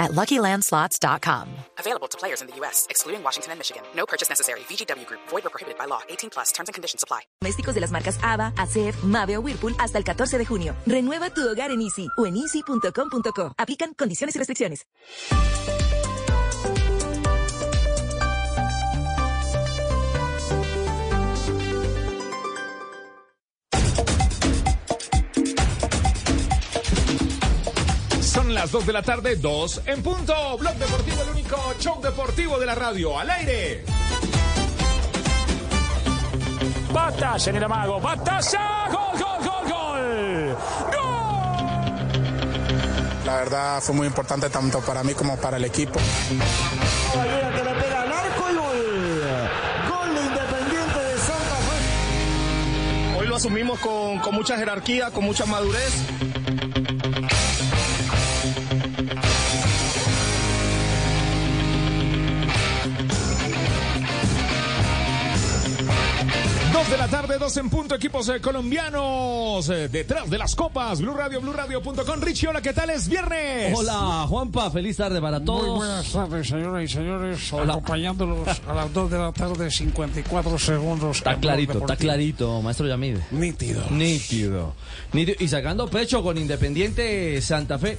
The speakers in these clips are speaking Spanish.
at LuckyLandSlots.com. Available to players in the U.S., excluding Washington and Michigan. No purchase necessary. VGW Group. Void or prohibited by law. 18 plus. Terms and conditions apply. Domésticos de las marcas ABA, ACF, Mave o Whirlpool hasta el 14 de junio. Renueva tu hogar en Easy o en easy.com.co. Aplican condiciones y restricciones. Son las 2 de la tarde, 2 en punto. Blog Deportivo, el único show deportivo de la radio. Al aire. Batalla en el amago. Batalla. Gol, gol, gol, gol. La verdad fue muy importante tanto para mí como para el equipo. Gol. Gol. Hoy lo asumimos con, con mucha jerarquía, con mucha madurez. Dos de la tarde, dos en punto, equipos eh, colombianos eh, detrás de las copas. Blue Radio, Blue Radio.com. Richie, hola, ¿qué tal? Es viernes. Hola, Juanpa, feliz tarde para todos. Muy buenas tardes, señoras y señores. Acompañándolos a las 2 de la tarde, 54 segundos. Está clarito, está clarito, maestro Yamid. Nítido. Nítido. Nítido. Y sacando pecho con Independiente Santa Fe.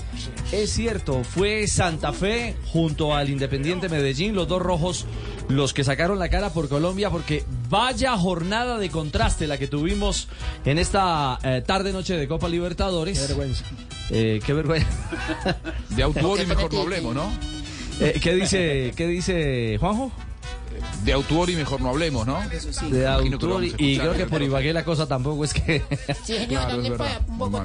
Es cierto, fue Santa Fe junto al Independiente Medellín, los dos rojos, los que sacaron la cara por Colombia, porque vaya jornada de contraste la que tuvimos en esta eh, tarde-noche de Copa Libertadores. Qué vergüenza. qué vergüenza. De autor y mejor no hablemos, ¿no? Eh, ¿Qué dice, qué dice Juanjo? De autor y mejor no hablemos, ¿no? De Imagino que lo autor y creo que por Ibagué la cosa tampoco es que... Sí, señor, Claro, dale es para verdad, un poco.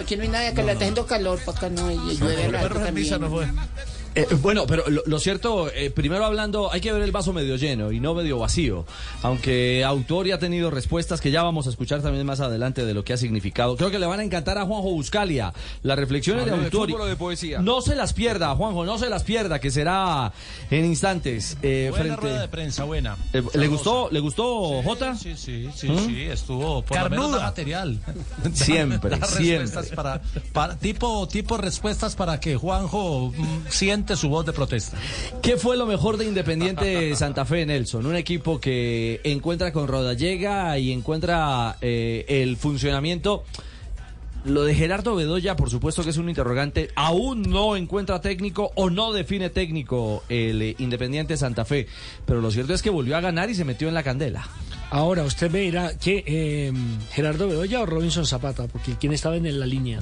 Aquí no hay nada que le está haciendo calor para acá, no, y llueve rato también. Eh, bueno, pero lo, lo cierto, eh, primero hablando, hay que ver el vaso medio lleno y no medio vacío. Aunque Autor ya ha tenido respuestas que ya vamos a escuchar también más adelante de lo que ha significado. Creo que le van a encantar a Juanjo Buscalia las reflexiones de ¿Habló de Autor. o de poesía? No se las pierda, Juanjo, no se las pierda, que será en instantes. eh, Buena frente- rueda de prensa, buena. Eh, ¿Le gustó, le gustó Jota? Sí, sí, sí, ¿Mm? sí, estuvo por lo menos material. Siempre, da siempre. respuestas Para, para- tipo, tipo respuestas para que Juanjo mm, su voz de protesta. ¿Qué fue lo mejor de Independiente Santa Fe, Nelson? Un equipo que encuentra con Rodallega y encuentra eh, el funcionamiento. Lo de Gerardo Bedoya, por supuesto que es un interrogante. Aún no encuentra técnico o no define técnico el eh, Independiente Santa Fe. Pero lo cierto es que volvió a ganar y se metió en la candela. Ahora, usted me dirá que eh, Gerardo Bedoya o Robinson Zapata, porque quién estaba en la línea.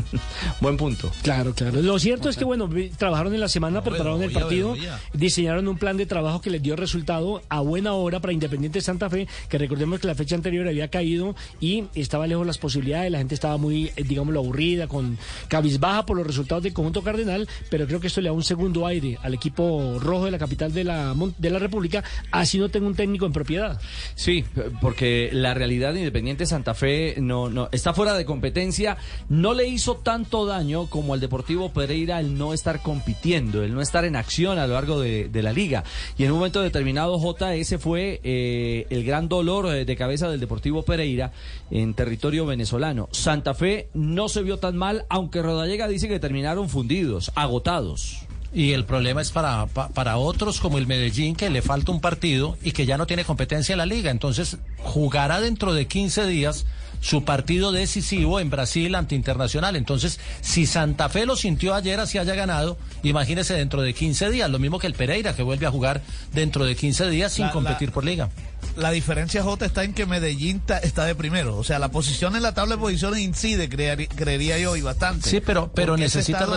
Buen punto. Claro, claro. Lo cierto es que, bueno, trabajaron en la semana, prepararon el partido, Bedoya. diseñaron un plan de trabajo que les dio resultado a buena hora para Independiente Santa Fe, que recordemos que la fecha anterior había caído y estaba lejos las posibilidades, la gente estaba muy, eh, digámoslo, aburrida, con cabizbaja por los resultados del conjunto cardenal, pero creo que esto le da un segundo aire al equipo rojo de la capital de la, de la República, así no tengo un técnico en propiedad. Sí, porque la realidad de Independiente Santa Fe no, no está fuera de competencia. No le hizo tanto daño como al Deportivo Pereira el no estar compitiendo, el no estar en acción a lo largo de, de la liga. Y en un momento determinado, J, ese fue eh, el gran dolor eh, de cabeza del Deportivo Pereira en territorio venezolano. Santa Fe no se vio tan mal, aunque Rodallega dice que terminaron fundidos, agotados. Y el problema es para, pa- para otros como el Medellín, que le falta un partido y que ya no tiene competencia en la liga. Entonces, jugará dentro de 15 días su partido decisivo en Brasil ante Internacional. Entonces, si Santa Fe lo sintió ayer así haya ganado, imagínese dentro de 15 días, lo mismo que el Pereira, que vuelve a jugar dentro de 15 días sin La- competir la- por liga. La diferencia, J, está en que Medellín ta- está de primero. O sea, la posición en la tabla de posiciones incide, creari- creería yo, y bastante. Sí, pero- pero Porque necesita estado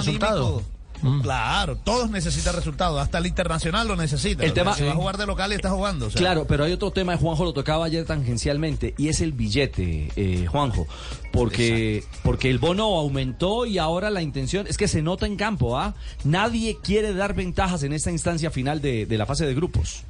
anímico- Claro, todos necesitan resultados. Hasta el internacional lo necesita. El tema- Si va a jugar de local y está jugando. o sea. Claro, pero hay otro tema, Juanjo lo tocaba ayer tangencialmente, y es el billete, eh, Juanjo, porque, porque el bono aumentó y ahora la intención es que se nota en campo, ¿ah? Nadie quiere dar ventajas en esta instancia final de, de la fase de grupos.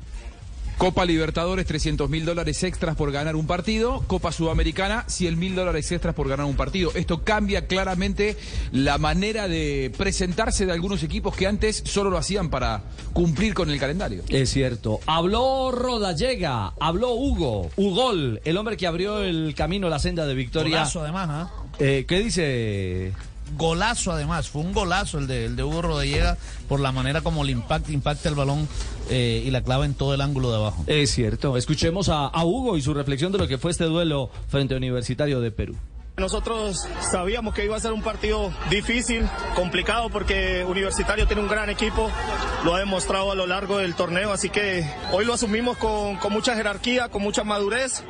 Copa Libertadores, 300 mil dólares extras por ganar un partido. Copa Sudamericana, 100 mil dólares extras por ganar un partido. Esto cambia claramente la manera de presentarse de algunos equipos que antes solo lo hacían para cumplir con el calendario. Es cierto. Habló Rodallega, habló Hugo, Ugol, el hombre que abrió el camino, la senda de victoria. Golazo además, ¿ah? Eh, ¿Qué dice? Golazo además, fue un golazo el de, el de Hugo Rodallega por la manera como le impacta, impacta el balón eh, y la clava en todo el ángulo de abajo. Es cierto. Escuchemos a, a Hugo y su reflexión de lo que fue este duelo frente a Universitario de Perú. Nosotros sabíamos que iba a ser un partido difícil, complicado, porque Universitario tiene un gran equipo, lo ha demostrado a lo largo del torneo, así que hoy lo asumimos con, con mucha jerarquía, con mucha madurez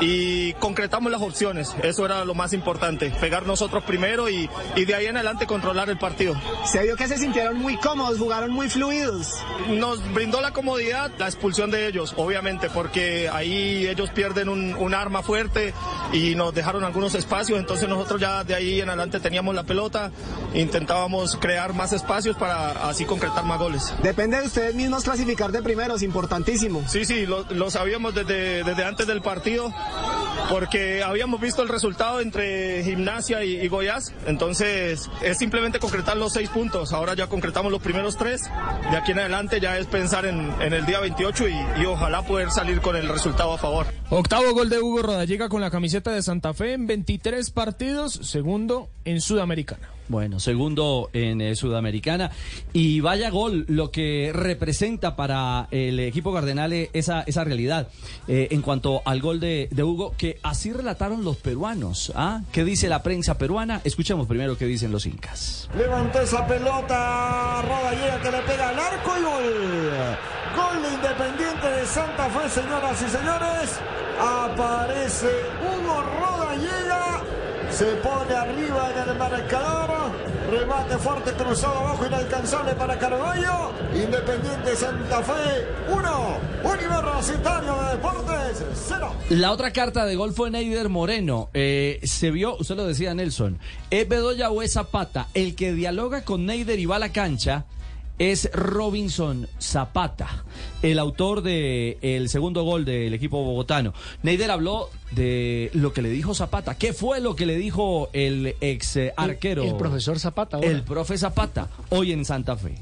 y concretamos las opciones. Eso era lo más importante, pegar nosotros primero y, y de ahí en adelante controlar el partido. Se vio que se sintieron muy cómodos, jugaron muy fluidos. Nos brindó la comodidad la expulsión de ellos, obviamente, porque ahí ellos pierden un, un arma fuerte y nos dejaron algunos espacios entonces nosotros ya de ahí en adelante teníamos la pelota, intentábamos crear más espacios para así concretar más goles. Depende de ustedes mismos clasificar de primeros, importantísimo. Sí, sí, lo, lo sabíamos desde, desde antes del partido, porque habíamos visto el resultado entre Gimnasia y, y Goiás, entonces es simplemente concretar los seis puntos, ahora ya concretamos los primeros tres, de aquí en adelante ya es pensar en, en el día 28 y, y ojalá poder salir con el resultado a favor. Octavo gol de Hugo Rodallega con la camiseta de Santa Fe en 23 partidos, segundo en Sudamericana. Bueno, segundo en eh, Sudamericana. Y vaya gol lo que representa para el equipo Cardenal esa, esa realidad. Eh, en cuanto al gol de, de Hugo, que así relataron los peruanos. ¿ah? ¿Qué dice la prensa peruana? Escuchemos primero qué dicen los incas. Levantó esa pelota, Rodallega que le pega al arco y gol. Gol de Independiente de Santa Fe, señoras y señores. Aparece Hugo Rodallega. Se pone arriba en el marcador. Remate fuerte cruzado abajo, inalcanzable para Carballo. Independiente Santa Fe 1. Universitario de Deportes 0. La otra carta de gol fue Neider Moreno. Eh, se vio, usted lo decía Nelson, es Bedoya o es Zapata. El que dialoga con Neider y va a la cancha es Robinson Zapata, el autor del el segundo gol del equipo bogotano. Neider habló de lo que le dijo Zapata. ¿Qué fue lo que le dijo el ex arquero? El, el profesor Zapata. Ahora. El profe Zapata, hoy en Santa Fe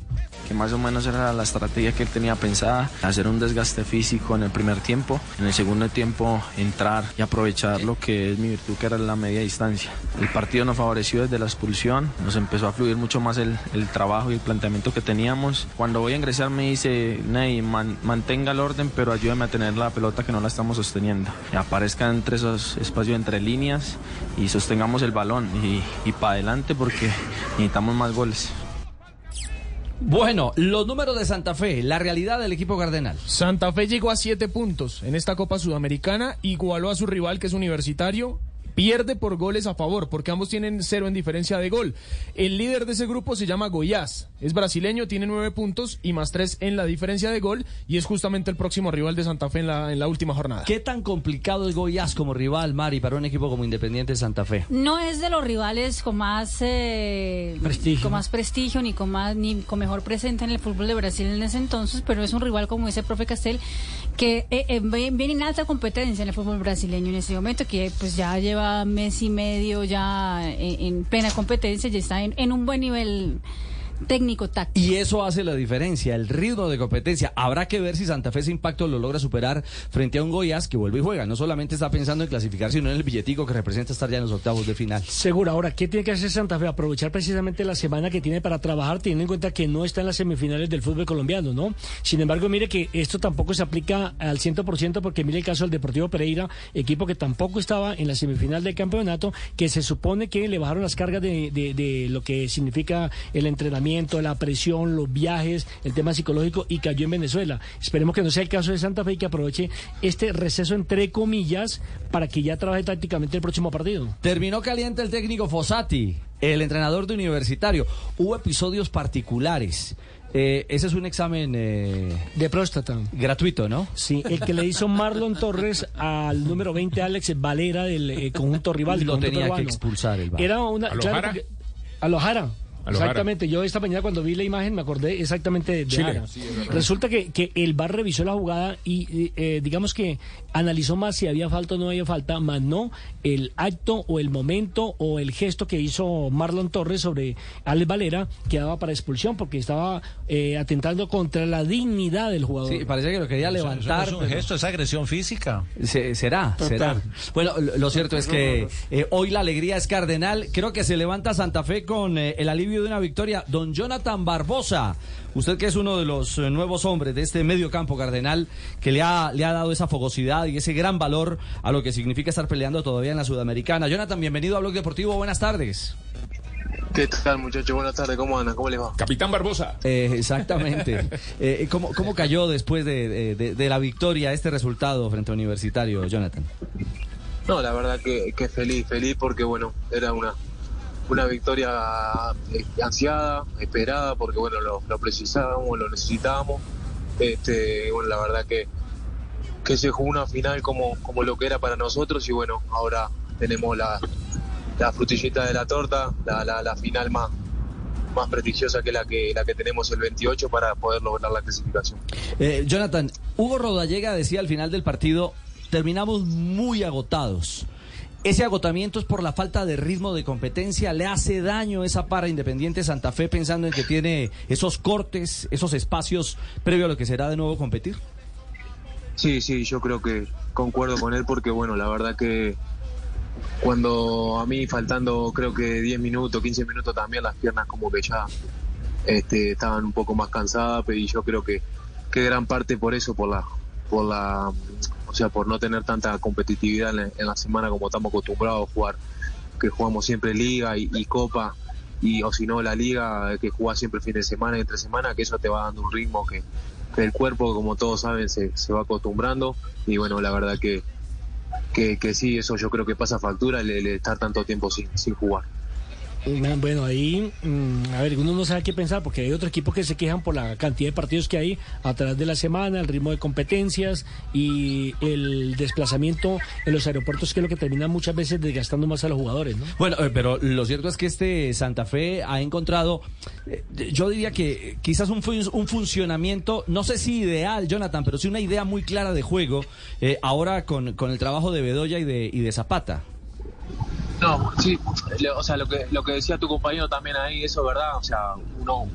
que más o menos era la estrategia que él tenía pensada, hacer un desgaste físico en el primer tiempo, en el segundo tiempo entrar y aprovechar lo que es mi virtud, que era la media distancia. El partido nos favoreció desde la expulsión, nos empezó a fluir mucho más el, el trabajo y el planteamiento que teníamos. Cuando voy a ingresar me dice, Ney, man, mantenga el orden, pero ayúdame a tener la pelota que no la estamos sosteniendo. Aparezca entre esos espacios entre líneas y sostengamos el balón y, y para adelante porque necesitamos más goles. Bueno, los números de Santa Fe, la realidad del equipo cardenal. Santa Fe llegó a siete puntos en esta Copa Sudamericana, igualó a su rival que es universitario, pierde por goles a favor, porque ambos tienen cero en diferencia de gol. El líder de ese grupo se llama Goiás, es brasileño, tiene nueve puntos y más tres en la diferencia de gol, y es justamente el próximo rival de Santa Fe en la, en la última jornada. ¿Qué tan complicado es Goiás como rival, Mari, para un equipo como Independiente de Santa Fe? No es de los rivales con más eh, prestigio. con más prestigio ni con más ni con mejor presente en el fútbol de Brasil en ese entonces, pero es un rival como dice el profe Castel que eh, eh, viene en alta competencia en el fútbol brasileño en este momento, que pues ya lleva mes y medio ya en, en plena competencia, ya está en un buen nivel técnico táctico. Y eso hace la diferencia, el ritmo de competencia. Habrá que ver si Santa Fe ese impacto lo logra superar frente a un Goiás que vuelve y juega. No solamente está pensando en clasificar, sino en el billetico que representa estar ya en los octavos de final. Seguro. Ahora, ¿qué tiene que hacer Santa Fe? Aprovechar precisamente la semana que tiene para trabajar, teniendo en cuenta que no está en las semifinales del fútbol colombiano, ¿no? Sin embargo, mire que esto tampoco se aplica al 100% porque mire el caso del Deportivo Pereira, equipo que tampoco estaba en la semifinal del campeonato, que se supone que le bajaron las cargas de, de, de lo que significa el entrenamiento, la presión los viajes, el tema psicológico y cayó en Venezuela. Esperemos que no sea el caso de Santa Fe y que aproveche este receso entre comillas para que ya trabaje tácticamente el próximo partido. Terminó caliente el técnico Fossati, el entrenador de Universitario. Hubo episodios particulares. Eh, ese es un examen eh, de próstata gratuito, ¿no? Sí, el que le hizo Marlon Torres al número 20 Alex Valera del eh, conjunto rival. Lo conjunto tenía peruano. que expulsar el VAR. Era una ¿A lo claro, Jara? porque- a lo Jara. A Exactamente, yo esta mañana cuando vi la imagen me acordé exactamente de, de Chile. Jara. Sí, es verdad. Resulta que, que el VAR revisó la jugada y eh, digamos que analizó más si había falta o no había falta, más no el acto o el momento o el gesto que hizo Marlon Torres sobre Alex Valera que daba para expulsión porque estaba eh, atentando contra la dignidad del jugador. Sí, parece que lo quería Eso- eso levantar. no es un pero- gesto, es agresión física. Se- será, Total. será. Bueno, lo, lo cierto es que eh, hoy la alegría es cardenal. Creo que se levanta Santa Fe con eh, el alivio de una victoria. Don Jonathan Barbosa, usted que es uno de los eh, nuevos hombres de este medio campo cardenal, que le ha, le ha dado esa fogosidad y ese gran valor a lo que significa estar peleando todavía en la Sudamericana. Jonathan, bienvenido a Blog Deportivo. Buenas tardes. ¿Qué tal, muchachos? Buenas tardes, ¿cómo andan? ¿Cómo les va? Capitán Barbosa. Eh, exactamente. Eh, ¿cómo, ¿Cómo cayó después de, de- de- de la victoria este resultado frente a Universitario, Jonathan? No, la verdad que, que feliz, feliz porque, bueno, era una, una victoria eh, ansiada, esperada, porque, bueno, lo, precisábamos, lo necesitábamos. Este, bueno, la verdad que, que se jugó una final como, como lo que era para nosotros y, bueno, ahora tenemos la, la frutillita de la torta, la, la, la final más más prestigiosa que la que la que tenemos el 28 para poder lograr la clasificación. Eh, Jonathan, Hugo Rodallega decía al final del partido, terminamos muy agotados. Ese agotamiento es por la falta de ritmo de competencia. ¿Le hace daño esa para Independiente Santa Fe pensando en que tiene esos cortes, esos espacios previo a lo que será de nuevo competir? Sí, sí, yo creo que concuerdo con él porque, bueno, la verdad que cuando a mí faltando creo que 10 minutos, 15 minutos también las piernas como que ya este, estaban un poco más cansadas y yo creo que, que gran parte por eso, por la, por la, sea, por no tener tanta competitividad en la, en la semana como estamos acostumbrados a jugar, que jugamos siempre liga y, copa y o si no la liga que jugás siempre fin de semana y entre semana, que eso te va dando un ritmo que, que el cuerpo, como todos saben, se, se va acostumbrando y bueno, la verdad que, que, que sí, eso yo creo que pasa factura el, el estar tanto tiempo sin, sin jugar. Bueno, ahí, mm, a ver, uno no sabe qué pensar porque hay otros equipos que se quejan por la cantidad de partidos que hay a través de la semana, el ritmo de competencias y el desplazamiento en los aeropuertos, que es lo que termina muchas veces desgastando más a los jugadores, ¿no? Bueno, eh, pero lo cierto es que este Santa Fe ha encontrado, eh, yo diría que quizás un funcionamiento, no sé si ideal, Jonathan, pero sí una idea muy clara de juego, eh, ahora con, con el trabajo de Bedoya y de, y de Zapata. No, sí, o sea, lo que, lo que decía tu compañero también ahí, eso es verdad, o sea, uno,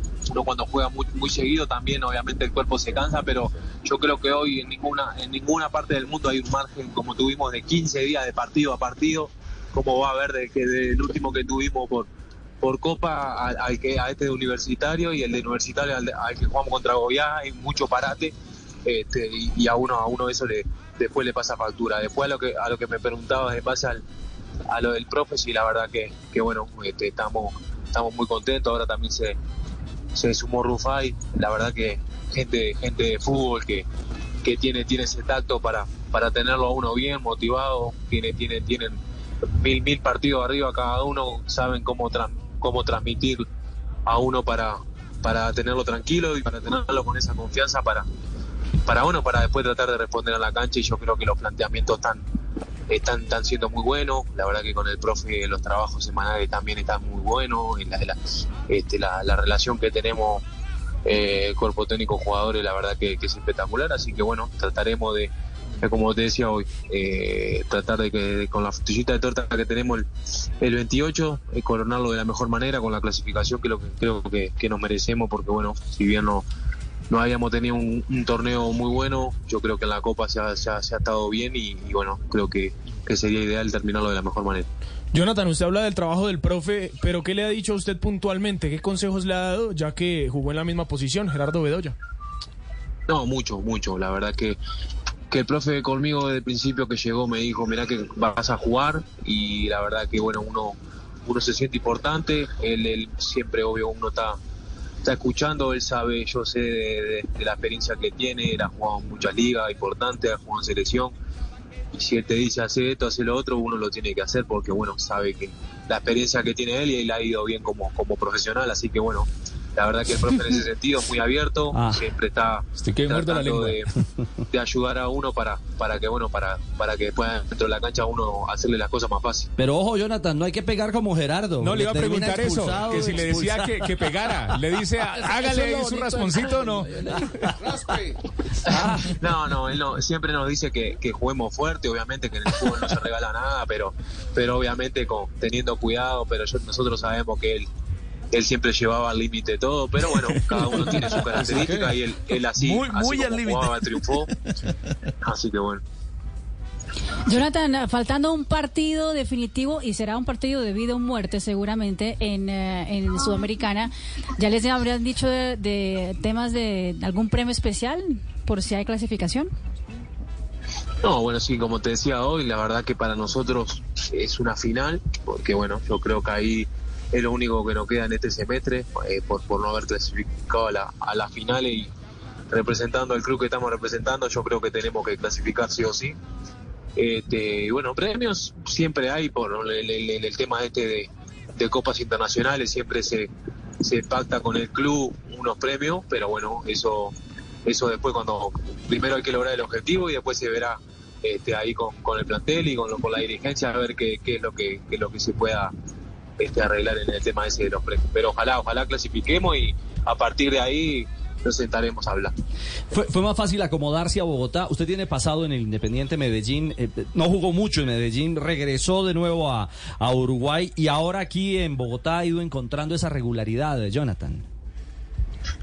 cuando juega muy, muy seguido también obviamente el cuerpo se cansa, pero yo creo que hoy en ninguna, en ninguna parte del mundo hay un margen como tuvimos de 15 días de partido a partido, como va a haber de que del último que tuvimos por por Copa al, que a este de Universitario y el de Universitario al, que jugamos contra Goya hay mucho parate este, y, y a uno a uno eso le después le pasa factura. Después a lo que a lo que me preguntabas en base al, a lo del profe, sí, la verdad que, que bueno, este, estamos, estamos muy contentos. Ahora también se, se sumó Rufai, la verdad que gente, gente de fútbol que, que tiene, tiene ese tacto para, para tenerlo a uno bien, motivado, tiene, tiene, tienen mil, mil partidos arriba cada uno, saben cómo, tran- cómo transmitir a uno para, para tenerlo tranquilo y para tenerlo con esa confianza para, para uno, para después tratar de responder a la cancha. Y yo creo que los planteamientos están, están, están siendo muy buenos, la verdad que con el profe los trabajos semanales también están muy buenos, y la, la, este, la, la relación que tenemos eh, cuerpo técnico jugadores la verdad que, es espectacular, así que bueno, trataremos de, de, como te decía hoy, eh, tratar de que con la frutillita de torta que tenemos el, el 28, eh, coronarlo de la mejor manera con la clasificación que lo que creo que, que nos merecemos, porque bueno, si bien no no habíamos tenido un, un torneo muy bueno. Yo creo que en la Copa se ha, se ha- se ha estado bien y, y bueno, creo que, que sería ideal terminarlo de la mejor manera. Jonathan, usted habla del trabajo del profe, pero ¿qué le ha dicho a usted puntualmente? ¿Qué consejos le ha dado ya que jugó en la misma posición, Gerardo Bedoya? No, mucho, mucho. La verdad que, que el profe conmigo desde el principio que llegó me dijo, mira que vas a jugar y la verdad que bueno, uno, uno se siente importante. Él, él siempre, obvio, uno está, está escuchando, él sabe, yo sé de, de- la experiencia que tiene, él ha jugado en muchas ligas importantes, ha jugado en selección. Y si él te dice hacer esto, hacer lo otro, uno lo tiene que hacer porque, bueno, sabe que la experiencia que tiene él y él ha ido bien como, como profesional. Así que, bueno, la verdad que el profe en ese sentido es muy abierto, Ah. siempre está Estoy que me muerdo la tratando de, de ayudar a uno para, para que bueno, para, para que pueda dentro de la cancha uno hacerle las cosas más fácil. Pero ojo, Jonathan, no hay que pegar como Gerardo. No, le iba a preguntar eso, que si le decía que, que pegara, le dice, hágale ahí su rasponcito o no. No, no, él no, siempre nos dice que, que juguemos fuerte, obviamente que en el fútbol no se regala nada, pero, pero obviamente con, teniendo cuidado, pero yo- nosotros sabemos que él, él siempre llevaba al límite todo, pero bueno, cada uno tiene su característica y él, él así, Muy- así muy como al límite. jugaba, triunfó, así que bueno. Jonathan, faltando un partido definitivo y será un partido de vida o muerte seguramente en, eh, en Sudamericana, ¿ya les habrían dicho de, de temas de algún premio especial por si hay clasificación? No, bueno, sí, como te decía hoy, la verdad que para nosotros es una final, porque bueno, yo creo que ahí es lo único que nos queda en este semestre, eh, por, por no haber clasificado a la, a la final y representando al club que estamos representando, yo creo que tenemos que clasificar sí o sí. Este, bueno, premios siempre hay por el, el- el- tema este de, copas internacionales, siempre se, se pacta con el club unos premios, pero bueno, eso eso después cuando primero hay que lograr el objetivo y después se verá este, ahí con, con el plantel y con, con la dirigencia a ver qué, qué es lo que qué es lo que se pueda este, arreglar en el tema ese de los premios. Pero ojalá, ojalá clasifiquemos y a partir de ahí nos sentaremos a hablar. Fue, fue más fácil acomodarse a Bogotá. Usted tiene pasado en el Independiente Medellín, eh, no jugó mucho en Medellín, regresó de nuevo a, a Uruguay y ahora aquí en Bogotá ha ido encontrando esa regularidad, Jonathan.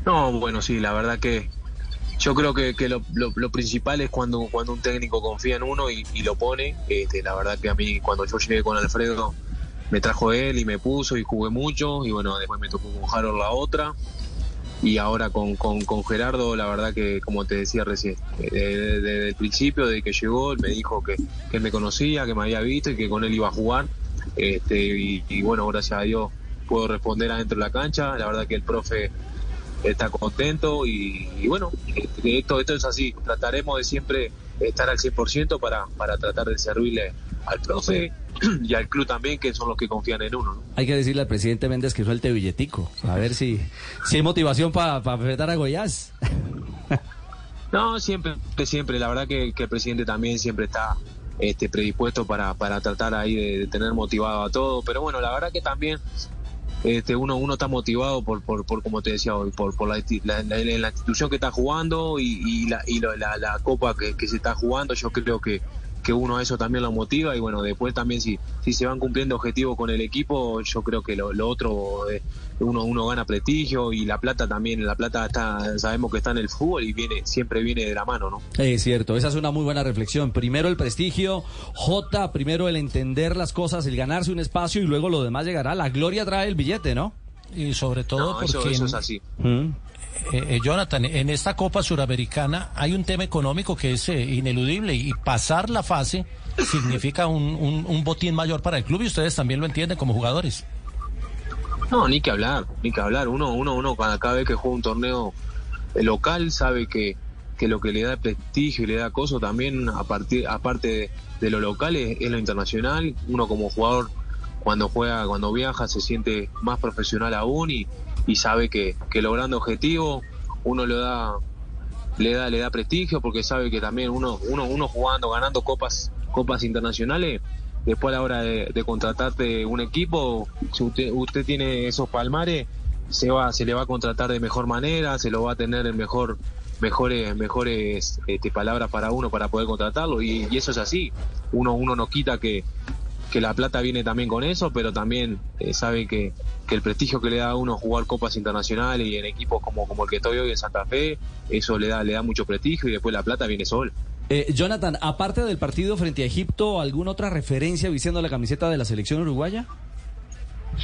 No, bueno, sí, la verdad que yo creo que, que lo, lo- lo principal es cuando, cuando un técnico confía en uno y, y lo pone. Este, la verdad que a mí cuando yo llegué con Alfredo me trajo él y me puso y jugué mucho y bueno, después me tocó con Harold la otra. Y ahora con, con, con Gerardo, la verdad que, como te decía recién, eh, desde, desde el principio, desde que llegó, él me dijo que, que me conocía, que me había visto y que con él iba a jugar. Este, y, y bueno, gracias a Dios puedo responder adentro de la cancha. La verdad que el profe está contento y, y bueno, este, esto, esto es así. Trataremos de siempre estar al 100% para, para tratar de servirle al profe y al club también, que son los que confían en uno. ¿no? Hay que decirle al presidente Méndez que suelte billetico, a ver si, si hay motivación para enfrentar a Goiás. No, siempre, siempre. La verdad que, que el presidente también siempre está este, predispuesto para, para tratar ahí de, de tener motivado a todo. Pero bueno, la verdad que también este, uno, uno está motivado por, por, por como te decía hoy, por, por la, la, institución que está jugando y, y la, y la, la copa que, que se está jugando. Yo creo que, que uno a eso también lo motiva y bueno, después también si, si se van cumpliendo objetivos con el equipo, yo creo que lo, lo otro, eh, uno, uno gana prestigio y la plata también, la plata está, sabemos que está en el fútbol y viene, siempre viene de la mano, ¿no? Es cierto, esa es una muy buena reflexión. Primero el prestigio, J, primero el entender las cosas, el ganarse un espacio y luego lo demás llegará. La gloria trae el billete, ¿no? Y sobre todo No, eso- porque... eso es así. Eh, eh, Jonathan, en esta Copa Suramericana hay un tema económico que es eh, ineludible y pasar la fase significa un, un- un botín mayor para el club y ustedes también lo entienden como jugadores. No, ni que hablar, ni que hablar. Uno, uno, uno cada, vez que juega un torneo eh, local sabe que, que lo que le da prestigio y le da coso también, a partir, aparte de, de lo local, es, es lo internacional. Uno como jugador, cuando juega, cuando viaja, se siente más profesional aún y, y sabe que, que logrando objetivos, uno le da, le da, le da prestigio porque sabe que también uno, uno, uno jugando, ganando copas, copas internacionales, después a la hora de, de contratarte un equipo, si usted, usted tiene esos palmares, se va, se le va a contratar de mejor manera, se lo va a tener en mejor, mejores, mejores este, palabras para uno para poder contratarlo, y, eso es así. Uno, uno no quita que, que la plata viene también con eso, pero también eh, sabe que, que el prestigio que le da a uno jugar copas internacionales y en equipos como, como el que estoy hoy en Santa Fe, eso le da, le da mucho prestigio y después la plata viene sola. Eh, Jonathan, aparte del partido frente a Egipto, ¿alguna otra referencia vistiendo la camiseta de la selección uruguaya?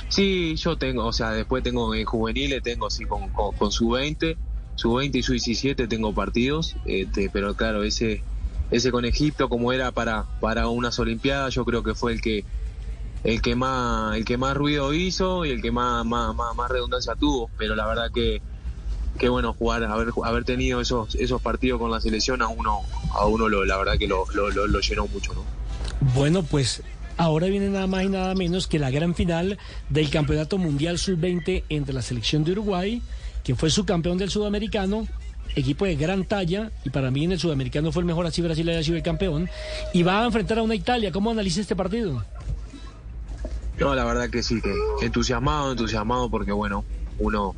Sí, yo tengo, o sea, después tengo en juveniles, tengo así con, con, con su 20, su 20 y su 17 tengo partidos, este, pero claro, ese ese con Egipto como era para para unas olimpiadas, yo creo que fue el que el que más el que más ruido hizo y el que más más, más, más redundancia tuvo, pero la verdad que que bueno jugar haber haber tenido esos esos partidos con la selección a uno a uno lo, la verdad que lo, lo, lo, lo llenó mucho, ¿no? Bueno, pues ahora viene nada más y nada menos que la gran final del Campeonato Mundial Sub-20 entre la selección de Uruguay quien fue subcampeón del sudamericano, equipo de gran talla, y para mí en el sudamericano fue el mejor, así Brasil haya sido el campeón, y va a enfrentar a una Italia. ¿Cómo analiza este partido? No, la verdad que sí, que entusiasmado, entusiasmado porque bueno, uno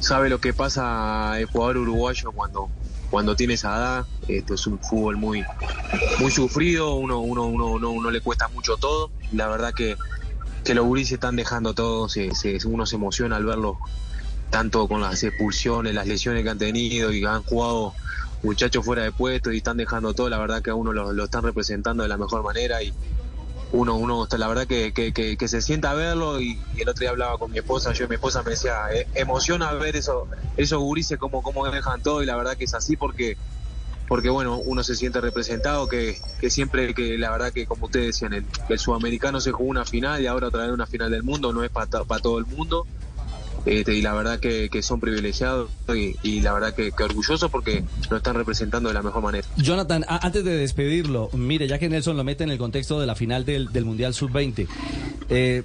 sabe lo que pasa el jugador uruguayo cuando cuando tiene esa edad, esto es un fútbol muy muy sufrido, uno uno uno uno, uno le cuesta mucho todo, la verdad que que los gurises están dejando todo, se, se- uno se emociona al verlo tanto con las expulsiones, las lesiones que han tenido y han jugado muchachos fuera de puesto y están dejando todo, la verdad que a uno lo, lo están representando de la mejor manera y uno, uno la verdad que, que, que- que se sienta a verlo y, y el otro día hablaba con mi esposa, yo y mi esposa me decía, "Eh, emociona ver eso, esos gurises como, como dejan todo y la verdad que es así porque porque bueno, uno se siente representado, que, que siempre que la verdad que como ustedes decían, el, el sudamericano se jugó una final y ahora otra vez una final del mundo, no es para todo el mundo. Este, y la verdad que, que son privilegiados y, y la verdad que, que orgullosos porque lo están representando de la mejor manera. Jonathan, a- antes de despedirlo, mire, ya que Nelson lo mete en el contexto de la final del, del Mundial Sub-20, eh,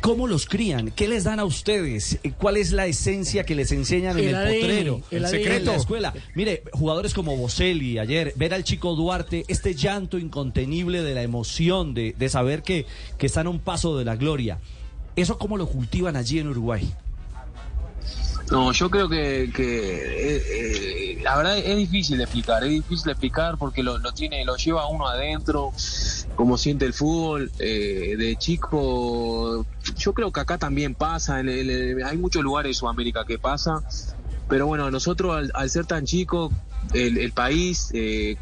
¿cómo los crían? ¿Qué les dan a ustedes? ¿Cuál es la esencia que les enseñan en El ADN, potrero? el en ADN. la escuela. Mire, jugadores como Boselli ayer, ver al chico Duarte, este llanto incontenible de la emoción, de, de saber que, que están a un paso de la gloria. ¿Eso cómo lo cultivan allí en Uruguay? No, yo creo que, eh, eh, la verdad es difícil de explicar, es difícil de explicar porque lo, lo tiene, lo lleva uno adentro, como siente el fútbol, eh, de chico, yo creo que acá también pasa, en el- en- hay muchos lugares de Sudamérica que pasa, pero bueno, nosotros al, al ser tan chico, el, el país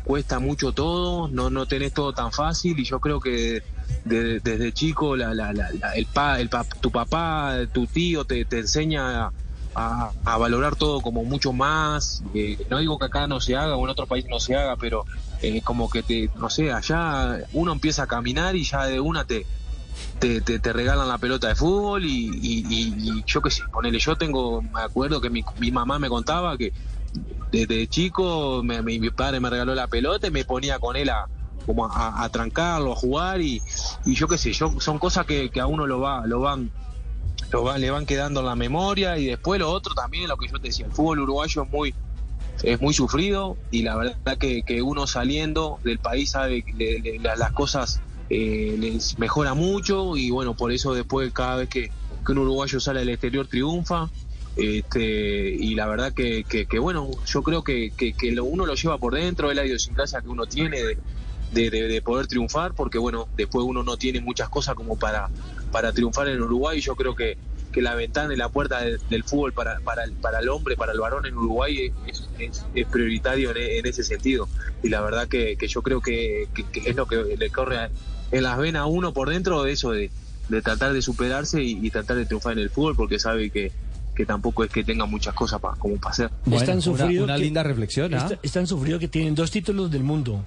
cuesta mucho todo, no, no tenés todo tan fácil y yo creo que de- desde chico la, la- la- el pa, el pa- tu papá, tu tío te, te enseña a, valorar todo como mucho más. eh, no digo que acá no se haga o en otro país no se haga, pero eh, como que te, no sé, allá uno empieza a caminar y ya de una te, te, te, regalan la pelota de fútbol y, yo qué sé, ponele, yo tengo, me acuerdo que mi, mi mamá me contaba que desde chico me- mi padre me regaló la pelota y me ponía con él a como a, trancarlo, a jugar y, yo qué sé, yo, son cosas que, a uno lo va, lo van lo va- le van quedando en la memoria y después lo otro también, lo que yo te decía, el fútbol uruguayo es muy es muy sufrido y la verdad que, que uno saliendo del país sabe que las cosas eh, les mejora mucho y bueno, por eso después cada vez que, que un uruguayo sale al exterior triunfa. Este, y la verdad que, bueno, yo creo que, que, que lo, uno lo lleva por dentro, es la idiosincrasia que uno tiene de, de, de- de poder triunfar, porque bueno, después uno no tiene muchas cosas como para, para triunfar en Uruguay. y Yo creo que, que la ventana y la puerta de- del fútbol para, para, el, para el hombre, para el varón en Uruguay es, es- es prioritario en, en ese sentido. Y la verdad que, que yo creo que, que- que es lo que le corre a- en las venas a uno por dentro, de eso de, de tratar de superarse y, y tratar de triunfar en el fútbol, porque sabe que, que tampoco es que tenga muchas cosas pa- como para hacer. es tan sufrido una que- linda reflexión, ¿ah? Es, es tan sufrido que tienen dos títulos del mundo,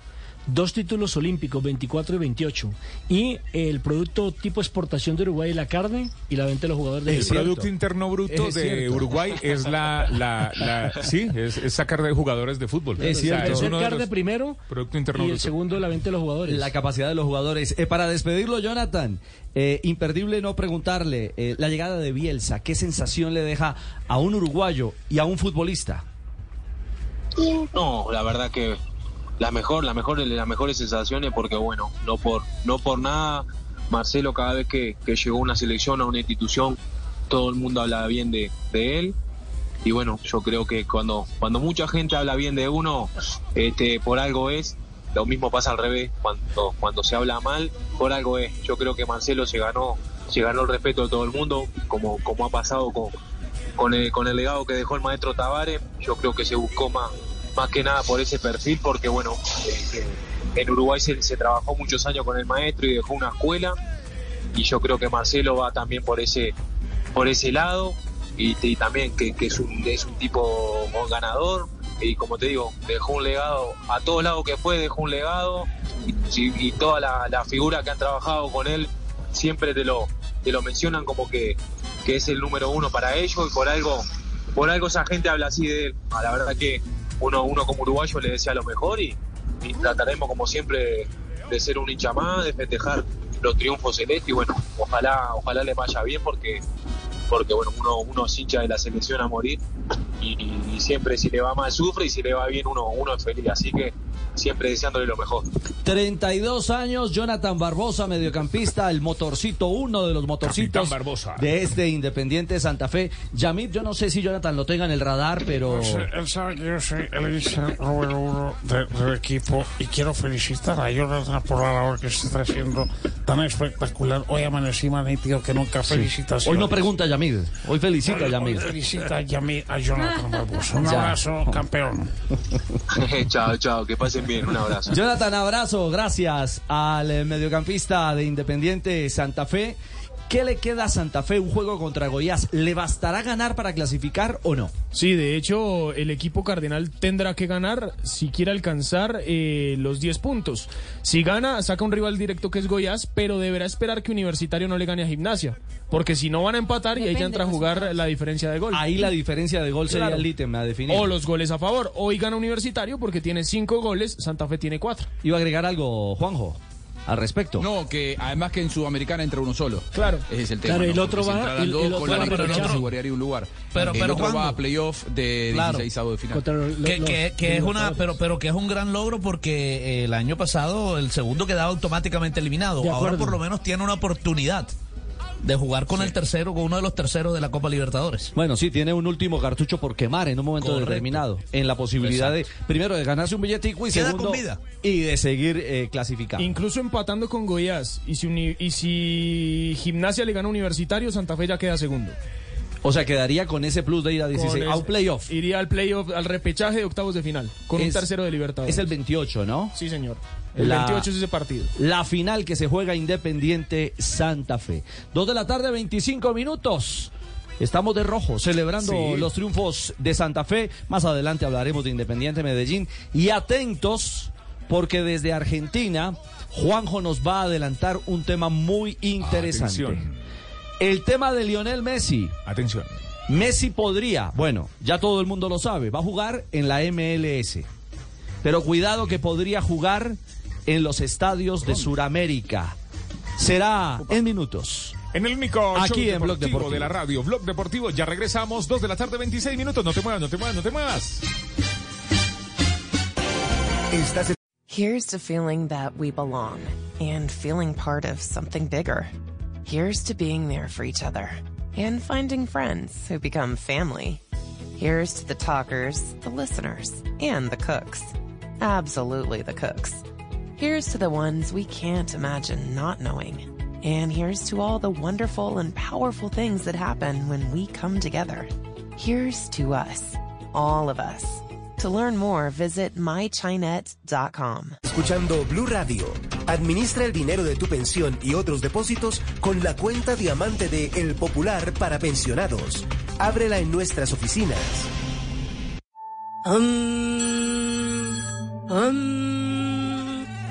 dos títulos olímpicos, 24 y 28, y el producto tipo exportación de Uruguay, la carne y la venta de los jugadores de El Producto Interno Bruto Es de cierto. Uruguay es la, la, la- sí, es, es sacar de jugadores de fútbol. Es O sea, cierto. es El de carne primero Producto Interno y el Bruto. segundo la venta de los jugadores. La capacidad de los jugadores. Eh, para despedirlo, Jonathan, eh, imperdible no preguntarle eh, la llegada de Bielsa. ¿Qué sensación le deja a un uruguayo y a un futbolista? No, la verdad que la mejor, la mejor, las mejores sensaciones porque bueno, no por, no por nada, Marcelo cada vez que, llegó a una selección, a una institución, todo el mundo habla bien de, de él. Y bueno, yo creo que cuando, cuando mucha gente habla bien de uno, este, por algo es. Lo mismo pasa al revés, cuando, cuando se habla mal, por algo es. Yo creo que Marcelo se ganó, se ganó el respeto de todo el mundo, como, como ha pasado con, con el, con el legado que dejó el maestro Tavares, yo creo que se buscó más, más que nada por ese perfil, porque bueno, este, en Uruguay se, se trabajó muchos años con el maestro y dejó una escuela, y yo creo que Marcelo va también por ese, por ese lado, y, y también que, que es, un, es un tipo ganador, y como te digo, dejó un legado, a todos lados que fue, dejó un legado, y, y todas las la figuras que han trabajado con él siempre te lo, te lo mencionan como que, que es el número uno para ellos y por algo, por algo esa gente habla así de él. La verdad que uno, uno como uruguayo le desea lo mejor y, trataremos como siempre de ser un hincha más, de festejar los triunfos celestes y bueno, ojalá, ojalá le vaya bien porque porque bueno, uno, uno es hincha de la selección a morir y, y siempre si le va mal sufre y si le va bien uno, uno es feliz, así que siempre deseándole lo mejor. 32 años, Jonathan Barbosa, mediocampista, el motorcito, uno de los motorcitos de este Independiente Santa Fe. Yamip, yo no sé si Jonathan lo tenga en el radar, pero... No sé, él sabe que yo soy el número uno de- del equipo y quiero felicitar a Jonathan por la labor que se está haciendo tan espectacular. Hoy amanecí más nítido que nunca. Felicitaciones. Hoy no pregunta a Yamid, hoy felicita a Yamid. hoy Felicita a Yamid, a Jonathan Barbosa. Un Ya. abrazo, campeón. chao, chao, que pasen bien, un abrazo. Jonathan, abrazo, gracias al mediocampista de Independiente Santa Fe. ¿Qué le queda a Santa Fe? Un juego contra Goiás. ¿Le bastará ganar para clasificar o no? Sí, de hecho, el equipo cardenal tendrá que ganar si quiere alcanzar eh, los 10 puntos. Si gana, saca un rival directo que es Goiás, pero deberá esperar que Universitario no le gane a Gimnasia. Porque si no van a empatar y ahí ya entra a jugar la diferencia de gol. Ahí la diferencia de gol sería Claro. el ítem a definir. O los goles a favor. Hoy gana Universitario porque tiene 5 goles, Santa Fe tiene 4. Iba a agregar algo, Juanjo, al respecto. No, que además que en Sudamericana entra uno solo. Claro. Ese es el tema. Claro, ¿no? el otro Porque va- el- dos el con otro la va a diferencia aprovechar. se guardaría un lugar. Pero- el pero, otro va a playoff de Claro. 16 de final. que, que- que es una pero pero que es un gran logro porque eh, el año pasado el segundo quedaba automáticamente eliminado ahora por lo menos tiene una oportunidad de jugar con el tercero con uno de los terceros de la Copa Libertadores Bueno, sí, tiene un último cartucho por quemar en un momento Correcto. determinado. En la posibilidad de, primero, de ganarse un billetico y Queda segundo, con vida. y de seguir eh, clasificando. Incluso empatando con Goiás. Y si, uni- y si Gimnasia le gana a Universitario, Santa Fe ya queda segundo. O sea, quedaría con ese plus de ir a 16, Con a un playoff. Iría al playoff, al repechaje de octavos de final, con un tercero de Libertadores. Es el 28, ¿no? Sí, señor. El La- 28 es ese partido. La final que se juega Independiente Santa Fe. Dos de la tarde, 25 minutos. Estamos de rojo, celebrando Sí. los triunfos de Santa Fe. Más adelante hablaremos de Independiente Medellín. Y atentos, porque desde Argentina, Juanjo nos va a adelantar un tema muy interesante. Atención. El tema de Lionel Messi. Atención. Messi podría, bueno, ya todo el mundo lo sabe, va a jugar en la MLS. Pero cuidado que podría jugar en los estadios de Sudamérica. Será en minutos. En el único Aquí show en Blog deportivo Deportivo. de la radio, Blog Deportivo, ya regresamos, 2 de la tarde, 26 minutos. No te muevas, no te muevas, no te muevas. Here's to feeling that we belong and feeling part of something bigger. Here's to being there for each other and finding friends who become family. Here's to the talkers, the listeners, and the cooks. Absolutely the cooks. Here's to the ones we can't imagine not knowing. And here's to all the wonderful and powerful things that happen when we come together. Here's to us, all of us. To learn more, visit mychinet.com. Escuchando Blue Radio. Administra el dinero de tu pensión y otros depósitos con la cuenta diamante de El Popular para pensionados. Ábrela en nuestras oficinas.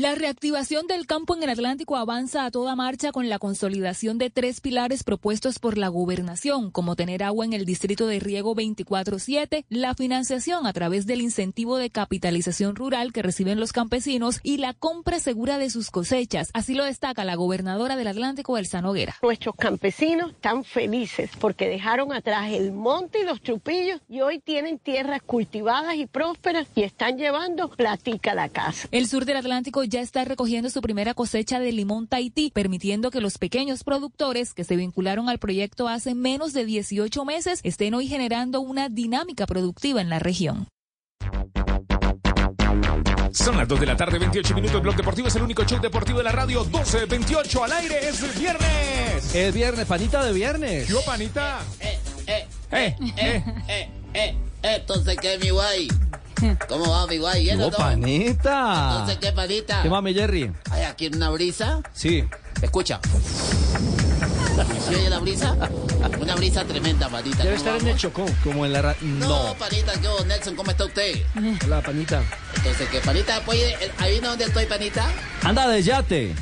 La reactivación del campo en el Atlántico avanza a toda marcha con la consolidación de tres pilares propuestos por la gobernación, como tener agua en el distrito de riego 24-7, la financiación a través del incentivo de capitalización rural que reciben los campesinos y la compra segura de sus cosechas. Así lo destaca la gobernadora del Atlántico, Elsa Noguera. Nuestros campesinos están felices porque dejaron atrás el monte y los trupillos y hoy tienen tierras cultivadas y prósperas y están llevando platica a la casa. El sur del Atlántico ya está recogiendo su primera cosecha de limón Tahití, permitiendo que los pequeños productores que se vincularon al proyecto hace menos de 18 meses estén hoy generando una dinámica productiva en la región. Son las 2 de la tarde, 28 minutos. Blog Deportivo es el único show deportivo de la radio. 12, 28 al aire. Es viernes. Es viernes, panita de viernes. ¿Qué hubo, panita? Eh, eh, Eh, eh, eh, eh, entonces qué, mi guay. ¿Cómo va, mi guay? ¿Bien o ¡Oh, no? panita! Entonces qué, panita. ¿Qué mami, Jerry? Hay aquí una brisa. Sí. Escucha. ¿Sí oye la brisa? Una brisa tremenda, panita. Debe ¿Cómo estar en el Chocó. Como en la... ra- No, No. panita, yo, Nelson, ¿cómo está usted? Hola, panita. Entonces, ¿qué, panita? Pues, eh, ¿ahí dónde estoy, panita? Anda de yate.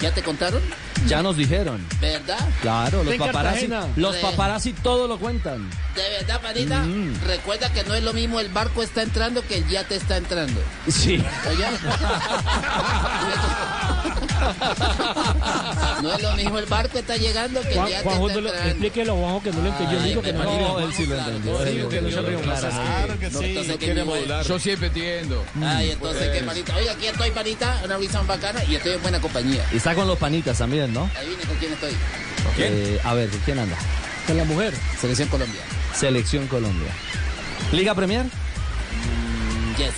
¿Ya te contaron? Ya nos dijeron. ¿Verdad? Claro, los paparazzi, Cartagena. los paparazzi todo lo cuentan. ¿De verdad, panita? Mm. Recuerda que no es lo mismo el barco está entrando que el yate está entrando. Sí. Oye. No es lo mismo el barco está llegando que Juan, yate Juanjo, está no lo- explíquelo, Juanjo, que no lo entendió. Yo digo que no. No, él sí lo entendió. Claro que sí. Entonces, ¿qué me voy? Yo siempre entiendo. Ay, entonces, ¿qué, panita? Oye, aquí estoy, panita, una brisa bacana y estoy en buena compañía. Y está con los panitas también, ¿no? Ahí vine con quién estoy. Eh, a ver, ¿con quién anda? Con la mujer. Selección Colombia. Selección Colombia. Liga Premier. Yes.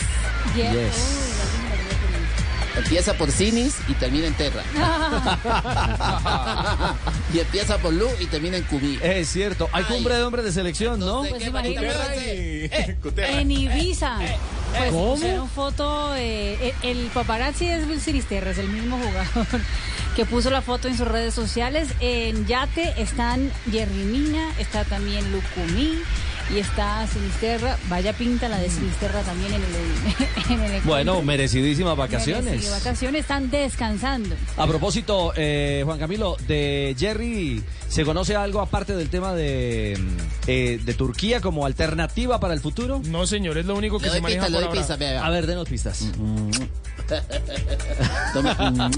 Yes. Empieza por Cinis y termina en Terra. y empieza por Lu y termina en Cubí. Es cierto. Hay cumbre de hombres de selección, ¿no? Pues imagínate. Eh, En Ibiza. Pues ¿Cómo? pusieron foto, eh, el el paparazzi es Will Sinisterra, es el mismo jugador que puso la foto en sus redes sociales. En Yate están Jerry Mina, está también Lucumí y está Sinisterra. Vaya pinta la de Sinisterra también en el, en el. Bueno, merecidísimas vacaciones. Vacaciones, están descansando. A propósito, eh, Juan Camilo, de Jerry, ¿se conoce algo aparte del tema de, eh, de Turquía como alternativa para el futuro? No, señor, es lo único que Le se maneja pista, le por doy ahora. pista, vea, vea. A ver, denos pistas. Toma.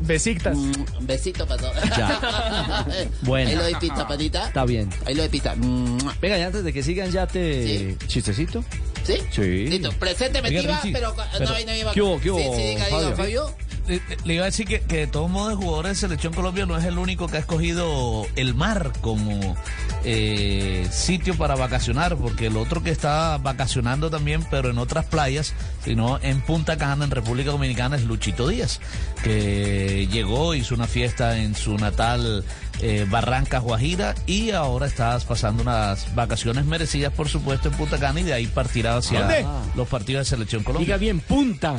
Besiktas. Besito para todos. Ya. Bueno. Ahí lo doy pista, panita. Está bien. Ahí lo doy pista. Venga, y antes de que sigan ya te... ¿Chistecito? ¿Sí? Sí. Listo. Tiva, Richie, pero... pero- no, ahí no iba. ¿Qué hubo, qué hubo, Sí, sí, diga, diga, Fabio? Fabio. Le, le iba a decir que, que de todos modos el jugador de Selección Colombia no es el único que ha escogido el mar como eh, sitio para vacacionar, porque el otro que está vacacionando también, pero en otras playas, sino en Punta Cana, en República Dominicana, es Luchito Díaz, que llegó, hizo una fiesta en su natal eh, Barranca Guajira y ahora está pasando unas vacaciones merecidas, por supuesto, en Punta Cana y de ahí partirá hacia ¿Dónde? los partidos de Selección Colombia. Diga bien, punta.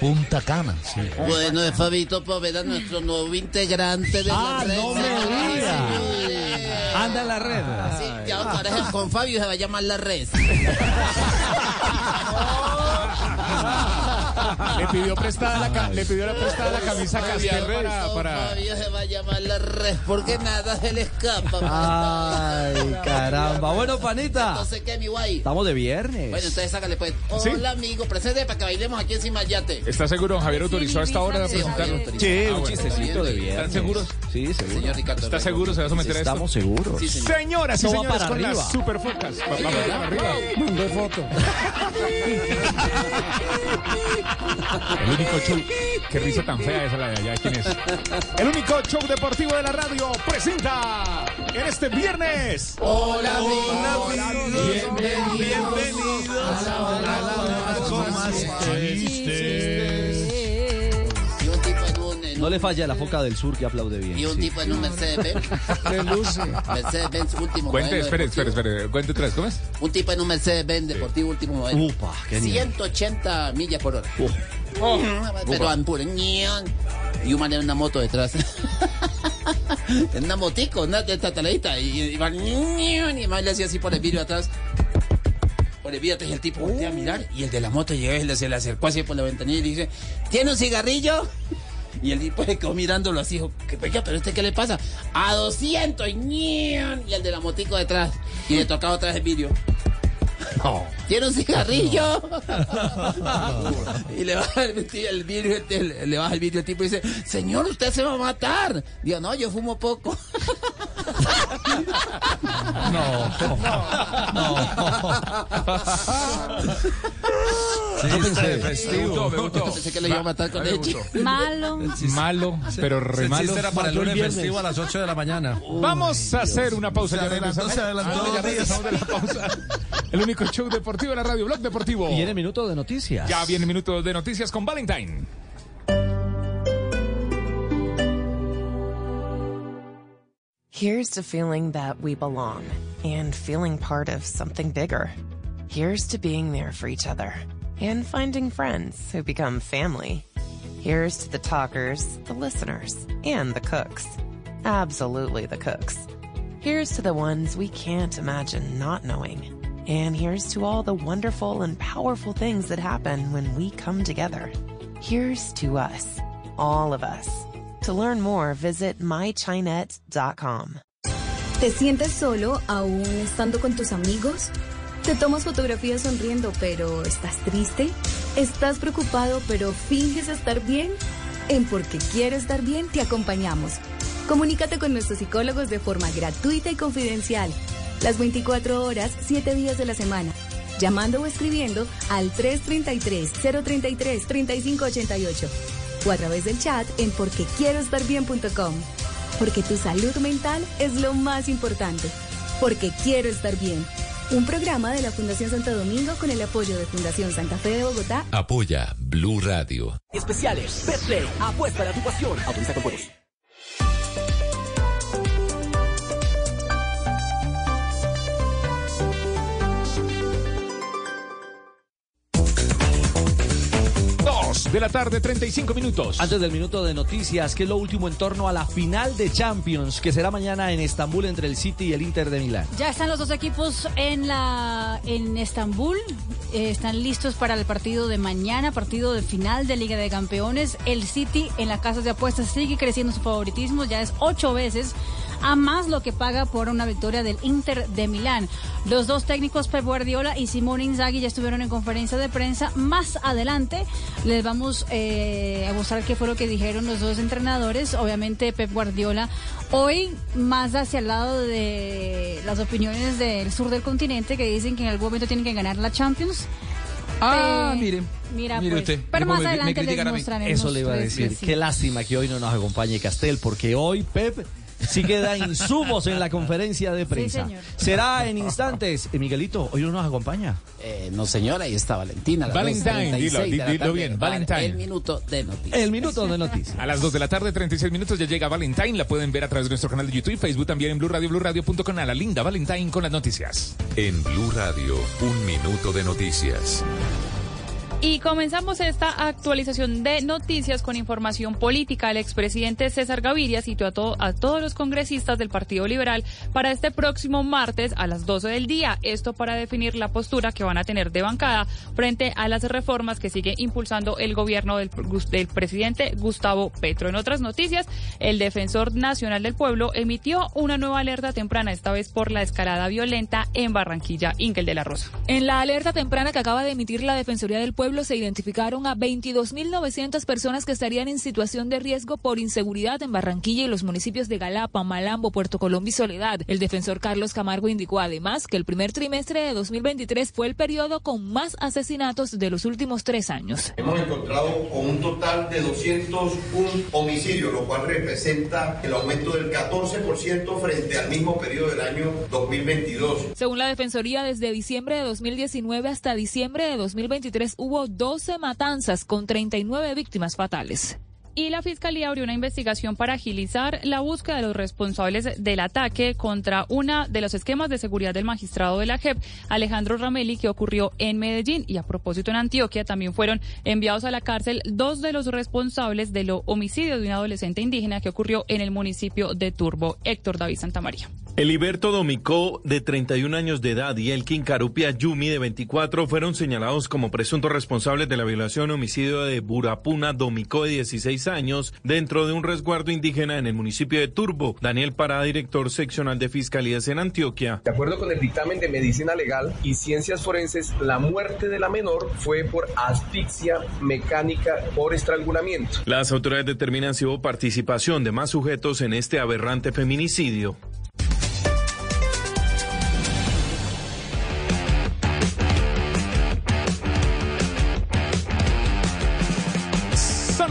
Punta Cana, sí. Bueno, de Fabito Poveda, nuestro nuevo integrante de Ah, la red. no me diga. Anda en la red. Sí, ya ahora con Fabio se va a llamar la red. Le pidió prestada la, le pidió la prestada la camisa Castel para, para... Se va a llamar la red porque nada se le escapa. Ay, caramba. Bueno, panita. Entonces, ¿qué, mi guay? Estamos de viernes. Bueno, entonces sácale pues. ¿Sí? Hola, amigo, presente para que bailemos aquí encima del yate. ¿Está seguro, Javier autorizó a esta hora de Sí, presentarlo? Sí, Ah, un bueno, chistecito de viernes. ¿Están seguros? Sí, seguro. Señor Ricardo. ¿Está Rego. seguro? ¿Se va a someter a esto? Estamos seguros. Sí, señor. Señoras y señores, para con arriba. las superfocas. Va- Vamos para arriba. Mandó foto. El único show. Qué risa tan fea esa la de allá. ¿Quién es? El único show deportivo de la radio presenta en este viernes. Hola, Hola, amigos. Bienvenidos a la hora más chistes. No le falla la foca del sur que aplaude bien. y un sí. tipo en un Mercedes-Benz. Le luce. Mercedes-Benz último Cuente, modelo espere, espere, espere. Cuente tres. ¿Cómo es? Un tipo en un Mercedes-Benz deportivo último modelo. Upa, qué nivel. 180 millas por hora. Uf. Pero en puro. Y un man en una moto detrás. en una motico, una de esta taladita. Y, y va ñion, y man le hacía así por el vidrio atrás. Por el vidrio atrás y el tipo voltea a mirar. Y el de la moto llegó y se le acercó así por la ventanilla y dice: ¿Tiene un cigarrillo? Y el tipo se quedó mirándolo así, dijo, ¿qué peca? ¿Pero este qué le pasa? A 200, ñion. Y el de la motico detrás. Y le tocaba otra vez el vidrio. ¿Tiene un cigarrillo? y le baja el, el vidrio, el- le baja el vidrio el tipo y dice, señor, usted se va a matar. Digo, no, yo fumo poco. Sí, pensé. Me gustó, me gustó. Pensé que le iba a matar con leche. Malo. Malo, pero re malo. Era para el lunes viernes. festivo a las 8 de la mañana. Vamos a hacer una pausa. Se adelantó, se adelantó. Ah, ya regresamos de la pausa. El único show deportivo de la radio, Blog Deportivo. Viene minuto de noticias. Ya viene minuto de noticias con Valentine. Here's to feeling that we belong and feeling part of something bigger. Here's to being there for each other and finding friends who become family. Here's to the talkers, the listeners, and the cooks. Absolutely the cooks. Here's to the ones we can't imagine not knowing. And here's to all the wonderful and powerful things that happen when we come together. Here's to us, all of us. To learn more, visit mychinet.com. ¿Te sientes solo aún estando con tus amigos? ¿Te tomas fotografías sonriendo pero estás triste? ¿Estás preocupado pero finges estar bien? En Porque Quiero Estar Bien te acompañamos. Comunícate con nuestros psicólogos de forma gratuita y confidencial. Las 24 horas, 7 días de la semana. Llamando o escribiendo al 333-033-3588 o a través del chat en porquequieroestarbien.com. Porque tu salud mental es lo más importante. Porque quiero estar bien. Un programa de la Fundación Santo Domingo con el apoyo de Fundación Santa Fe de Bogotá. Apoya Blue Radio. Especiales, Betplay, apuesta a tu pasión. Autoriza con juegos. De la tarde, 35 minutos. Antes del minuto de noticias, ¿qué es lo último en torno a la final de Champions que será mañana en Estambul entre el City y el Inter de Milán? Ya están los dos equipos en la en Estambul. Eh, están listos para el partido de mañana, partido de final de Liga de Campeones. El City en las casas de apuestas sigue creciendo su favoritismo, ya es ocho veces a más lo que paga por una victoria del Inter de Milán. Los dos técnicos Pep Guardiola y Simone Inzaghi ya estuvieron en conferencia de prensa. Más adelante les vamos eh, a mostrar qué fue lo que dijeron los dos entrenadores. Obviamente Pep Guardiola hoy más hacia el lado de las opiniones del sur del continente que dicen que en algún momento tienen que ganar la Champions. Ah, Eh, miren. Mira, Mire pues, usted. pero más me- me adelante les mostraremos. Eso le iba a decir. sí. Qué lástima que hoy no nos acompañe Castel, porque hoy Pep sí queda insumos en la conferencia de prensa. señor. Será en instantes. Eh, Miguelito, hoy no nos acompaña. Eh, no, señora, ahí está Valentina. Valentine, 2:36 dilo, dilo bien, Vale, Valentine. El minuto de noticias. El minuto de noticias. A las 2 de la tarde, 36 minutos, ya llega Valentine. La pueden ver a través de nuestro canal de YouTube y Facebook, también en Blue Radio. A la linda Valentine con las noticias. En Blue Radio, un minuto de noticias. Y comenzamos esta actualización de noticias con información política. El expresidente César Gaviria citó a, to- a todos los congresistas del Partido Liberal para este próximo martes a las 12 del día. Esto para definir la postura que van a tener de bancada frente a las reformas que sigue impulsando el gobierno del, del presidente Gustavo Petro. En otras noticias, el defensor nacional del pueblo emitió una nueva alerta temprana, esta vez por la escalada violenta en Barranquilla, Inkel de la Rosa. En la alerta temprana que acaba de emitir la Defensoría del Pueblo se identificaron a 22.900 personas que estarían en situación de riesgo por inseguridad en Barranquilla y los municipios de Galapa, Malambo, Puerto Colombia y Soledad. El defensor Carlos Camargo indicó además que el primer trimestre de 2023 fue el periodo con más asesinatos de los últimos tres años. Hemos encontrado con un total de 201 homicidios, lo cual representa el aumento del 14% frente al mismo periodo del año 2022. Según la Defensoría, desde diciembre de 2019 hasta diciembre de 2023 hubo 12 matanzas con 39 víctimas fatales. Y la Fiscalía abrió una investigación para agilizar la búsqueda de los responsables del ataque contra una de los esquemas de seguridad del magistrado de la JEP, Alejandro Ramelli, que ocurrió en Medellín. Y a propósito, en Antioquia también fueron enviados a la cárcel dos de los responsables del homicidio de un adolescente indígena que ocurrió en el municipio de Turbo, Héctor David Santamaría. Eliberto Domicó, de 31 años de edad, y Elkin Carupia Yumi, de 24, fueron señalados como presuntos responsables de la violación y homicidio de Burapuna Domicó, de 16 años, dentro de un resguardo indígena en el municipio de Turbo. Daniel Parada, director seccional de Fiscalías en Antioquia. De acuerdo con el dictamen de medicina legal y ciencias forenses, la muerte de la menor fue por asfixia mecánica por estrangulamiento. Las autoridades determinan si hubo participación de más sujetos en este aberrante feminicidio.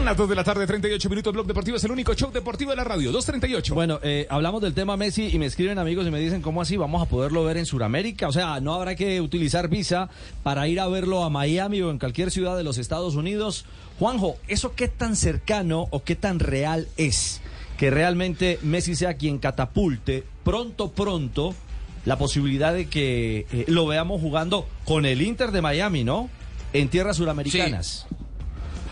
Las 2 de la tarde, 38 minutos, Blog Deportivo es el único show deportivo de la radio, 238. Bueno, eh, hablamos del tema Messi y me escriben amigos y me dicen, ¿cómo así? ¿Vamos a poderlo ver en Sudamérica? O sea, ¿no habrá que utilizar visa para ir a verlo a Miami o en cualquier ciudad de los Estados Unidos? Juanjo, ¿eso qué tan cercano o qué tan real es? Que realmente Messi sea quien catapulte pronto, pronto la posibilidad de que eh, lo veamos jugando con el Inter de Miami, ¿no? En tierras suramericanas.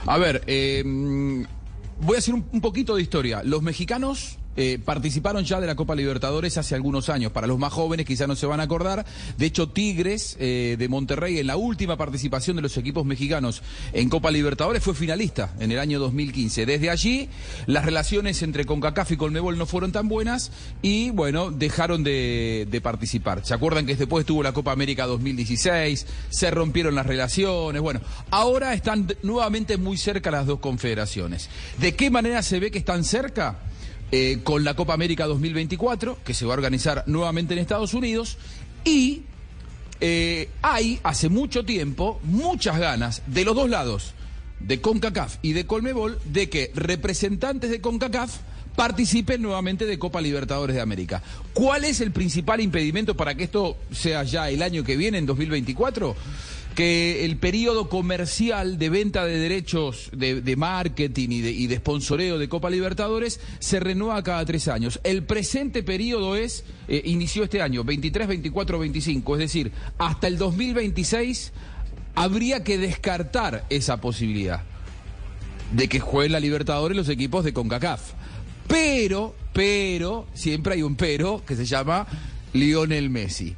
A ver, eh, voy a hacer un poquito de historia. Los mexicanos eh, participaron ya de la Copa Libertadores hace algunos años. Para los más jóvenes quizás no se van a acordar. De hecho, Tigres eh, de Monterrey en la última participación de los equipos mexicanos en Copa Libertadores fue finalista en el año 2015. Desde allí las relaciones entre CONCACAF y Colmebol no fueron tan buenas y bueno, dejaron de, de participar. ¿Se acuerdan que después tuvo la Copa América 2016? Se rompieron las relaciones. Bueno, ahora están nuevamente muy cerca las dos confederaciones. ¿De qué manera se ve que están cerca? Eh, con la Copa América 2024, que se va a organizar nuevamente en Estados Unidos, y eh, hay hace mucho tiempo muchas ganas de los dos lados, de CONCACAF y de Colmebol, de que representantes de CONCACAF participen nuevamente de Copa Libertadores de América. ¿Cuál es el principal impedimento para que esto sea ya el año que viene, en 2024? Que el periodo comercial de venta de derechos de, marketing y de, y de sponsoreo de Copa Libertadores se renueva cada tres años. El presente periodo es, eh, inició este año, 23, 24, 25, es decir, hasta el 2026 habría que descartar esa posibilidad de que jueguen la Libertadores los equipos de CONCACAF. Pero, pero, siempre hay un pero que se llama Lionel Messi.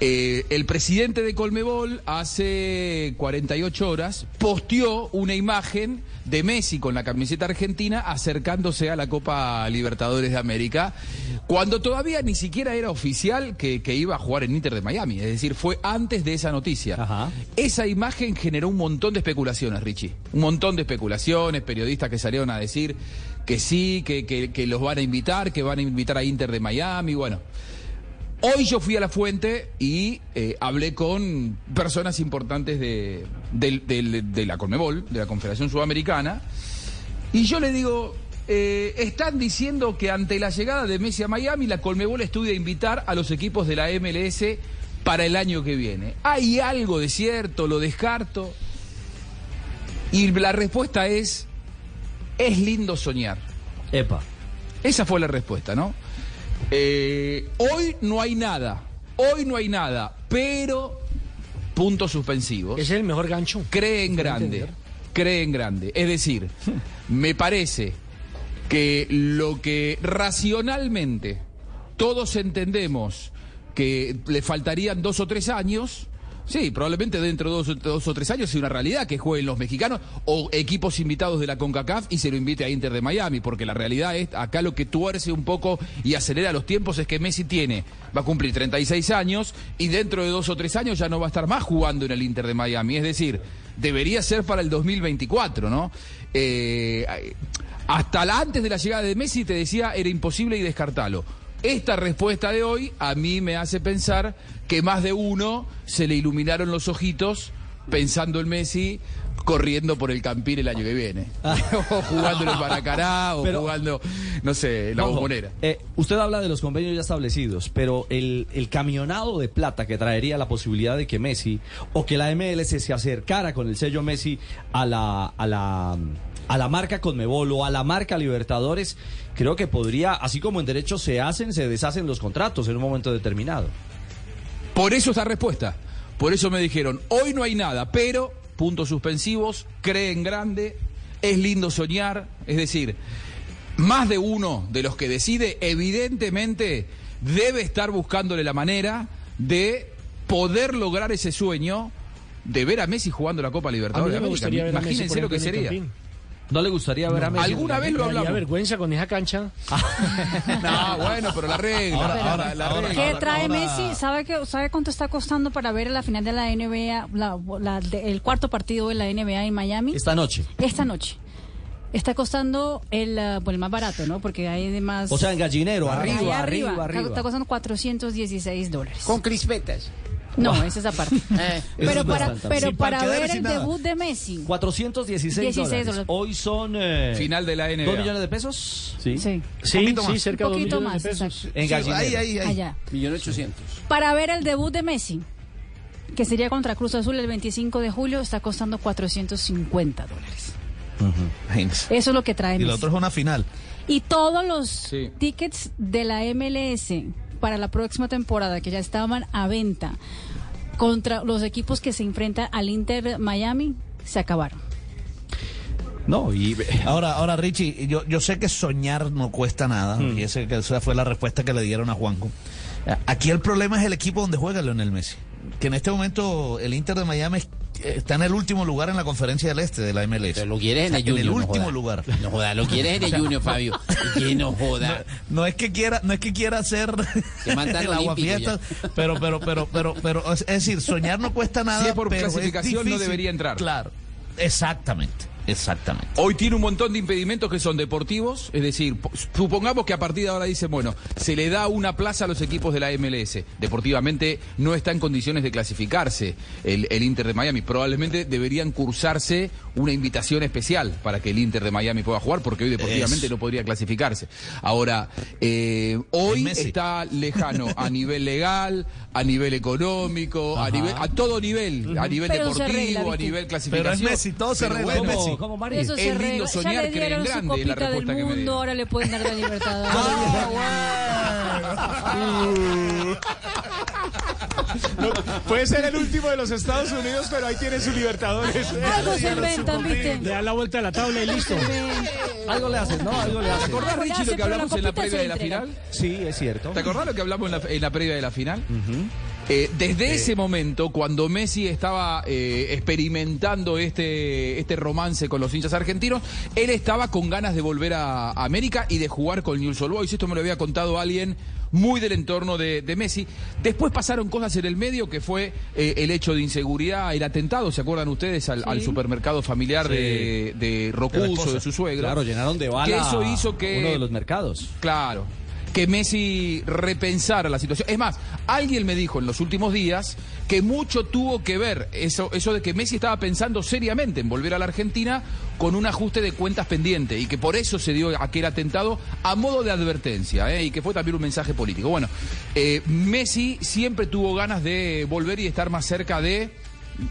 Eh, el presidente de Colmebol hace 48 horas posteó una imagen de Messi con la camiseta argentina acercándose a la Copa Libertadores de América, cuando todavía ni siquiera era oficial que, que iba a jugar en Inter de Miami, es decir, fue antes de esa noticia. Esa imagen generó un montón de especulaciones, Richie, un montón de especulaciones, periodistas que salieron a decir que sí, que, que, que los van a invitar, que van a invitar a Inter de Miami, bueno. Hoy yo fui a la fuente y eh, hablé con personas importantes de, la Conmebol, de la Confederación Sudamericana, y yo le digo, eh, están diciendo que ante la llegada de Messi a Miami, la Colmebol estudia invitar a los equipos de la MLS para el año que viene. ¿Hay algo de cierto? ¿Lo descarto? Y la respuesta es, es lindo soñar. Epa. Esa fue la respuesta, ¿no? Eh, hoy no hay nada, hoy no hay nada, pero puntos suspensivos. Es el mejor gancho. Cree en grande, cree en grande. Es decir, me parece que lo que racionalmente todos entendemos que le faltarían dos o tres años, sí, probablemente dentro de dos, o- dos o tres años sea una realidad que jueguen los mexicanos o equipos invitados de la CONCACAF y se lo invite a Inter de Miami, porque la realidad es, acá lo que tuerce un poco y acelera los tiempos es que Messi tiene, va a cumplir 36 años y dentro de dos o tres años ya no va a estar más jugando en el Inter de Miami, es decir, debería ser para el 2024, ¿no? Eh, hasta antes de la llegada de Messi te decía era imposible y descartarlo. Esta respuesta de hoy a mí me hace pensar que más de uno se le iluminaron los ojitos pensando en Messi corriendo por el Campín el año que viene. o jugando en el Maracaná o Pero- jugando, no sé, la bombonera. eh, usted habla de los convenios ya establecidos, pero el, el camionado de plata que traería la posibilidad de que Messi o que la MLS se acercara con el sello Messi a la, a la, a la marca Conmebol o a la marca Libertadores, creo que podría, así como en derecho se hacen, se deshacen los contratos en un momento determinado. Por eso esta respuesta. Por eso me dijeron, hoy no hay nada, pero, puntos suspensivos, cree en grande, es lindo soñar, es decir, más de uno de los que decide, evidentemente, debe estar buscándole la manera de poder lograr ese sueño de ver a Messi jugando la Copa A mí Libertadores. América. ver a Messi, Imagínense por lo que sería. ¿No le gustaría ver a Messi? ¿Alguna vez lo hablamos? vergüenza con esa cancha. No, bueno, pero la regla. Ahora, ahora, la- regla. ¿Qué trae ahora- Messi? ¿Sabe, que, ¿Sabe cuánto está costando para ver la final de la NBA, la- la- de- el cuarto partido de la NBA en Miami? Esta noche. Esta noche. Está costando el, bueno, el más barato, ¿no? Porque hay de más... O sea, en gallinero, arriba, arriba, arriba. está costando 416 dólares. Con crispetas. No, esa es aparte. Eh, pero para, pero Sin para ver el nada. debut de Messi. 416 16 dólares. dólares. Hoy son... eh, Final de la NBA. ¿Dos millones de pesos? Sí. Sí, poquito sí, más. cerca de Un dos poquito millones más, de pesos. exacto. En Sí, gallinero. ahí, ahí, ahí. Allá. Millón ochocientos. Para ver el debut de Messi, que sería contra Cruz Azul el 25 de julio, está costando 450 dólares. Imagínense. Eso es lo que trae Y lo otro es una final. Y todos los Sí. tickets de la MLS para la próxima temporada que ya estaban a venta contra los equipos que se enfrentan al Inter Miami se acabaron. No, y ahora, ahora Richie, yo, yo sé que soñar no cuesta nada, y ese, que esa fue la respuesta que le dieron a Juanjo. Aquí el problema es el equipo donde juega Leonel Messi. Que en este momento el Inter de Miami es- está en el último lugar en la conferencia del este de la MLS. Pero lo quieres en el O sea, Junior. el no último joda. lugar. No joda, lo quieres en el Junior, Fabio. Que no joda. No es que quiera, no es que quiera hacer Que mandan el aguafiestas, pero, pero, pero, pero, pero, es decir, soñar no cuesta nada. Si es por pero clasificación, no difícil. debería entrar. Claro, exactamente, exactamente. Hoy tiene un montón de impedimentos que son deportivos, es decir, po- supongamos que a partir de ahora dicen, bueno, se le da una plaza a los equipos de la MLS. Deportivamente no está en condiciones de clasificarse el, el Inter de Miami. Probablemente deberían cursarse una invitación especial para que el Inter de Miami pueda jugar, porque hoy deportivamente Eso. no podría clasificarse. Ahora, eh, hoy está lejano a nivel legal, a nivel económico, a nivel, a todo nivel, a nivel Pero deportivo, a nivel Pero clasificación. es Messi, todo se Pero arregla, es bueno, Messi. ¿Cómo, Mari? Eso Es se lindo arregla. Ya soñar, le creen dieron su grande, es la copita del que me mundo, dieron. ahora le pueden dar la libertad. No, puede ser el último de los Estados Unidos, pero ahí tiene su Libertadores. Algo se inventan, ¿viste? Le da la vuelta a la tabla y listo. Algo le haces, ¿no? Algo le haces. ¿Te acordás, Richie, hace, lo que la hablamos en la previa de la final? Sí, es cierto. ¿Te acordás lo que hablamos en la, en la previa de la final? Eh, desde ese momento, cuando Messi estaba eh, experimentando este, este romance con los hinchas argentinos, él estaba con ganas de volver a, a América y de jugar con Newell's Old Boys. Esto me lo había contado alguien muy del entorno de, de Messi. Después pasaron cosas en el medio, que fue eh, el hecho de inseguridad, el atentado, ¿se acuerdan ustedes? Al, al supermercado familiar Sí. de, de Rocuso, de su suegra. Claro, llenaron de bala Que eso hizo que... uno de los mercados. Claro. Que Messi repensara la situación. Es más, alguien me dijo en los últimos días que mucho tuvo que ver eso, eso de que Messi estaba pensando seriamente en volver a la Argentina con un ajuste de cuentas pendiente y que por eso se dio aquel atentado a modo de advertencia ¿eh? y que fue también un mensaje político. Bueno, eh, Messi siempre tuvo ganas de volver y estar más cerca de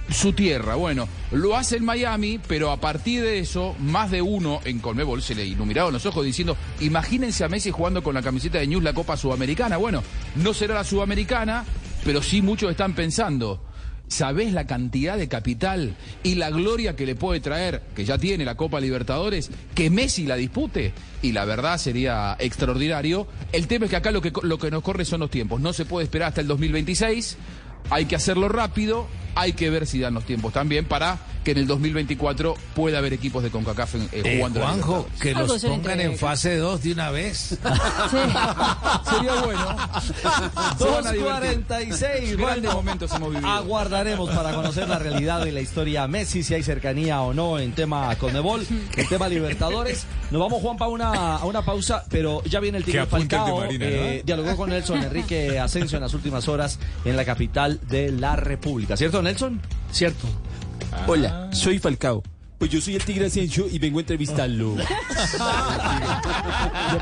su tierra. Bueno, lo hace en Miami, pero a partir de eso, más de uno en Colmebol se le iluminaron los ojos diciendo, imagínense a Messi jugando con la camiseta de News la Copa Sudamericana. Bueno, no será la Sudamericana, pero sí muchos están pensando. ¿Sabés la cantidad de capital y la gloria que le puede traer, que ya tiene la Copa Libertadores, que Messi la dispute? Y la verdad sería extraordinario. El tema es que acá lo que, lo que nos corre son los tiempos. No se puede esperar hasta el 2026. Hay que hacerlo rápido, hay que ver si dan los tiempos también para que en el 2024 pueda haber equipos de CONCACAF eh, Eh, jugando. la Juanjo, que Algo los pongan en fase 2 de una vez. Sería bueno. Se van a divertir. 2.46. Grandes momentos hemos vivido. Aguardaremos para conocer la realidad de la historia Messi, si hay cercanía o no en tema Conmebol, en tema Libertadores. Nos vamos, Juan, a una, a una pausa, pero ya viene el Tigre apuntes de Falcao. Marina, eh, ¿no? dialogó con Nelson Enrique Asensio en las últimas horas en la capital de la República. ¿Cierto, Nelson? Cierto. Hola, soy Falcao. Pues yo soy el Tigre Asensio y vengo a entrevistarlo. Yo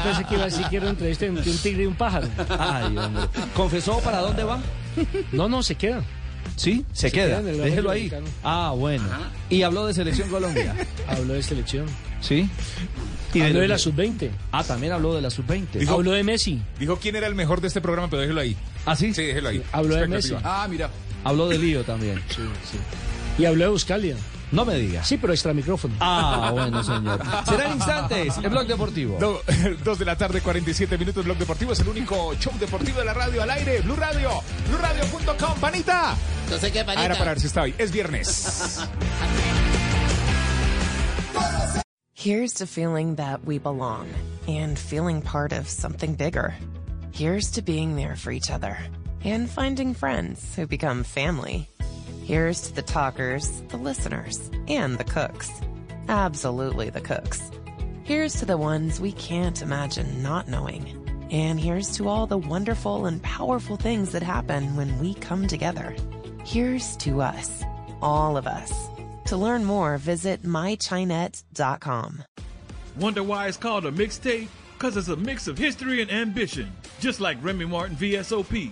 pensé que iba a decir que era entre este, entre un tigre y un pájaro. Ay, hombre. ¿Confesó para dónde va? No, no, se queda. Sí, se, Se queda. queda Déjelo ahí. Mexicano. Ah, bueno. Y habló de Selección Colombia. Habló de selección. ¿Sí? Habló de la los- sub-20. Ah, también habló de la sub-20. Habló de Messi. Dijo quién era el mejor de este programa, pero déjelo ahí. ¿Ah, sí? Sí, déjelo ahí. Habló de. Messi. Ah, mira. Habló de lío también. Sí, sí. Y habló de Buscalia. No me digas. Sí, pero extra micrófono. Ah, bueno, señor. Serán instantes. El blog deportivo. Do- Dos de la tarde, 47 minutos, Blog Deportivo es el único show deportivo de la radio al aire. Blue Radio, BlueRadio.com, panita. Entonces, ¿qué, Ah, panita? era para ver si está hoy. Es viernes. Here's to feeling that we belong and feeling part of something bigger. Here's to being there for each other and finding friends who become family. Here's to the talkers, the listeners, and the cooks. Absolutely the cooks. Here's to the ones we can't imagine not knowing. And here's to all the wonderful and powerful things that happen when we come together. Here's to us, all of us. To learn more, visit mychinet.com. Wonder why it's called a mixtape? Because it's a mix of history and ambition, just like Remy Martin VSOP.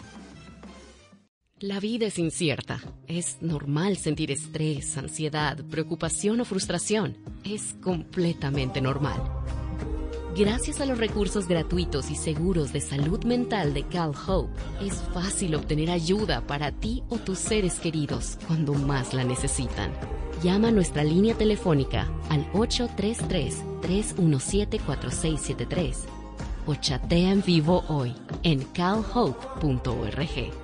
La vida es incierta. Es normal sentir estrés, ansiedad, preocupación o frustración. Es completamente normal. Gracias a los recursos gratuitos y seguros de salud mental de Cal Hope, es fácil obtener ayuda para ti o tus seres queridos cuando más la necesitan. Llama a nuestra línea telefónica al 833-317-4673 o chatea en vivo hoy en calhope.org.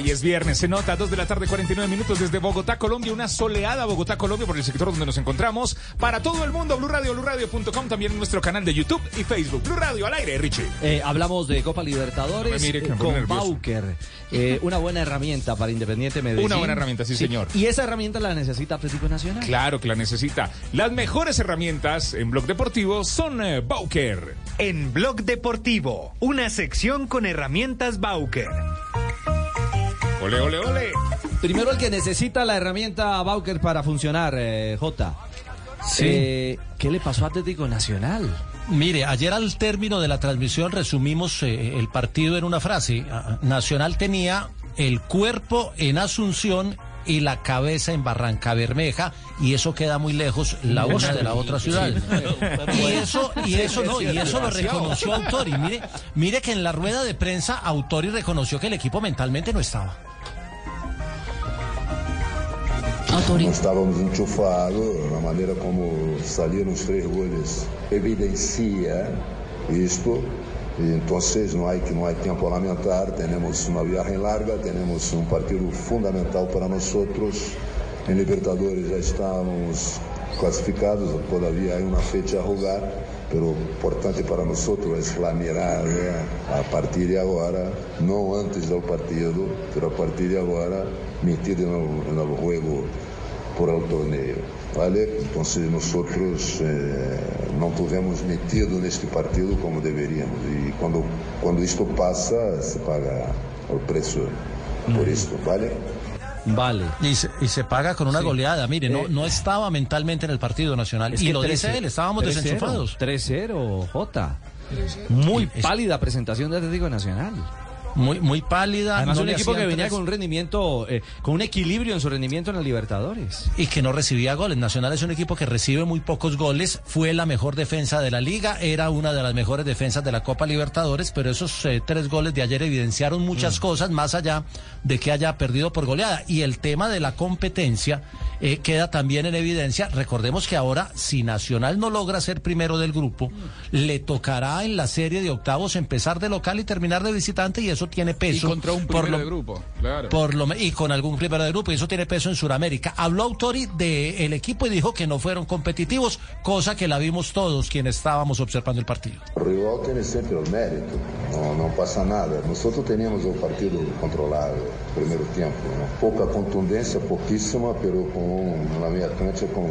y es viernes, se nota, 2 de la tarde, 49 minutos desde Bogotá, Colombia, una soleada Bogotá, Colombia, por el sector donde nos encontramos. Para todo el mundo, Blue Radio, Radio.com también en nuestro canal de YouTube y Facebook. Blue Radio al aire, Richie. Eh, hablamos de Copa Libertadores mire que eh, me con. Bauker. Eh, una buena herramienta para Independiente Medellín. Una buena herramienta, sí, señor. Y esa herramienta la necesita Atlético Nacional. Claro que la necesita. Las mejores herramientas en Blog Deportivo son eh, Bauker. En Blog Deportivo, una sección con herramientas Bauker. Ole, ole, ole. Primero el que necesita la herramienta Bauker para funcionar, eh, J. Sí. Eh, ¿Qué le pasó a Atlético Nacional? Mire, ayer al término de la transmisión resumimos eh, el partido en una frase. Ah, Nacional tenía el cuerpo en Asunción y la cabeza en Barranca Bermeja y eso queda muy lejos la una de la otra ciudad. Y eso y eso no, y eso lo reconoció Autori. Mire, mire que en la rueda de prensa Autori reconoció que el equipo mentalmente no estaba. Não estávamos enchufados, a maneira como saíram os três goles evidencia isto. Então, não há, que não há tempo a lamentar, temos uma viagem larga, temos um partido fundamental para nós outros. Em Libertadores já estamos classificados, todavia há uma fecha a jogar, pero importante para nós é la mirar né, a partir de agora, não antes do partido, pero a partir de agora, metido no, no jogo por el torneio. ¿Vale? Entonces nosotros eh, no tuvimos metido neste partido como deveríamos. E quando, quando isto passa, se paga o preço por isto, ¿vale? Vale. Y se, y se paga con una goleada. Mire, no, no estaba mentalmente en el partido nacional. Es y lo 3-0, dice él, estábamos 3-0, desenchufados. 3-0, J. Muy pálida presentación de Atlético Nacional. Muy, muy pálida. Además, no un equipo que venía tres- con un rendimiento, eh, con un equilibrio en su rendimiento en la Libertadores. y que no recibía goles. Nacional es un equipo que recibe muy pocos goles, fue la mejor defensa de la liga, era una de las mejores defensas de la Copa Libertadores, pero esos eh, tres goles de ayer evidenciaron muchas cosas más allá de que haya perdido por goleada. Y el tema de la competencia eh, queda también en evidencia. Recordemos que ahora, si Nacional no logra ser primero del grupo, le tocará en la serie de octavos empezar de local y terminar de visitante y eso tiene Y peso. contra un por lo- de grupo, claro. por lo, y con algún primero de grupo, y eso tiene peso en Sudamérica. Habló Autori del equipo y dijo que no fueron competitivos, cosa que la vimos todos quienes estábamos observando el partido. O rival tem sempre o mérito, não, não passa nada. Nós teníamos o partido controlado no primeiro tempo. né? Pouca contundência, pouquíssima, pero com na minha cancha com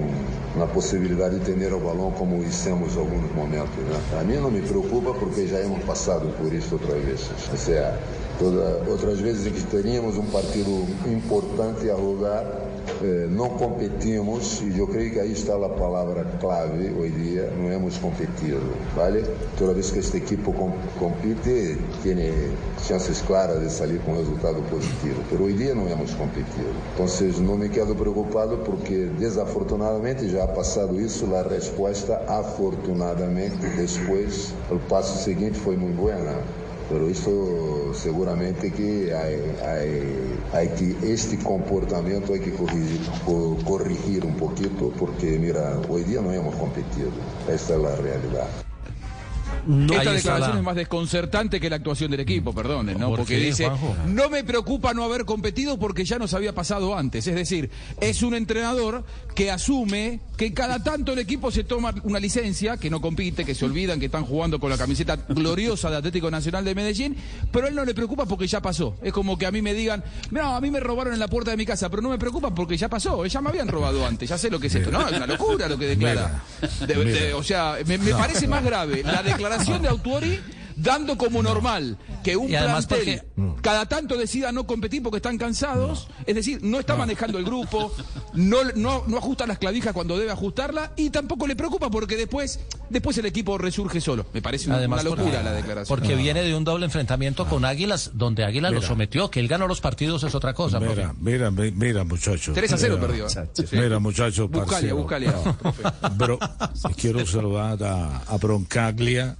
uma possibilidade de ter o balão como hicimos alguns momentos. Né? A mim não me preocupa porque já hemos passado por isso outras vezes. Ou seja, toda, outras vezes que teríamos um partido importante a jogar, eh, não competimos e eu creio que aí está a palavra clave hoje dia, não hemos competido, vale? Toda vez que este equipo com, compite, tem chances claras de sair com resultado positivo, mas hoje dia não hemos competido. Então, não me quedo preocupado porque desafortunadamente já passado isso, a resposta afortunadamente depois, o passo seguinte foi muito buena. Pero isso seguramente que hay, hay, hay que este comportamento hay que corrigir, co- corrigir un poquito porque mira, hoy día no hemos competido. Esta es la realidad. Esta declaración es más desconcertante que la actuación del equipo, perdone, ¿no? ¿Por Porque qué, dice, Juanjo? no me preocupa no haber competido porque ya nos había pasado antes. Es decir, es un entrenador que asume que cada tanto el equipo se toma una licencia, que no compite, que se olvidan que están jugando con la camiseta gloriosa de Atlético Nacional de Medellín, pero a él no le preocupa porque ya pasó. Es como que a mí me digan, no, a mí me robaron en la puerta de mi casa, pero no me preocupa porque ya pasó, ya me habían robado antes, ya sé lo que es esto. No, es una locura lo que declara. De- de- Mira. o sea, me, me No. parece más grave la declaración de Autuori dando como normal que un plantel cada tanto decida no competir porque están cansados, es decir, no está manejando el grupo, no, no, no ajusta las clavijas cuando debe ajustarla y tampoco le preocupa porque después, después el equipo resurge solo. Me parece una, Además, una locura porque- la declaración. Porque viene de un doble enfrentamiento con Águilas, donde Águilas lo sometió. Que él ganó los partidos es otra cosa. Mira, profe. mira, mi- mira, muchacho. 3 a 0 Mira, perdió. ¿eh? Sí, sí. Mira, muchacho, Buscalia, buscalia, Ah, Bro, quiero saludar a, a Broncaglia.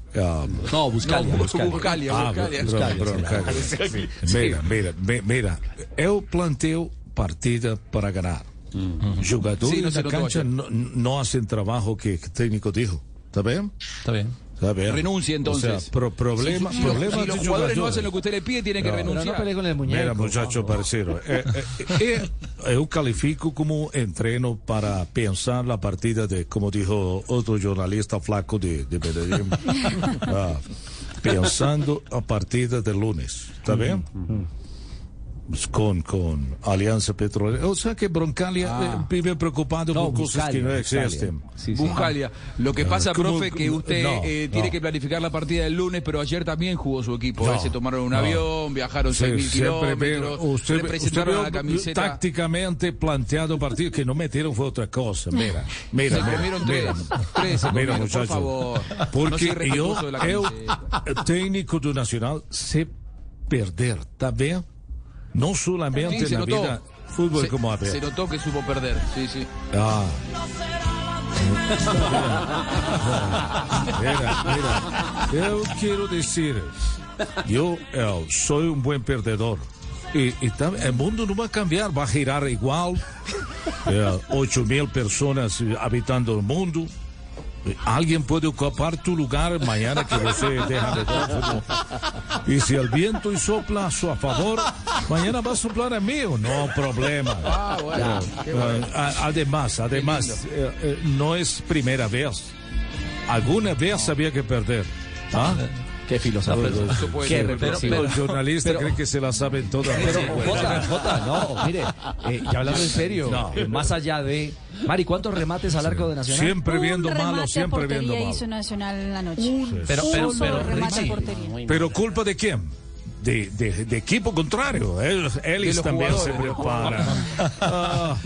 No, Buscalia. No, Buscalia. Buscalia, Ah, Buscalia. Buscalia. Mira, mira, mi- mira. Eu planteo partida para ganar. Jogadores Sí, no notó cancha ayer. no, no hacen trabajo que el técnico dijo. ¿Está bien? Está bien. Bien. Renuncia entonces. O sea, pro- problema, Si- si los- problema si los jugadores no hacen lo que usted le pide, tiene que No. No renunciar. pelee con el muñeco. Mira, muchacho parceiro, é, é, é, eu califico como entreno para pensar na partida de, como dijo outro jornalista flaco de, de Medellín, ah, pensando a partida de lunes, ¿está bien? Con, con Alianza Petrolera. O sea que Broncalia Ah. eh, vive preocupado No, por cosas que no existen. Buscalia. Lo que pasa, ¿Cómo- profe, que usted no, eh, tiene no. que planificar la partida del lunes, pero ayer también jugó su equipo. No, eh, se tomaron un no. avión, viajaron Sí, 6.000 siempre ve- kilómetros, usted, usted la camiseta. tácticamente planteado el partido que no metieron fue otra cosa. Mira, mira, Se mira, comieron mira, tres. Tres se mira, comieron, por favor. Porque yo, de camiseta. técnico do Nacional, sé perder, ¿está bien? No solamente Sí, en la notó. vida fútbol Se- como a ver. Se notó que supo perder, sí, sí. Ah. Mira, mira, eu quero dizer, eu, eu sou um bom perdedor. E, e tam- o mundo não vai cambiar, vai girar igual. É, 8 mil pessoas habitando o mundo. Alguém pode ocupar tu lugar amanhã que você deixa de jogar futebol. E se o vento sopla a seu favor, amanhã vai soplar a não há problema. Ah, bueno, qué bueno. A- además, además, eh, eh, no es primera vez. Alguna vez había que perder. ¿Ah? Qué filósofo. Qué reflexivo. Los jornalistas pero- creen que se la saben todas. Pero. Jota, Jota, no, mire, eh, ya hablando en serio, No. eh, más allá de... Mari, ¿cuántos remates al arco de Nacional? Siempre viendo Un malo, siempre viendo malo. hizo Nacional en la noche. Pero, Un pero, solo pero, remate a portería. Pero culpa de quién? De, de, de equipo contrario. Ellos los también se preparan. Ah.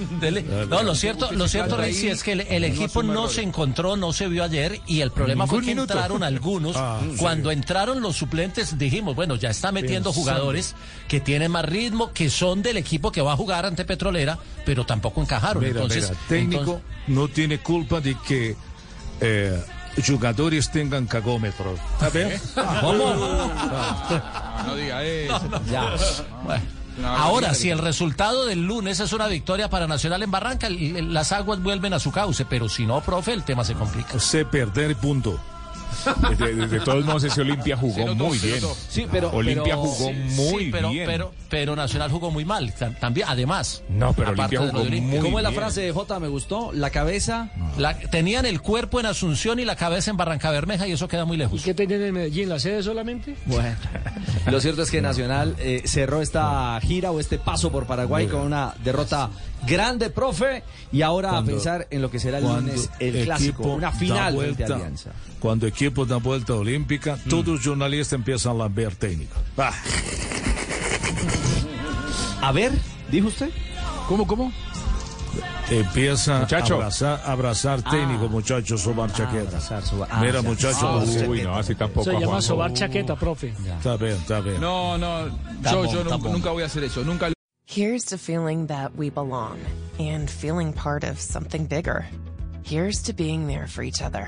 No, lo cierto, lo cierto, es que el, equipo no se encontró, no se vio ayer y el problema fue que minuto. entraron algunos. Ah, sí. Cuando entraron los suplentes dijimos, bueno, ya está metiendo Pensando. jugadores que tienen más ritmo, que son del equipo que va a jugar ante Petrolera, pero tampoco encajaron. Mira, entonces, mira, técnico no tiene culpa de que eh, jugadores tengan cagómetro. ¿Está bien? Ah, no diga eso. Ya. Bueno. Una Ahora, si el resultado del lunes es una victoria para Nacional en Barranca, las aguas vuelven a su cauce, pero si no, profe, el tema se complica. Sé perder, punto. De, de- de todos modos, ese Olimpia jugó notó, muy bien. notó. Sí, pero... Olimpia pero- jugó muy Sí, pero, bien. Pero, pero Nacional jugó muy mal tam- también, además. No, pero Aparte Olimpia de jugó de Olimpia. muy ¿Cómo es la bien. frase de Jota? Me gustó. La cabeza... La- tenían el cuerpo en Asunción y la cabeza en Barranca Bermeja y eso queda muy ¿Y lejos. qué tenían en Medellín? ¿La sede solamente? Bueno, lo cierto es que Nacional eh, cerró esta gira o este paso por Paraguay con una derrota grande, profe, y ahora Cuando- a pensar en lo que será el lunes el clásico, una final vuelta- Alianza. Cuando equipo da vuelta olímpica, todos los jornalistas empiezan a lamber técnico. Ah, A ver, dijo usted. ¿Cómo, cómo? empieza Muchacho. a abrazar, abrazar técnico, muchachos, sobar chaqueta. abrazar, sobar- ah, Mira, ya. muchachos, Ah, Uy, no, así tampoco. Se llama sobar chaqueta, profe. está bien, está bien. No, no, yo, bon, yo nunca, bon. nunca voy a hacer eso. Nunca Here's to feeling that we belong and feeling part of something bigger. Here's to being there for each other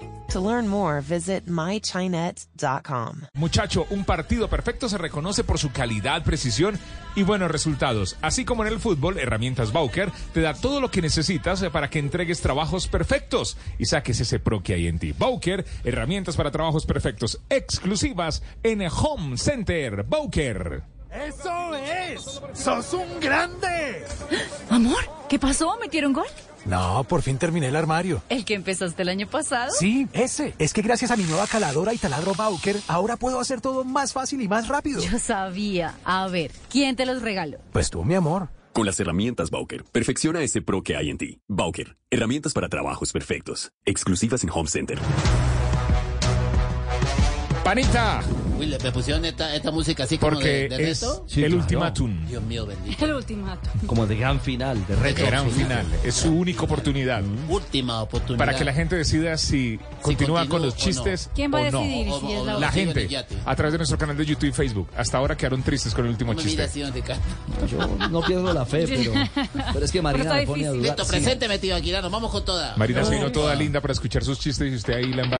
To learn more, visit mychinet.com. Muchacho, un partido perfecto se reconoce por su calidad, precisión y buenos resultados. Así como en el fútbol, Herramientas Bauker te da todo lo que necesitas para que entregues trabajos perfectos y saques ese pro que hay en ti. Bauker, herramientas para trabajos perfectos, exclusivas en Home Center. Bauker. ¡Eso es! ¡Sos un grande! Amor, ¿qué pasó? ¿Metieron gol? No, por fin terminé el armario. ¿El que empezaste el año pasado? Sí, ese. Es que gracias a mi nueva caladora y taladro Bauker, ahora puedo hacer todo más fácil y más rápido. Yo sabía. A ver, ¿quién te los regaló? Pues tú, mi amor. Con las herramientas Bauker, perfecciona ese pro que hay en ti. Bauker, herramientas para trabajos perfectos, exclusivas en Home Center. Panita. Uy, le me pusieron esta, esta música así como Porque de, de es reto. el ultimátum. Dios mío, bendito. El ultimato. Como de gran final, de reto. Gran final. Es su única oportunidad. Última oportunidad. Para que la gente decida si continúa continúa con los o no. chistes ¿Quién va a o no. decidir si es la La gente, a través de nuestro canal de YouTube y Facebook. Hasta ahora quedaron tristes con el último No chiste. Yo no pierdo la fe, pero, pero es que Marina está me pone a dudar. Listo, Sí. presente metido aquí, nos vamos con toda. Marina se vino toda linda para escuchar sus chistes y usted ahí la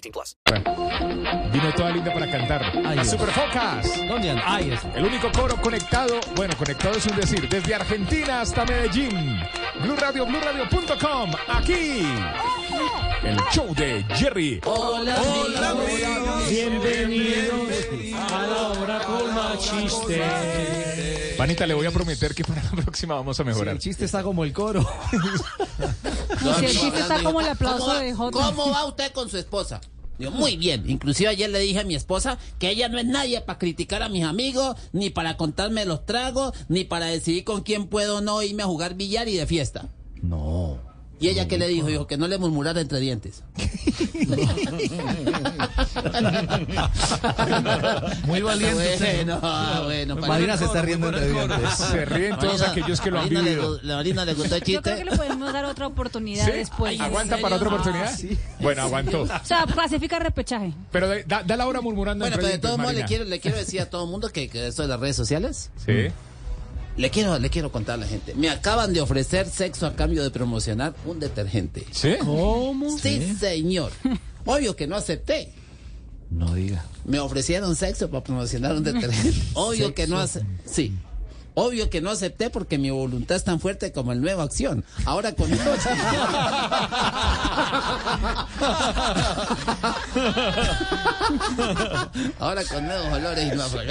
18 plus. Vino toda linda para cantar. Las Superfocas. ¿Dónde anda? Ahí está. El único coro conectado, bueno, conectado es un decir, desde Argentina hasta Medellín. Blue Radio, BlueRadio.com. Aquí. El show de Jerry. Hola, hola, Bienvenidos a la hora con más chistes. Panita, le voy a prometer que para la próxima vamos a Sí, mejorar. el chiste está como el coro. No, si el chiste está como el aplauso ¿Cómo, de Jota. ¿Cómo va usted con su esposa? Digo, muy bien. Inclusive ayer le dije a mi esposa que ella no es nadie para criticar a mis amigos, ni para contarme los tragos, ni para decidir con quién puedo o no irme a jugar billar y de fiesta. No. ¿Y ella qué le dijo? Dijo que no le murmurara entre dientes. Muy valiente. usted, Bueno, ah, bueno. Marina se está riendo entre dientes. Se ríen todos Marina- aquellos que lo han Marina le vivido. La Marina le gustó el Yo creo que chiste. le podemos dar otra oportunidad ¿Sí? después. ¿Aguanta para otra oportunidad? Bueno, aguantó. O sea, clasifica repechaje. Pero de- da, da la hora murmurando Bueno, entre pero de dientes, todos modos le quiero, le quiero decir a todo el mundo que, que eso de las redes sociales. Sí. Le quiero, le quiero contar a la gente. Me acaban de ofrecer sexo a cambio de promocionar un detergente. ¿Sí? ¿Cómo? Sí, señor. Obvio que no acepté. No diga. Me ofrecieron sexo para promocionar un detergente. Obvio que no acepté. Sí. Obvio que no acepté porque mi voluntad es tan fuerte como el nuevo acción. Ahora con Ahora con nuevos olores y nuevos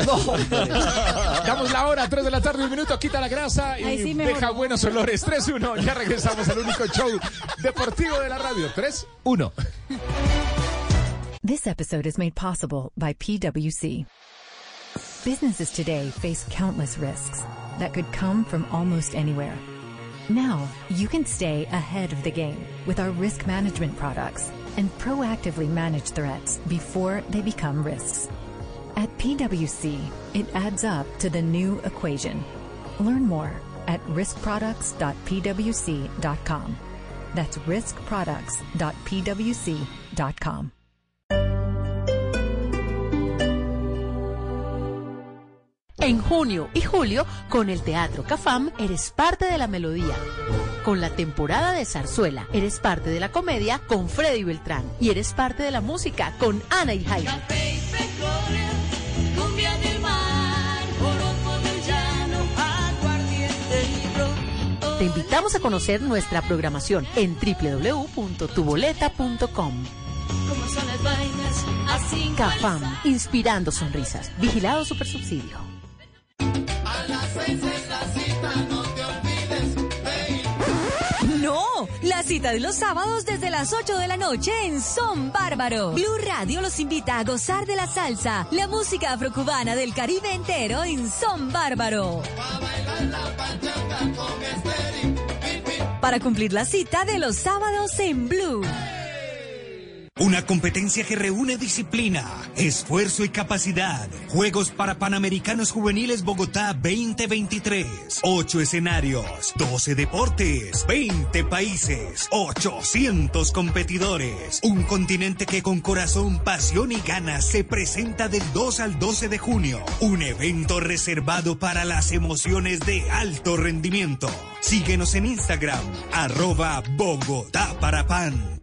Damos la hora, 3 de la tarde, un minuto, quita la grasa y sí deja buenos olores. 3-1, ya regresamos al único show deportivo de la radio. 3-1. This episode is made possible by PwC. Businesses today face countless risks that could come from almost anywhere. Now, you can stay ahead of the game with our risk management products and proactively manage threats before they become risks. At PwC, it adds up to the new equation. Learn more at riskproducts.pwc.com. That's riskproducts.pwc.com. En junio y julio, con el Teatro Cafam, eres parte de la melodía. Con la temporada de zarzuela, eres parte de la comedia con Freddy Beltrán. Y eres parte de la música con Ana y Jaime. Te invitamos a conocer nuestra programación en www.tuboleta.com. Como son las así Cafam, inspirando sonrisas. Vigilado Supersubsidio. No, la cita de los sábados desde las 8 de la noche en Son Bárbaro. Blue Radio los invita a gozar de la salsa, la música afrocubana del Caribe entero en Son Bárbaro. para cumplir la cita de los sábados en Blue. Una competencia que reúne disciplina, esfuerzo y capacidad. Juegos para Panamericanos Juveniles Bogotá 2023. Ocho escenarios, 12 deportes, 20 países, 800 competidores. Un continente que con corazón, pasión y ganas se presenta del 2 al 12 de junio. Un evento reservado para las emociones de alto rendimiento. Síguenos en Instagram, arroba Bogotá para Pan.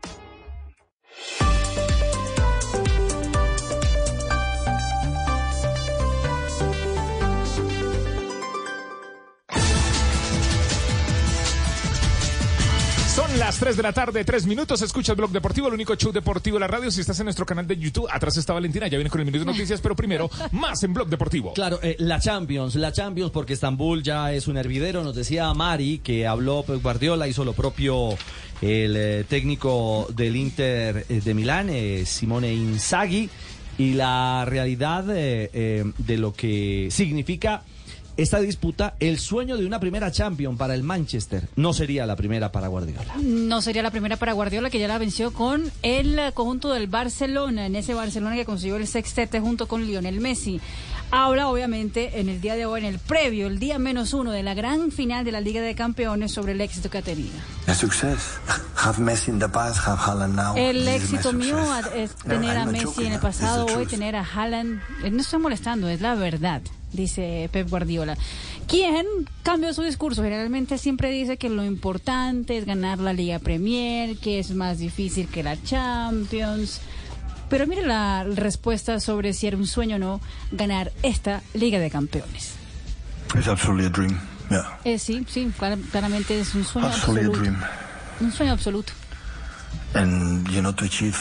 Las 3 de la tarde, 3 minutos. Escucha el blog deportivo, el único show deportivo de la radio. Si estás en nuestro canal de YouTube, atrás está Valentina, ya viene con el minuto de noticias, pero primero, más en blog deportivo. Claro, eh, la Champions, la Champions, porque Estambul ya es un hervidero. Nos decía Mari que habló Pep Guardiola, hizo lo propio el eh, técnico del Inter eh, de Milán, Simone Inzaghi, y la realidad de lo que significa esta disputa, el sueño de una primera Champions para el Manchester. No sería la primera para Guardiola. No sería la primera para Guardiola, que ya la venció con el conjunto del Barcelona, en ese Barcelona que consiguió el sextete junto con Lionel Messi. Habla, obviamente, en el día de hoy, en el previo, el día menos uno de la gran final de la Liga de Campeones sobre el éxito que ha tenido. A success. Have Messi in the past, have Haaland now. El éxito mío es No, tener a Messi joking, en el pasado, hoy tener a Haaland. Eh, No estoy molestando, es la verdad, dice Pep Guardiola. Quien cambió su discurso, generalmente siempre dice que lo importante es ganar la Liga Premier, que es más difícil que la Champions. Pero mire la respuesta sobre si era un sueño o no ganar esta Liga de Campeones. It's absolutely a dream. Yeah. Eh, sí, sí, clar- claramente es un sueño Absolutely a dream. Un sueño absoluto. And you know, to achieve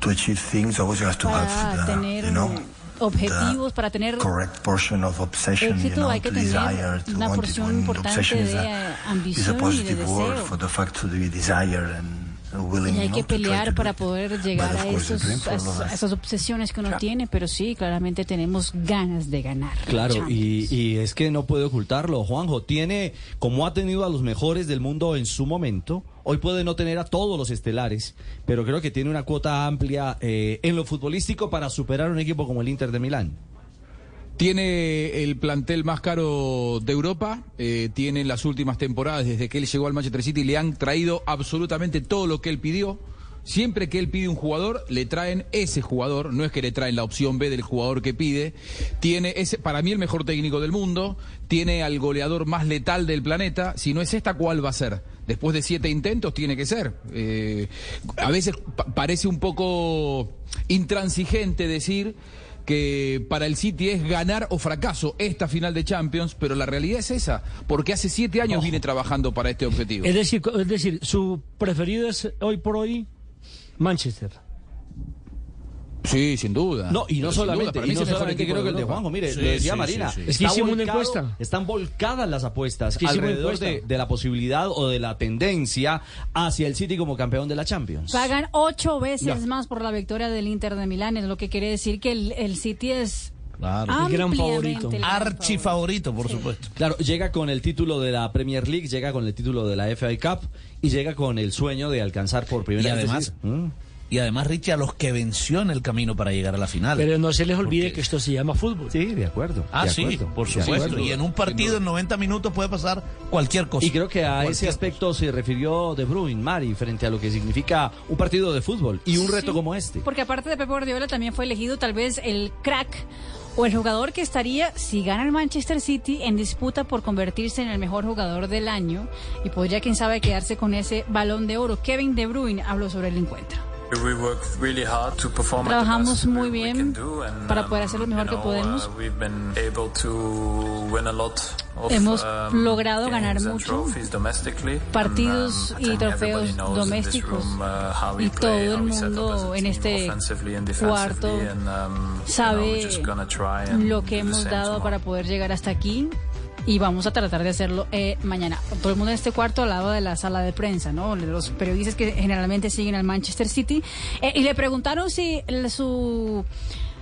to achieve things, always you have to Para have the, tener you know, objetivos, para tener correct portion of obsession. You know, hay que tener una porción importante de ambición y de deseo. Y hay que pelear para poder llegar a, course, esos, a esas obsesiones que uno tiene, pero sí, claramente tenemos ganas de ganar. Claro, y, y es que no puede ocultarlo. Juanjo tiene, como ha tenido a los mejores del mundo en su momento, hoy puede no tener a todos los estelares, pero creo que tiene una cuota amplia eh, en lo futbolístico para superar un equipo como el Inter de Milán. Tiene el plantel más caro de Europa, eh, tiene en las últimas temporadas, desde que él llegó al Manchester City, le han traído absolutamente todo lo que él pidió. Siempre que él pide un jugador, le traen ese jugador, no es que le traen la opción B del jugador que pide. Tiene ese, para mí el mejor técnico del mundo, tiene al goleador más letal del planeta. Si no es esta, ¿cuál va a ser? Después de siete intentos, tiene que ser. Eh, a veces pa- parece un poco intransigente decir que para el City es ganar o fracaso esta final de Champions, pero la realidad es esa, porque hace siete años viene trabajando para este objetivo. Es decir, es decir, su preferido es hoy por hoy Manchester. Sí, sin duda. No, y no solamente, para y mí es no solamente creo que el de. Juanjo, mire, Sí, lo decía sí, Marina, sí, sí. Es que hicimos una encuesta. están volcadas las apuestas alrededor de, de la posibilidad o de la tendencia hacia el City como campeón de la Champions. Pagan ocho veces más por la victoria del Inter de Milán, es lo que quiere decir que el, el City es Claro. El gran favorito. Archi favorito, por supuesto. Claro, llega con el título de la Premier League, llega con el título de la FA Cup y llega con el sueño de alcanzar por primera Y vez. además, es decir, mm, y además, Richie, a los que venció en el camino para llegar a la final. Pero no se les olvide Porque- que esto se llama fútbol. Sí, de acuerdo. Ah, de sí, acuerdo, por supuesto. Y en un partido en 90 minutos puede pasar cualquier cosa. Y creo que a ese aspecto se refirió De Bruyne, Mari, frente a lo que significa un partido de fútbol y un reto Sí, como este. Porque aparte de Pep Guardiola también fue elegido tal vez el crack o el jugador que estaría, si gana el Manchester City, en disputa por convertirse en el mejor jugador del año y podría, quién sabe, quedarse con ese balón de oro. Kevin De Bruyne habló sobre el encuentro. Trabajamos muy bien para um, poder hacer lo mejor que podemos. uh, we've been able to win a lot of, Hemos um, logrado ganar games and mucho, trophies domestically. partidos And, um, y trofeos domésticos. uh, Y todo el mundo en este cuarto um, sabe lo que hemos dado para poder llegar hasta aquí y vamos a tratar de hacerlo eh, mañana. Todo el mundo en este cuarto al lado de la sala de prensa, ¿no? Los periodistas que generalmente siguen al Manchester City. Eh, y le preguntaron si su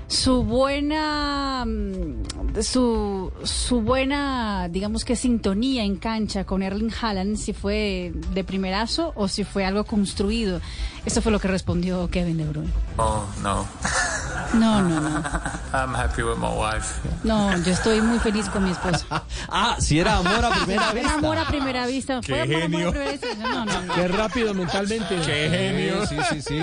su buena mm, su su buena digamos que sintonía en cancha con Erling Haaland si fue de primerazo o si fue algo construido eso fue lo que respondió Kevin De Bruyne Oh, no. no no no I'm happy with my wife. no yo estoy muy feliz con mi esposa Ah, si era amor a primera era vista. amor a primera vista fue amor, amor a primera vista no no no Qué rápido mentalmente. Qué genio. Sí, sí, sí.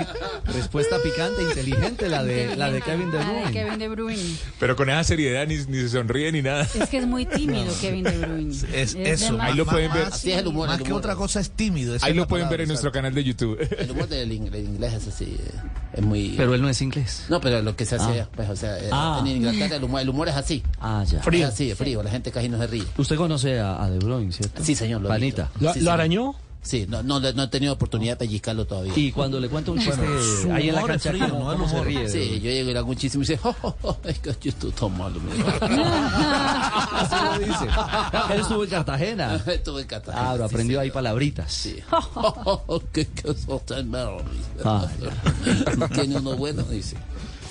Respuesta picante, inteligente la de, la de Kevin De La de Bruyne. Kevin De Bruyne Pero con esa seriedad ni, ni se sonríe ni nada. es que es muy tímido Kevin De Bruyne Es, Es eso. Ahí lo pueden ver. más- Así es el humor, Más el que humor. otra cosa es tímido. Ahí lo pueden ver en nuestro canal de YouTube. El humor del del inglés es así, eh, es muy... Pero él no es inglés. No, pero lo que se hace, Ah. pues, o sea, eh, Ah. en Inglaterra el humor, el humor es así. Ah, ya. Es así, es frío, la gente casi no se ríe. Usted conoce a, a De Bruyne, ¿cierto? Sí, señor, lo. ¿Lo, Sí, lo señor. arañó? Sí, no, no, no he tenido oportunidad de pellizcarlo todavía. Y cuando le cuento un chiste su ahí en la cancha, frío, ¿cómo, no cómo se ríe? Sí, yo llego y le hago un chiste y me dice, oh, oh, oh, es que yo estoy tan malo. me dijo. Así lo dice. Él estuvo en Cartagena. Estuve en Cartagena, Claro, sí, aprendió ahí señor. palabritas. Sí. Oh, oh, oh, que sos tan malo. Ah, Tiene uno bueno, dice.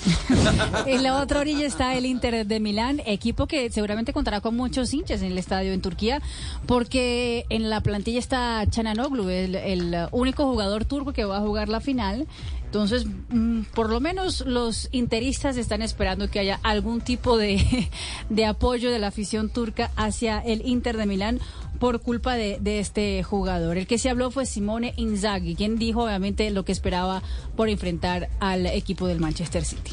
En la otra orilla está el Inter de Milán, equipo que seguramente contará con muchos hinchas en el estadio en Turquía, porque en la plantilla está Chananoglu, el, el único jugador turco que va a jugar la final. Entonces, mm, por lo menos los interistas están esperando que haya algún tipo de, de apoyo de la afición turca hacia el Inter de Milán por culpa de, de este jugador. El que se habló fue Simone Inzaghi, quien dijo obviamente lo que esperaba por enfrentar al equipo del Manchester City.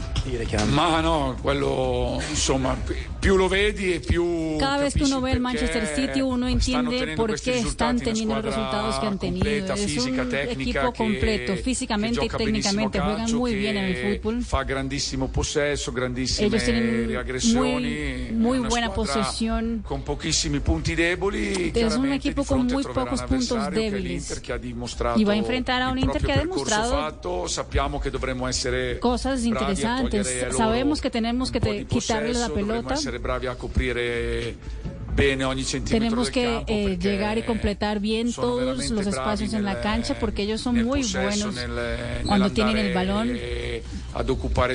Ma no, quello insomma, pi- più lo vedi e più Cada vez que uno ve el Manchester City uno entiende por qué están teniendo los resultados que han tenido. completa, Es fisica, un equipo completo, che físicamente y técnicamente juegan calcio, muy bien en el fútbol. Fa grandissimo possesso, grandissime Ellos tienen muy, muy buena posesión. Con pochissimi punti deboli. Es un equipo con muy pocos un puntos débiles. Y va a enfrentar a un Inter que ha demostrado cosas interesantes. Sabemos que tenemos que te- quitarle la pelota. Tenemos que eh, llegar y completar bien todos los espacios en la cancha porque ellos son muy buenos cuando tienen el balón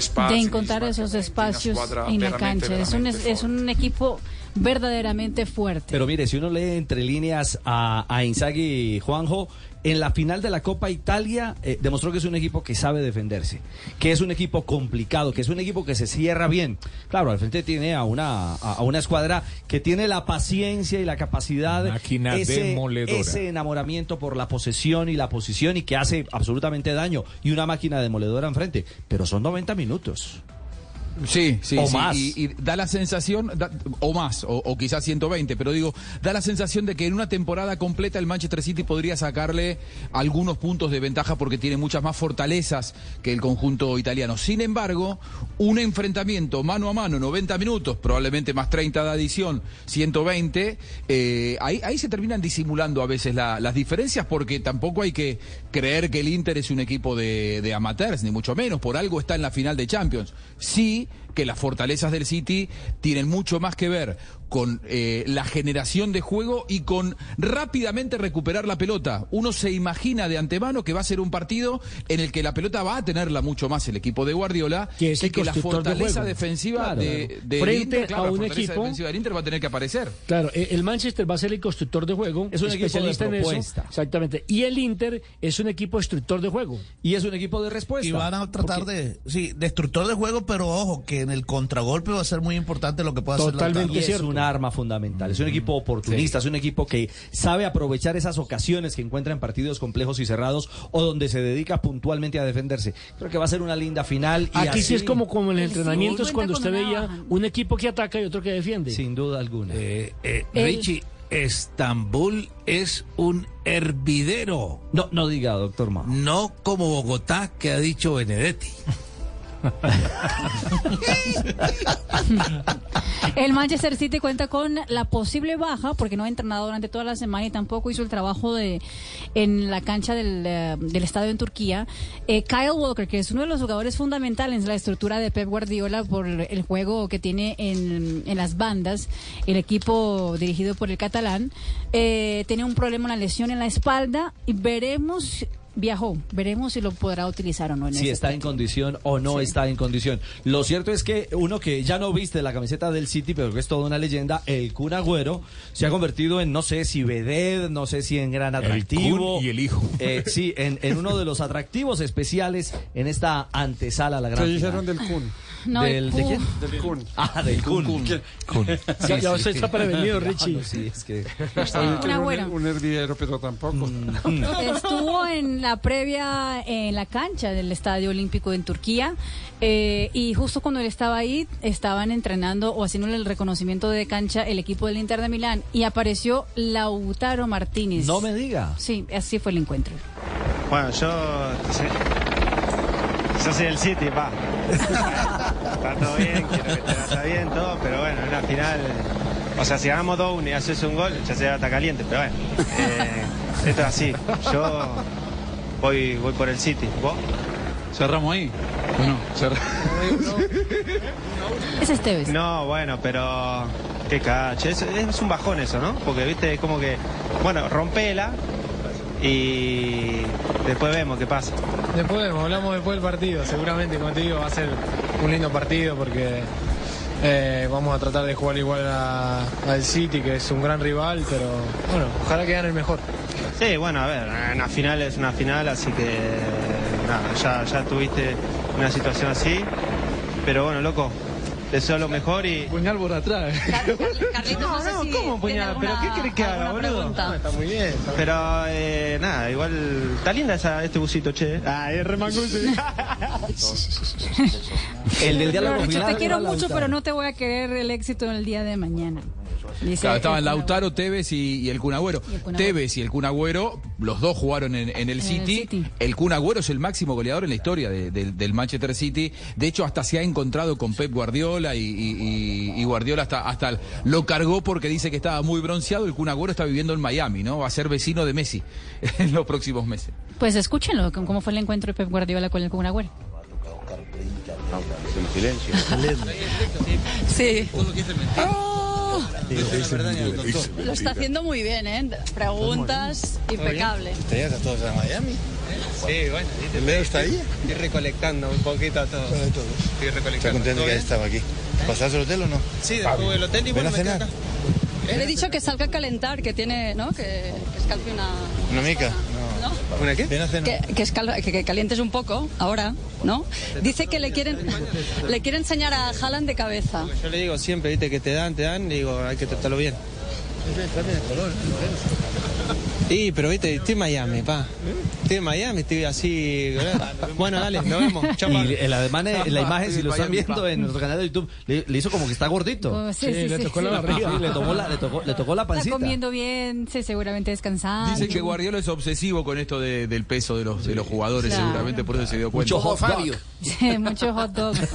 spazi de encontrar esos espacios en la cancha. Es un, es un equipo verdaderamente fuerte. Pero mire, si uno lee entre líneas a, a Inzaghi Juanjo, en la final de la Copa Italia eh, demostró que es un equipo que sabe defenderse, que es un equipo complicado, que es un equipo que se cierra bien. Claro, al frente tiene a una, a, a una escuadra que tiene la paciencia y la capacidad, Máquina ese, demoledora. ese enamoramiento por la posesión y la posición y que hace absolutamente daño y una máquina demoledora enfrente. Pero son 90 minutos. Sí, sí, O sí. más. Y, y da la sensación, da- o más, o, o quizás 120, pero digo, da la sensación de que en una temporada completa el Manchester City podría sacarle algunos puntos de ventaja porque tiene muchas más fortalezas que el conjunto italiano. Sin embargo, un enfrentamiento mano a mano, 90 minutos, probablemente más 30 de adición, 120, eh, ahí, ahí se terminan disimulando a veces la- las diferencias porque tampoco hay que creer que el Inter es un equipo de, de amateurs, ni mucho menos, por algo está en la final de Champions. Sí que las fortalezas del City tienen mucho más que ver con eh, la generación de juego y con rápidamente recuperar la pelota. Uno se imagina de antemano que va a ser un partido en el que la pelota va a tenerla mucho más el equipo de Guardiola Que es y el que la de fortaleza defensiva Claro, de, Frente Inter, claro, a la un fortaleza equipo- defensiva del Inter va a tener que aparecer. Claro, eh, el Manchester va a ser el constructor de juego, Es un equipo de especialista en eso. propuesta. Exactamente. Y el Inter es un equipo destructor de juego. Y es un equipo de respuesta. Y van a tratar de, sí, destructor de juego, pero ojo, que en el contragolpe va a ser muy importante lo que pueda hacer Totalmente Lautaro. es un arma fundamental. Es un equipo oportunista, es un equipo que sabe aprovechar esas ocasiones que encuentra en partidos complejos y cerrados o donde se dedica puntualmente a defenderse. Creo que va a ser una linda final. Y Aquí sí así- es como, como en el entrenamiento es cuando usted veía un equipo que ataca y otro que defiende. Sin duda alguna. Eh, El- Richie, Estambul es un hervidero. No, no diga, doctor Mao. No como Bogotá, que ha dicho Benedetti. El Manchester City cuenta con la posible baja, porque no ha entrenado durante toda la semana y tampoco hizo el trabajo de en la cancha del, eh, del estadio en Turquía. Eh, Kyle Walker, que es uno de los jugadores fundamentales en la estructura de Pep Guardiola por el juego que tiene en, en las bandas, el equipo dirigido por el catalán, eh, tiene un problema, una lesión en la espalda y veremos viajó. Veremos si lo podrá utilizar o no. En si está en condición o no está en condición. Lo cierto es que uno que ya no viste la camiseta del City, pero que es toda una leyenda, el Kun Agüero, se ha convertido en, no sé si vedette, no sé si en gran atractivo. Kun y el hijo. Eh, sí, en, en uno de los atractivos especiales en esta antesala a la gran ¿Qué dijeron del Kun? No, ¿Del, el ¿De Kun. quién? Del Kun. Ah, del Kun. Kun. Ya- ya usted está prevenido, Richie. Sí, es que... Oye, Un agüero. un hervidero, pero tampoco. Estuvo en la previa en la cancha del Estadio Olímpico en Turquía eh, y justo cuando él estaba ahí estaban entrenando o haciéndole el reconocimiento de cancha el equipo del Inter de Milán y apareció Lautaro Martínez. No me diga. Sí, así fue el encuentro. Bueno, yo. sí. Yo soy el City, pa. Está todo bien, quiero que te vaya bien, todo, pero bueno, en la final. O sea, si ganamos 2-1 y haces un gol, ya se va a estar caliente, pero bueno. eh, esto es así. Yo voy, voy por el City. ¿Vos? Cerramos ahí. Bueno, Es Esteves. No, bueno, pero. Qué cacho. Es, es un bajón eso, ¿no? Porque, viste, es como que. Bueno, rompela y después vemos qué pasa. Después vemos, hablamos después del partido. Seguramente, como te digo, va a ser un lindo partido porque eh, vamos a tratar de jugar igual al City, que es un gran rival, pero bueno, ojalá que gane el mejor. Sí, bueno, a ver, una final es una final, así que nada, ya, ya tuviste una situación así. Pero bueno, loco, deseo lo mejor y. Puñal por atrás. Carlitos, no, no, ¿cómo puñal? ¿Pero qué querés que haga, boludo? No, está muy bien. está muy Pero eh, nada, igual. Está linda esa, este busito, che. Ah, es El del diálogo final te quiero mucho, pero no te voy a querer el éxito en el día de mañana. Dice Claro, estaban Lautaro, Tevez y, y el Kun Agüero. Y el Kun Agüero. Tevez y el Kun Agüero, los dos jugaron en, en el En el City. City. El Kun Agüero es el máximo goleador en la historia de- de- del Manchester City. De hecho, hasta se ha encontrado con Pep Guardiola y, y- y- y Guardiola hasta, hasta lo cargó porque dice que estaba muy bronceado. El Kun Agüero está viviendo en Miami, ¿no? Va a ser vecino de Messi en los próximos meses. Pues escúchenlo, cómo fue el encuentro de Pep Guardiola con el Kun Agüero. En silencio. Sí. Lo está haciendo muy bien, ¿eh? Preguntas impecable. ¿Tenías a todos en Miami? Sí, bueno. ¿El Leo está ahí? Estoy recolectando un poquito a todos. Estoy recolectando. ¿Está contento que haya estado aquí? ¿Pasaste al hotel o no? Sí, después del hotel y bueno, a me acá. Le he dicho que salga a calentar, que tiene, ¿no? Que, que escalfe una... ¿Una mica? ¿Una qué? Ven a cenar. Que, que, escal- que- que calientes un poco, ahora, ¿no? Dice que le quieren, le quiere enseñar a Haaland de cabeza. Yo le digo siempre, viste, que te dan, te dan, y digo, hay que tratarlo bien. Sí, pero viste, estoy en Miami, pa. Estoy en Miami, estoy así. Bueno, dale, nos vemos. Chao, pa. Y el ademán, eh, la imagen, si lo están viendo en nuestro canal de YouTube, le, le hizo como que está gordito. Oh, sí, sí, le sí, tocó la barriga. Sí, le, tomó la, le, tocó, le tocó la Está pancita. comiendo bien, sí, seguramente descansando. Dicen que Guardiola es obsesivo con esto de- del peso de los, de los jugadores, Claro. seguramente por eso se dio cuenta. Mucho hot dog. Sí, mucho hot dog.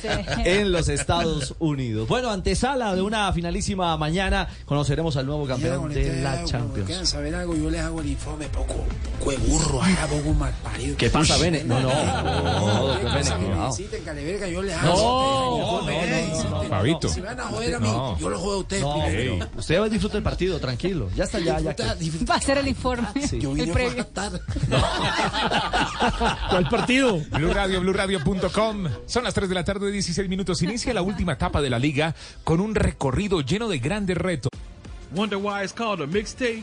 Sí. en los Estados Unidos. Bueno, antesala de una finalísima mañana, conoceremos al nuevo campeón de la Champions. ¿Quieren saber algo? Yo les hago el informe poco, poco de burro, ahora poco mal parido. ¿Qué pasa, Bene? No, no, no, Caleverga, yo les No, hago. no, no, no, no. Fabito. Si van a joder a mí, No. yo lo juego a ustedes No, primero. usted va a disfrutar el partido, tranquilo. Ya está, ya, ya. que- Va a ser el informe. Yo el vine previo. a. ¿Cuál partido? Blue Radio, BlueRadio.com. Son las 3 de la tarde, 16 minutos. Inicia la última etapa de la liga con un recorrido lleno de grandes retos. Wonder why it's called a mixtape?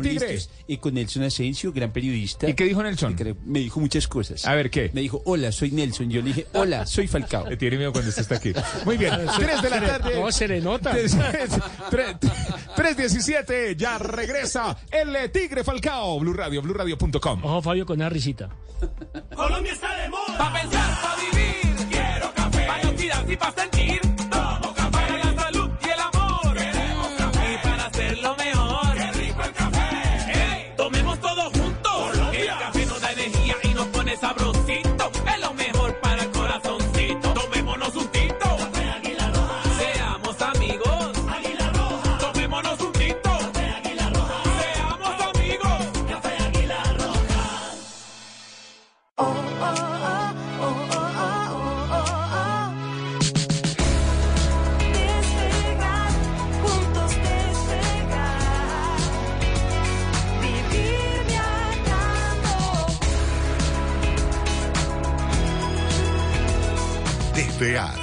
Tigre. Y con Nelson Asensio, gran periodista. ¿Y qué dijo Nelson? Me dijo muchas cosas. A ver, ¿qué? Me dijo, hola, soy Nelson. Yo le dije, hola, soy Falcao. Le tiene miedo cuando usted está aquí. Muy bien. 3 de la tarde. No, serenota. 3.17. Ya regresa el Tigre Falcao. Blue Radio, BlueRadio.com. Ojo, Fabio, con una risita. Colombia está de moda. Pa' pensar, pa' vivir. Quiero café. Pa' oxidar y pa' sentir.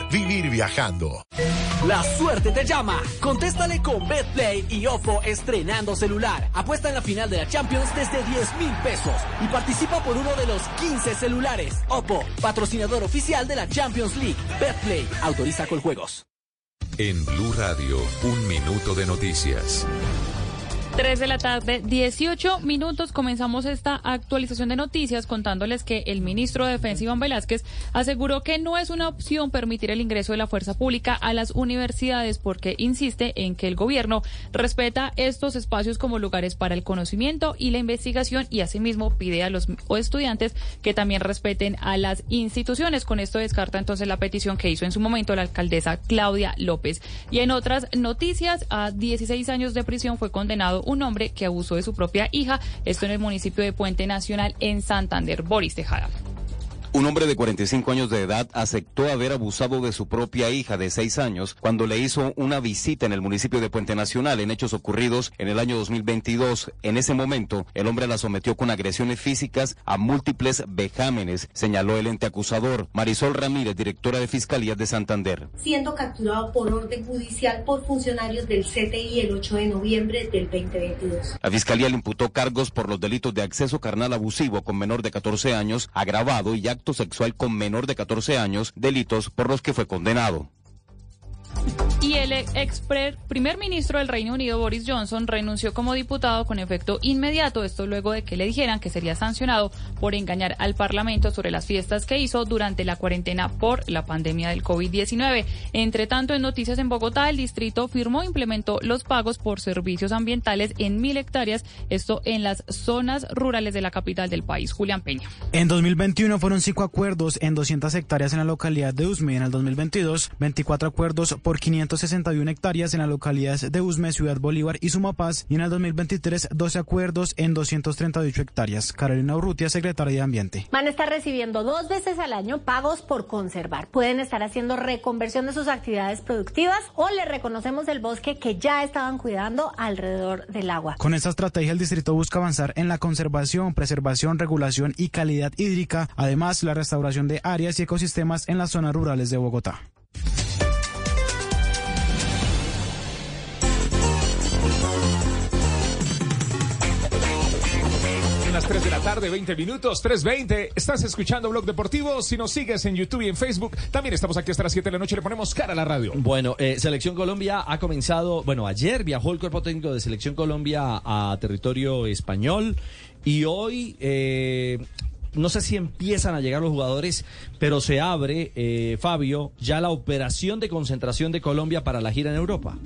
Vivir viajando. La suerte te llama. Contéstale con BetPlay y Oppo estrenando celular. Apuesta en la final de la Champions desde 10 mil pesos y participa por uno de los 15 celulares. Oppo, patrocinador oficial de la Champions League. BetPlay, autoriza con juegos. En Blue Radio, un minuto de noticias. 3 de la tarde, 18 minutos. Comenzamos esta actualización de noticias contándoles que el ministro de Defensa, Iván Velázquez, aseguró que no es una opción permitir el ingreso de la fuerza pública a las universidades porque insiste en que el gobierno respeta estos espacios como lugares para el conocimiento y la investigación y asimismo pide a los estudiantes que también respeten a las instituciones. Con esto descarta entonces la petición que hizo en su momento la alcaldesa Claudia López. Y en otras noticias, a 16 años de prisión fue condenado un hombre que abusó de su propia hija, esto en el municipio de Puente Nacional en Santander. Boris Tejada. Un hombre de 45 años de edad aceptó haber abusado de su propia hija de 6 años cuando le hizo una visita en el municipio de Puente Nacional en hechos ocurridos en el año 2022. En ese momento, el hombre la sometió con agresiones físicas a múltiples vejámenes, señaló el ente acusador. Marisol Ramírez, directora de Fiscalía de Santander. Siendo capturado por orden judicial por funcionarios del CTI el 8 de noviembre del 2022. La Fiscalía le imputó cargos por los delitos de acceso carnal abusivo con menor de 14 años, agravado y acto sexual con menor de 14 años, delitos por los que fue condenado. Y el ex primer ministro del Reino Unido, Boris Johnson, renunció como diputado con efecto inmediato, esto luego de que le dijeran que sería sancionado por engañar al Parlamento sobre las fiestas que hizo durante la cuarentena por la pandemia del COVID-19. Entre tanto, en noticias en Bogotá, el distrito firmó e implementó los pagos por servicios ambientales en mil hectáreas, esto en las zonas rurales de la capital del país. Julián Peña. En 2021 fueron cinco acuerdos en 200 hectáreas en la localidad de Usme. En el 2022, 24 acuerdos por 561 hectáreas en las localidades de Usme, Ciudad Bolívar y Sumapaz. Y en el 2023, 12 acuerdos en 238 hectáreas. Carolina Urrutia, secretaria de Ambiente. Van a estar recibiendo dos veces al año pagos por conservar. Pueden estar haciendo reconversión de sus actividades productivas o le reconocemos el bosque que ya estaban cuidando alrededor del agua. Con esta estrategia, el distrito busca avanzar en la conservación, preservación, regulación y calidad hídrica, además la restauración de áreas y ecosistemas en las zonas rurales de Bogotá. 3 de la tarde, 20 minutos, 3.20. Estás escuchando Blog Deportivo. Si nos sigues en YouTube y en Facebook, también estamos aquí hasta las 7 de la noche. Le ponemos cara a la radio. Bueno, eh, Selección Colombia ha comenzado. Bueno, ayer viajó el cuerpo técnico de Selección Colombia a territorio español y hoy. Eh, no sé si empiezan a llegar los jugadores, pero se abre, eh, Fabio, ya la operación de concentración de Colombia para la gira en Europa.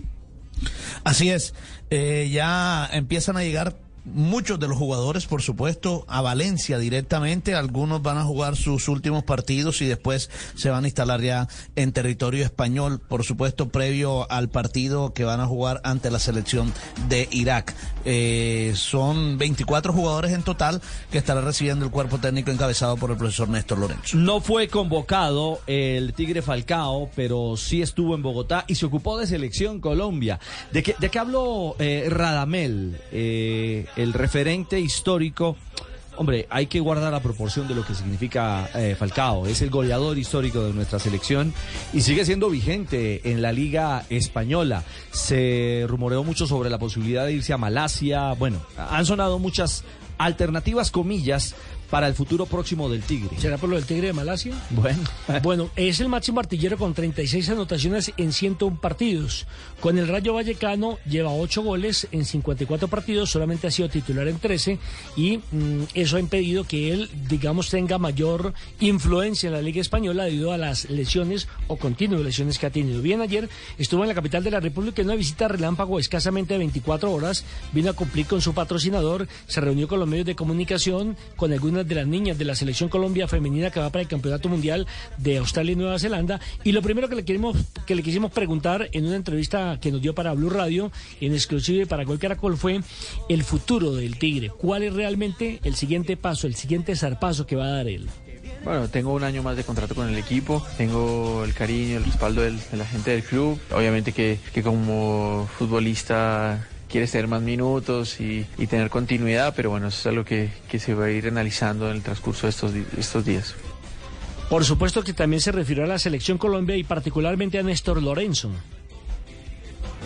Así es, eh, ya empiezan a llegar muchos de los jugadores, por supuesto, a Valencia directamente. Algunos van a jugar sus últimos partidos y después se van a instalar ya en territorio español, por supuesto, previo al partido que van a jugar ante la selección de Irak. Eh, son 24 jugadores en total que estará recibiendo el cuerpo técnico encabezado por el profesor Néstor Lorenzo. No fue convocado el Tigre Falcao, pero sí estuvo en Bogotá y se ocupó de selección Colombia. ¿De qué, de qué habló eh, Radamel? Eh, el referente histórico. Hombre, hay que guardar la proporción de lo que significa eh, Falcao. Es el goleador histórico de nuestra selección y sigue siendo vigente en la Liga Española. Se rumoreó mucho sobre la posibilidad de irse a Malasia. Bueno, han sonado muchas alternativas, comillas, para el futuro próximo del Tigre. ¿Será por lo del Tigre de Malasia? Bueno. bueno, es el máximo artillero con 36 anotaciones en 101 partidos. Con el Rayo Vallecano lleva 8 goles en 54 partidos, solamente ha sido titular en 13 y mm, eso ha impedido que él, digamos, tenga mayor influencia en la Liga Española debido a las lesiones o continuas lesiones que ha tenido. Bien, ayer estuvo en la capital de la República en una visita relámpago escasamente de 24 horas, vino a cumplir con su patrocinador, se reunió con los medios de comunicación, con algunas de las niñas de la selección Colombia femenina que va para el Campeonato Mundial de Australia y Nueva Zelanda. Y lo primero que le queremos, que le quisimos preguntar en una entrevista que nos dio para Blue Radio, en exclusiva para Gol Caracol, fue el futuro del Tigre. ¿Cuál es realmente el siguiente paso, el siguiente zarpazo que va a dar él? Bueno, tengo un año más de contrato con el equipo, tengo el cariño, el respaldo de la gente del club. Obviamente que, que como futbolista quieres tener más minutos y, y tener continuidad, pero bueno, eso es algo que, que se va a ir analizando en el transcurso de estos, estos días. Por supuesto que también se refirió a la selección Colombia y particularmente a Néstor Lorenzo.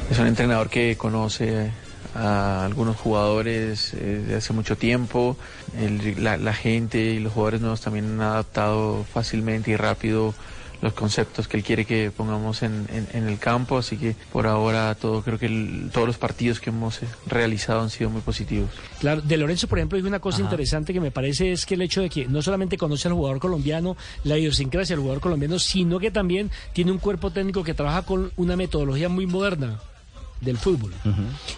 Es un entrenador que conoce a algunos jugadores eh, de hace mucho tiempo. El- la, la gente y los jugadores nuevos también han adaptado fácilmente y rápido los conceptos que él quiere que pongamos en, en- en el campo. Así que por ahora todo creo que el- todos los partidos que hemos eh, realizado han sido muy positivos. Claro, de Lorenzo, por ejemplo, dijo una cosa Ajá. interesante que me parece es que el hecho de que no solamente conoce al jugador colombiano, la idiosincrasia del jugador colombiano, sino que también tiene un cuerpo técnico que trabaja con una metodología muy moderna del fútbol.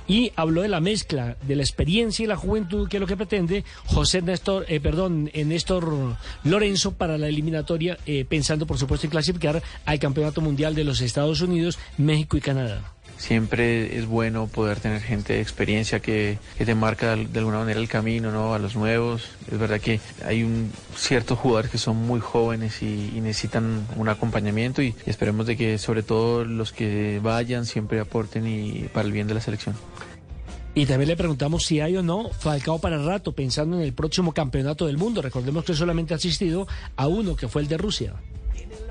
Y habló de la mezcla de la experiencia y la juventud, que es lo que pretende José Néstor, eh, perdón, eh, Néstor Lorenzo para la eliminatoria, eh, pensando por supuesto en clasificar al Campeonato Mundial de los Estados Unidos, México y Canadá. Siempre es bueno poder tener gente de experiencia que, que te marca de alguna manera el camino, ¿no? A los nuevos. Es verdad que hay un ciertos jugadores que son muy jóvenes y, necesitan un acompañamiento y, y esperemos de que sobre todo los que vayan siempre aporten y para el bien de la selección. Y también le preguntamos si hay o no Falcao para rato, pensando en el próximo campeonato del mundo. Recordemos que solamente ha asistido a uno, que fue el de Rusia.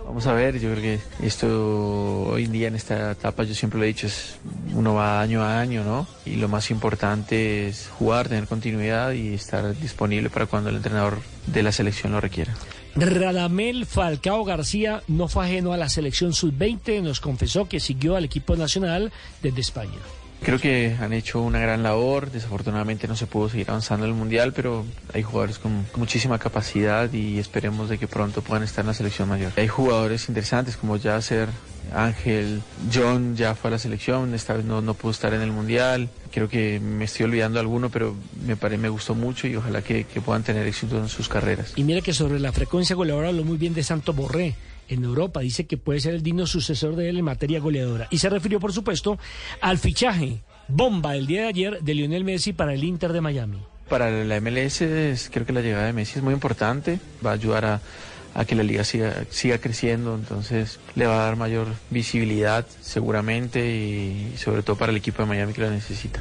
Vamos a ver, yo creo que esto hoy en día en esta etapa, yo siempre lo he dicho, es uno va año a año, ¿no? Y lo más importante es jugar, tener continuidad y estar disponible para cuando el entrenador de la selección lo requiera. Radamel Falcao García no fue ajeno a la selección sub-20, nos confesó que siguió al equipo nacional desde España. Creo que han hecho una gran labor, desafortunadamente no se pudo seguir avanzando en el Mundial, pero hay jugadores con muchísima capacidad y esperemos de que pronto puedan estar en la selección mayor. Hay jugadores interesantes como Yasser, Ángel, John ya fue a la selección, esta vez no, no pudo estar en el Mundial. Creo que me estoy olvidando alguno, pero me, pare, me gustó mucho y ojalá que, que puedan tener éxito en sus carreras. Y mira que sobre la frecuencia goleadora habló muy bien de Santo Borré en Europa. Dice que puede ser el digno sucesor de él en materia goleadora. Y se refirió, por supuesto, al fichaje bomba el día de ayer de Lionel Messi para el Inter de Miami. Para la MLS creo que la llegada de Messi es muy importante, va a ayudar a, a que la liga siga, siga creciendo, entonces le va a dar mayor visibilidad seguramente y sobre todo para el equipo de Miami que la necesita.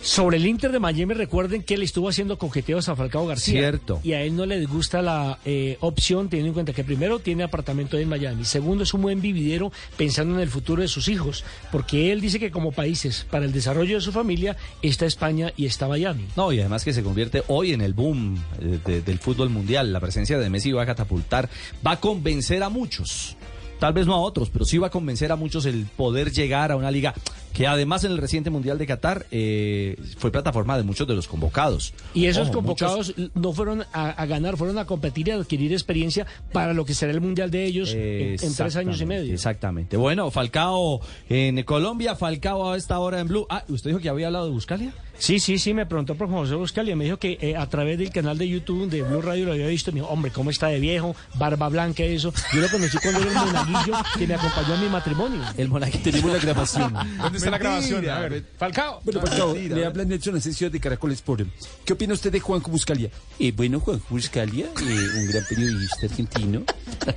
Sobre el Inter de Miami, recuerden que él estuvo haciendo coqueteos a Falcao García. Cierto. Y a él no le gusta la eh, opción, teniendo en cuenta que primero tiene apartamento en Miami, segundo es un buen vividero pensando en el futuro de sus hijos, porque él dice que como países para el desarrollo de su familia está España y está Miami. No, y además que se convierte hoy en el boom eh, de- del fútbol mundial. La presencia de Messi va a catapultar, va a convencer a muchos. Tal vez no a otros, pero sí va a convencer a muchos el poder llegar a una liga que además en el reciente Mundial de Qatar eh, fue plataforma de muchos de los convocados. Y esos Ojo, convocados no fueron a, a ganar, fueron a competir y a adquirir experiencia para lo que será el mundial de ellos en, en tres años y medio. Exactamente. Bueno, Falcao en Colombia, Falcao a esta hora en Blue. Ah, ¿usted dijo que había hablado de Buscalia? Sí, sí, sí, me preguntó por José Buscalia, me dijo que eh, a través del canal de YouTube de Blue Radio lo había visto, me dijo, hombre, ¿cómo está de viejo? Barba blanca, eso. Yo lo conocí cuando era el monaguillo que me acompañó a mi matrimonio. El monaguillo. Tenemos la grabación. ¿Dónde está la grabación? A ver, Falcao. Bueno, Falcao, le habla Nelson Asensio de Caracol Sport. ¿Qué opina usted de Juanjo Buscalia? Eh, bueno, Juanjo Buscalia, eh, un gran periodista argentino,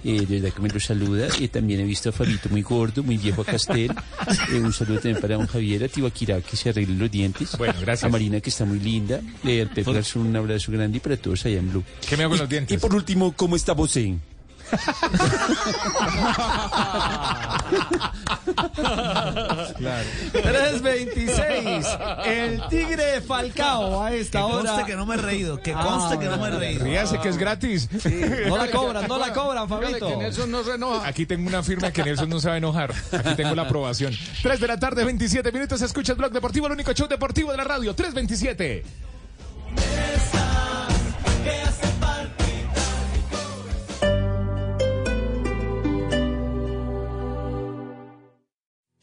eh, de verdad que me lo saluda. Eh, también he visto a Fabito muy gordo, muy viejo a Castel. Eh, un saludo también para don Javier, a Tibaquirá que se arregle los dientes. Bueno, gracias. A Marina que está muy linda. Eh, al Pepe un abrazo grande y para todos allá en Blue. ¿Qué me hago con los dientes? Y por último, ¿cómo está Bosé? Claro. 326. El Tigre Falcao a esta Que hora. conste que no me he reído, que conste que no me he reído. Ríase que es gratis. No la cobran, no la cobran, Fabito. Que Nelson no se enoja. Aquí tengo una firma que Nelson no se va a enojar. Aquí tengo la aprobación. 3 de la tarde, 27 minutos. Escucha el blog deportivo, el único show deportivo de la radio. 327.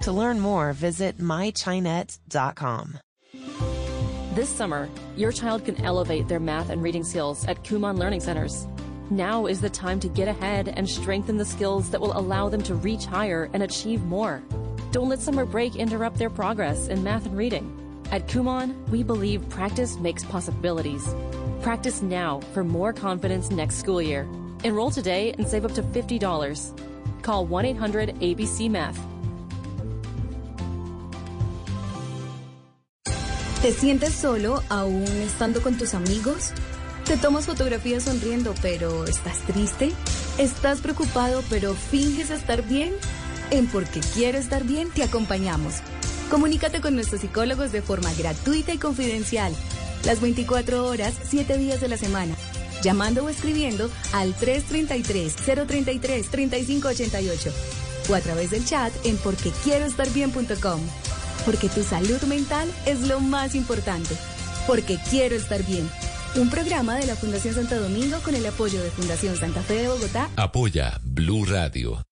To learn more, visit mychinet.com. This summer, your child can elevate their math and reading skills at Kumon Learning Centers. Now is the time to get ahead and strengthen the skills that will allow them to reach higher and achieve more. Don't let summer break interrupt their progress in math and reading. At Kumon, we believe practice makes possibilities. Practice now for more confidence next school year. Enroll today and save up to $50. Call 1 800 ABC Math. ¿Te sientes solo aún estando con tus amigos? ¿Te tomas fotografías sonriendo pero estás triste? ¿Estás preocupado pero finges estar bien? En Porque Quiero Estar Bien te acompañamos. Comunícate con nuestros psicólogos de forma gratuita y confidencial. Las 24 horas, 7 días de la semana. Llamando o escribiendo al 333-033-3588 o a través del chat en porquequieroestarbien.com. Porque tu salud mental es lo más importante. Porque quiero estar bien. Un programa de la Fundación Santo Domingo con el apoyo de Fundación Santa Fe de Bogotá. Apoya Blue Radio.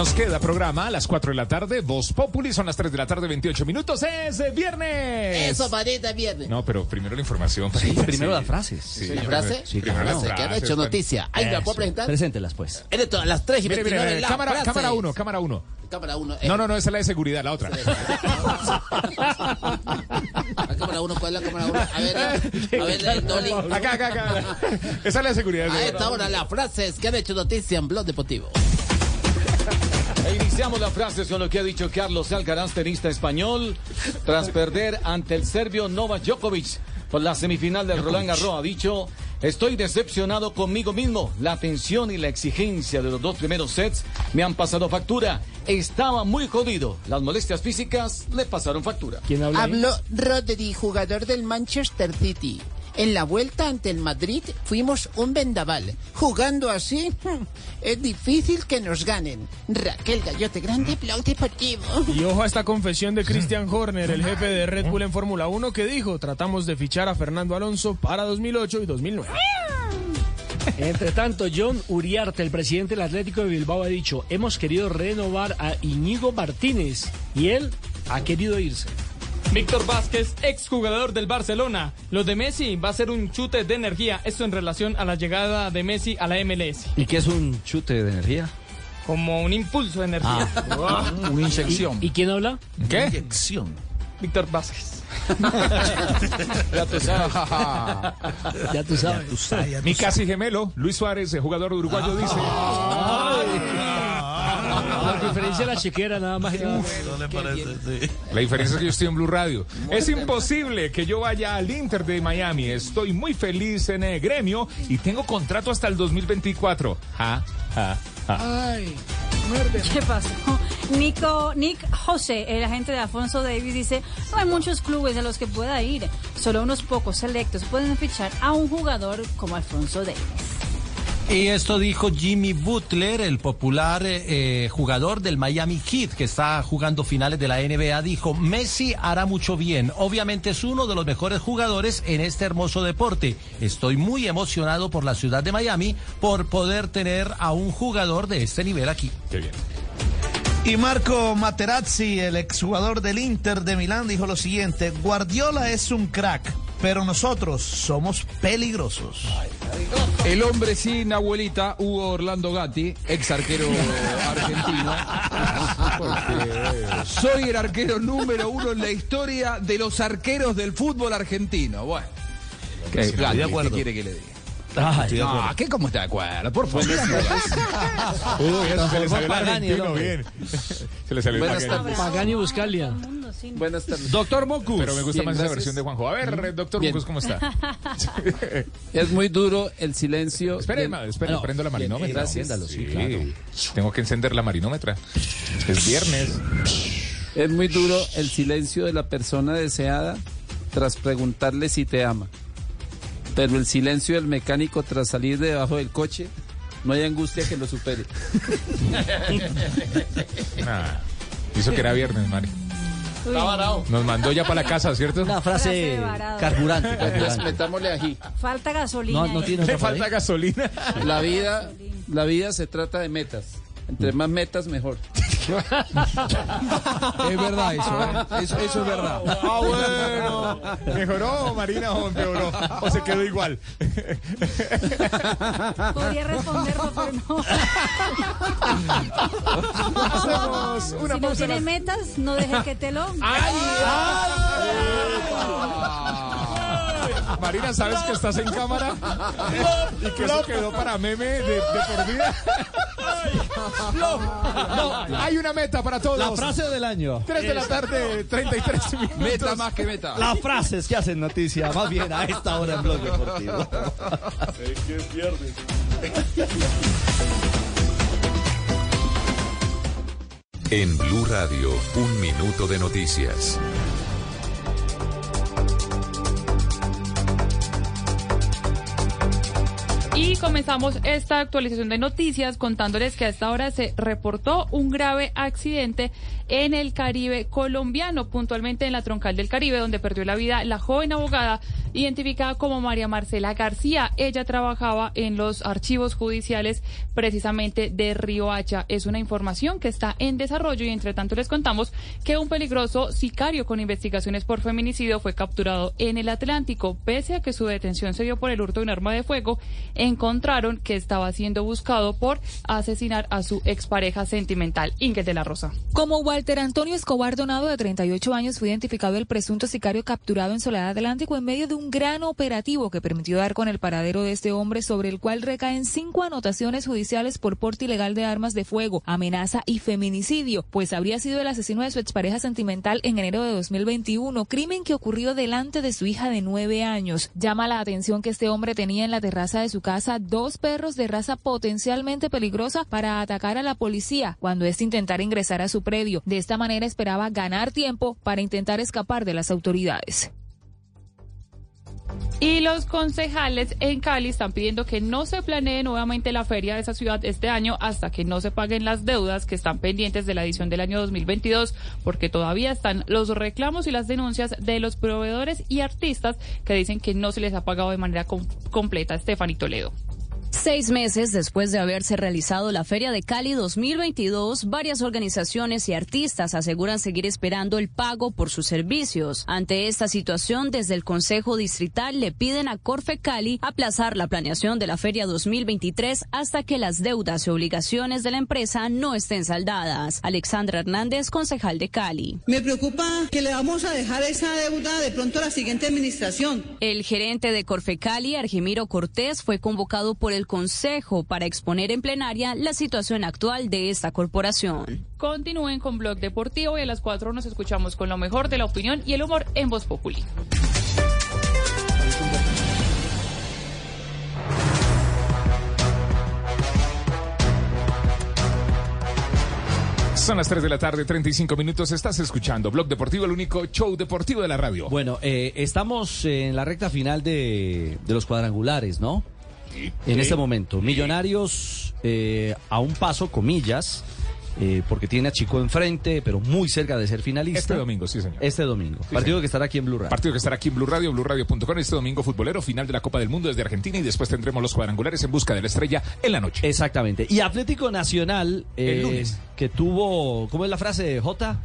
Nos queda programa a las 4 de la tarde, Voz Populi, son las 3 de la tarde, 28 minutos, es eh, viernes. Eso, panita, viernes. No, pero primero la información. Sí, primero sí. las frases. Sí, ¿La primero- frase? Sí, claro. las que han frases, hecho noticia. Ahí la puedo presentar. Preséntelas, pues. Es de todas las 3 y Mire, mire, 29 mire, la cámara, cámara 1, cámara 1. Cámara 1. No, no, no, esa es la de seguridad, la otra. La cámara 1, ¿cuál es la cámara 1? A ver, a ver, el Dolly. Acá, acá, acá. Esa es la de seguridad. A esta hora las frases que han hecho noticia en Blog Deportivo. E iniciamos la frase con lo que ha dicho Carlos Alcaraz, tenista español, tras perder ante el serbio Novak Djokovic por la semifinal del Roland Garros. Ha dicho, estoy decepcionado conmigo mismo. La tensión y la exigencia de los dos primeros sets me han pasado factura. Estaba muy jodido. Las molestias físicas le pasaron factura. ¿Quién habla? Habló Rodri, jugador del Manchester City. En la vuelta ante el Madrid fuimos un vendaval. Jugando así, es difícil que nos ganen. Raquel Gallote Grande, Blog Deportivo. Y ojo a esta confesión de Christian Horner, el jefe de Red Bull en Fórmula 1, que dijo, tratamos de fichar a Fernando Alonso para 2008 y 2009. Entre tanto, John Uriarte, el presidente del Atlético de Bilbao, ha dicho, hemos querido renovar a Iñigo Martínez y él ha querido irse. Víctor Vázquez, exjugador del Barcelona. Lo de Messi va a ser un chute de energía. Esto en relación a la llegada de Messi a la MLS. ¿Y qué es un chute de energía? Como un impulso de energía. Una inyección. ¿Y, y quién habla? ¿Qué? Inyección. Víctor Vázquez. Ya tú sabes. Ya tú sabes. Mi casi gemelo, Luis Suárez, el jugador uruguayo, dice. La diferencia de la chequera nada más. y nada menos. No le parece, sí. La diferencia es que yo estoy en Blue Radio. Es imposible que yo vaya al Inter de Miami. Estoy muy feliz en el gremio y tengo contrato hasta el 2024. Ja, ja, ja. Ay, ¿Qué pasó? Nico, Nick José, el agente de Alfonso Davis, dice, no hay muchos clubes a los que pueda ir. Solo unos pocos selectos pueden fichar a un jugador como Alfonso Davis. Y esto dijo Jimmy Butler, el popular eh, jugador del Miami Heat, que está jugando finales de la NBA. Dijo, Messi hará mucho bien. Obviamente es uno de los mejores jugadores en este hermoso deporte. Estoy muy emocionado por la ciudad de Miami por poder tener a un jugador de este nivel aquí. Qué bien. Y Marco Materazzi, el exjugador del Inter de Milán, dijo lo siguiente, Guardiola es un crack, pero nosotros somos peligrosos. El hombre sin abuelita, Hugo Orlando Gatti, ex arquero argentino. Soy el arquero número uno en la historia de los arqueros del fútbol argentino. Bueno, ¿qué, Estoy de Gatti, acuerdo. ¿qué quiere que le diga? Ay, no. ¿qué cómo está de acuerdo? Por favor. Uy, eso se le salió Pagani, bien. Se le salió Buenas Pagani. Pagani Buscalia. Buenas tardes. Doctor Mocus. Pero me gusta Bien, más esa gracias. versión de Juanjo. A ver, doctor. Mocus, ¿cómo está? Es muy duro el silencio. Espere, del- espere, No, prendo la bien, marinómetra. gracias. Sí, Tengo que encender la marinómetra. Es viernes. Es muy duro el silencio de la persona deseada tras preguntarle si te ama. Pero el silencio del mecánico tras salir de debajo del coche, no hay angustia que lo supere. Nah. Hizo que era viernes, Mari. Está varado. Nos mandó ya para la casa, ¿cierto? Una Frase carburante. Entonces, carburante. metámosle ají. Falta gasolina. No, no tiene Le otra falta gasolina. La vida, la vida se trata de metas. Entre más metas, mejor. Es verdad eso, ¿eh? eso, eso es verdad. Ah, bueno. ¿Mejoró Marina o empeoró? ¿O se quedó igual? Podría responderlo, pero no. Hacemos una si no tiene metas, no deje que te lo... Marina, ¿sabes que estás en cámara? Y que eso quedó para meme de, de por vida. No, hay una meta para todos. La frase del año. 3 de la tarde, 33 minutos. Meta más que meta. Las frases que hacen noticia, más bien a esta hora en Blog Deportivo. En Blue Radio, un minuto de noticias. aquí comenzamos esta actualización de noticias contándoles que a esta hora se reportó un grave accidente en el Caribe colombiano, puntualmente en la troncal del Caribe, donde perdió la vida la joven abogada identificada como María Marcela García. Ella trabajaba en los archivos judiciales precisamente de Río Hacha. Es una información que está en desarrollo y entre tanto les contamos que un peligroso sicario con investigaciones por feminicidio fue capturado en el Atlántico. Pese a que su detención se dio por el hurto de un arma de fuego, encontraron que estaba siendo buscado por asesinar a su expareja sentimental, Ingrid de la Rosa. Como Walter Antonio Escobar Donado, de 38 años, fue identificado el presunto sicario capturado en Soledad Atlántico en medio de un gran operativo que permitió dar con el paradero de este hombre, sobre el cual recaen cinco anotaciones judiciales por porte ilegal de armas de fuego, amenaza y feminicidio, pues habría sido el asesino de su expareja sentimental en enero de 2021, crimen que ocurrió delante de su hija de nueve años. Llama la atención que este hombre tenía en la terraza de su casa dos perros de raza potencialmente peligrosa para atacar a la policía cuando éste intentara ingresar a su predio. De esta manera esperaba ganar tiempo para intentar escapar de las autoridades. Y los concejales en Cali están pidiendo que no se planee nuevamente la feria de esa ciudad este año hasta que no se paguen las deudas que están pendientes de la edición del año 2022, porque todavía están los reclamos y las denuncias de los proveedores y artistas que dicen que no se les ha pagado de manera com- completa. Estefany Toledo. Seis meses después de haberse realizado la Feria de Cali 2022, varias organizaciones y artistas aseguran seguir esperando el pago por sus servicios. Ante esta situación, desde el Consejo Distrital le piden a Corfe Cali aplazar la planeación de la Feria 2023 hasta que las deudas y obligaciones de la empresa no estén saldadas. Alexandra Hernández, concejal de Cali. Me preocupa que le vamos a dejar esa deuda de pronto a la siguiente administración. El gerente de Corfecali, Argemiro Cortés, fue convocado por el Consejo para exponer en plenaria la situación actual de esta corporación. Continúen con Blog Deportivo y a las 4 nos escuchamos con lo mejor de la opinión y el humor en Voz Populi. Son las 3 de la tarde, 35 minutos. Estás escuchando Blog Deportivo, el único show deportivo de la radio. Bueno, eh, estamos en la recta final de, de los cuadrangulares, ¿no? En este momento. Millonarios eh, a un paso, comillas, eh, porque tiene a Chico enfrente, pero muy cerca de ser finalista. Este domingo, sí, señor. Este domingo. Partido señor. que estará aquí en Blue Radio. Partido que estará aquí en Blue Radio, BlueRadio.com, este domingo futbolero, final de la Copa del Mundo desde Argentina y después tendremos los cuadrangulares en busca de la estrella en la noche. Exactamente. Y Atlético Nacional, eh, El lunes. que tuvo, ¿cómo es la frase, J?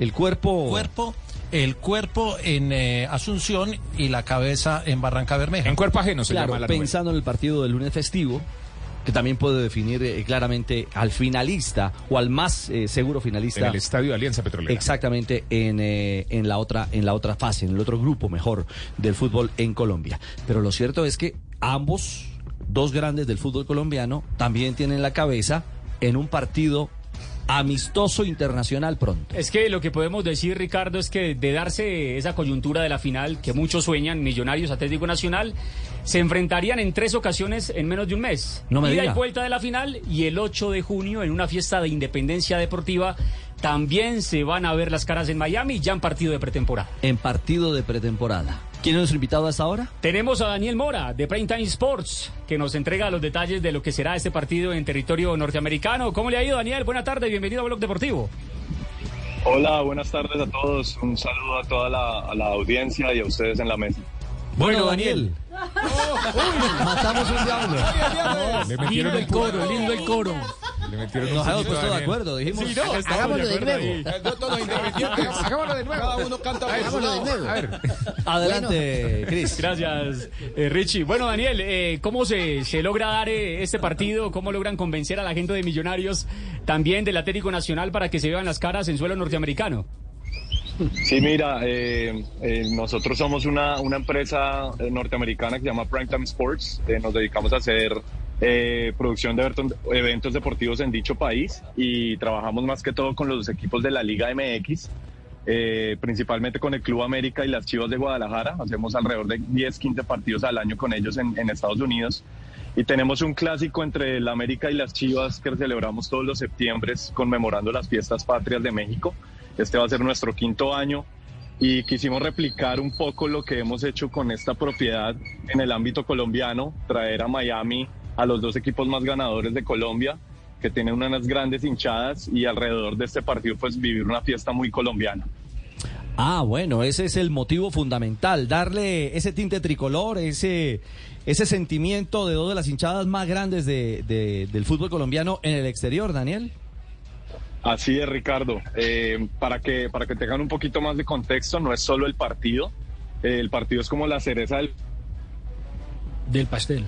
El cuerpo... Cuerpo, el cuerpo en eh, Asunción y la cabeza en Barranca Bermeja. En cuerpo ajeno se claro, llama la novela. pensando en el partido del lunes festivo, que también puede definir eh, claramente al finalista o al más eh, seguro finalista. En el estadio de Alianza Petrolera. Exactamente en, eh, en la otra en la otra fase, en el otro grupo mejor del fútbol en Colombia. Pero lo cierto es que ambos dos grandes del fútbol colombiano también tienen la cabeza en un partido amistoso internacional pronto. Es que lo que podemos decir, Ricardo, es que de darse esa coyuntura de la final que muchos sueñan, Millonarios Atlético Nacional, se enfrentarían en tres ocasiones en menos de un mes. No me Ida diga. y vuelta de la final y el 8 de junio en una fiesta de independencia deportiva también se van a ver las caras en Miami ya en partido de pretemporada. En partido de pretemporada. ¿Quién es nuestro invitado hasta ahora? Tenemos a Daniel Mora de Primetime Sports que nos entrega los detalles de lo que será este partido en territorio norteamericano. ¿Cómo le ha ido, Daniel? Buena tarde, bienvenido a Blog Deportivo. Hola, buenas tardes a todos. Un saludo a toda la, a la audiencia y a ustedes en la mesa. Bueno, Daniel. Matamos un diablo. Le metieron Lindo el coro, lindo el coro. Le metieron Nos hemos puesto de acuerdo, dijimos. Sí, no, Hagámoslo de nuevo. Hagámoslo de nuevo. Cada uno canta por su Hagámoslo de nuevo. A ver. Adelante, Cris. Gracias, eh, Richie. Bueno, Daniel, eh, ¿cómo se, se logra dar eh, este partido? ¿Cómo logran convencer a la gente de Millonarios, también del Atlético Nacional, para que se vean las caras en suelo norteamericano? Sí, mira, eh, eh, nosotros somos una, una empresa eh, norteamericana que se llama Primetime Sports. Eh, nos dedicamos a hacer producción de eventos- deportivos en dicho país y trabajamos más que todo con los equipos de la Liga MX, principalmente con el Club América y las Chivas de Guadalajara. Hacemos alrededor de 10, 15 partidos al año con ellos en, en Estados Unidos. Y tenemos un clásico entre el América y las Chivas que celebramos todos los septiembre conmemorando las fiestas patrias de México. Este va a ser nuestro quinto año y quisimos replicar un poco lo que hemos hecho con esta propiedad en el ámbito colombiano, traer a Miami a los dos equipos más ganadores de Colombia, que tienen unas grandes hinchadas y alrededor de este partido pues vivir una fiesta muy colombiana. Ah, bueno, ese es el motivo fundamental, darle ese tinte tricolor, ese, ese sentimiento de dos de las hinchadas más grandes de, de- del fútbol colombiano en el exterior, Daniel. Así es, Ricardo. Eh, para, que, para que tengan un poquito más de contexto, no es solo el partido, eh, el partido es como la cereza del Del pastel.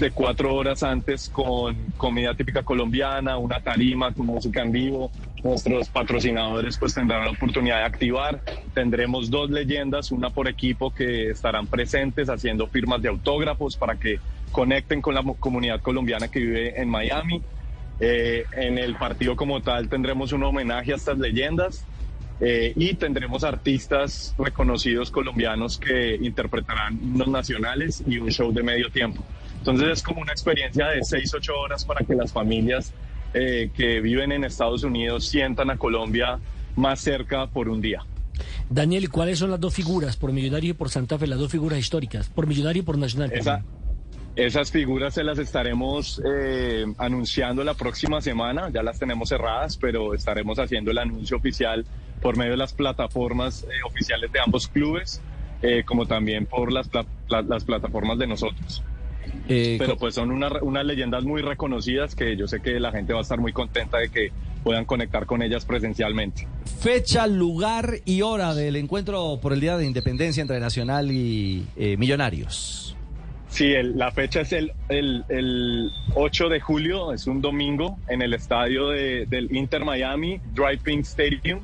de cuatro horas antes con comida típica colombiana, una tarima con música en vivo. Nuestros patrocinadores pues tendrán la oportunidad de activar. Tendremos dos leyendas, una por equipo que estarán presentes haciendo firmas de autógrafos para que conecten con la comunidad colombiana que vive en Miami. Eh, en el partido como tal tendremos un homenaje a estas leyendas eh, y tendremos artistas reconocidos colombianos que interpretarán himnos nacionales y un show de medio tiempo. Entonces es como una experiencia de 6, 8 horas para que las familias eh, que viven en Estados Unidos sientan a Colombia más cerca por un día. Daniel, ¿y ¿cuáles son las dos figuras, por Millonario y por Santa Fe, las dos figuras históricas? Por Millonario y por Nacional. Esa- esas figuras se las estaremos eh, anunciando la próxima semana, ya las tenemos cerradas, pero estaremos haciendo el anuncio oficial por medio de las plataformas eh, oficiales de ambos clubes, eh, como también por las, pla- las plataformas de nosotros. Eh, pero pues son una- unas leyendas muy reconocidas que yo sé que la gente va a estar muy contenta de que puedan conectar con ellas presencialmente. Fecha, lugar y hora del encuentro por el Día de Independencia entre Nacional y Millonarios. Sí, el- la fecha es el, el, el 8 de julio, es un domingo, en el estadio de- del Inter Miami, Drive Pink Stadium,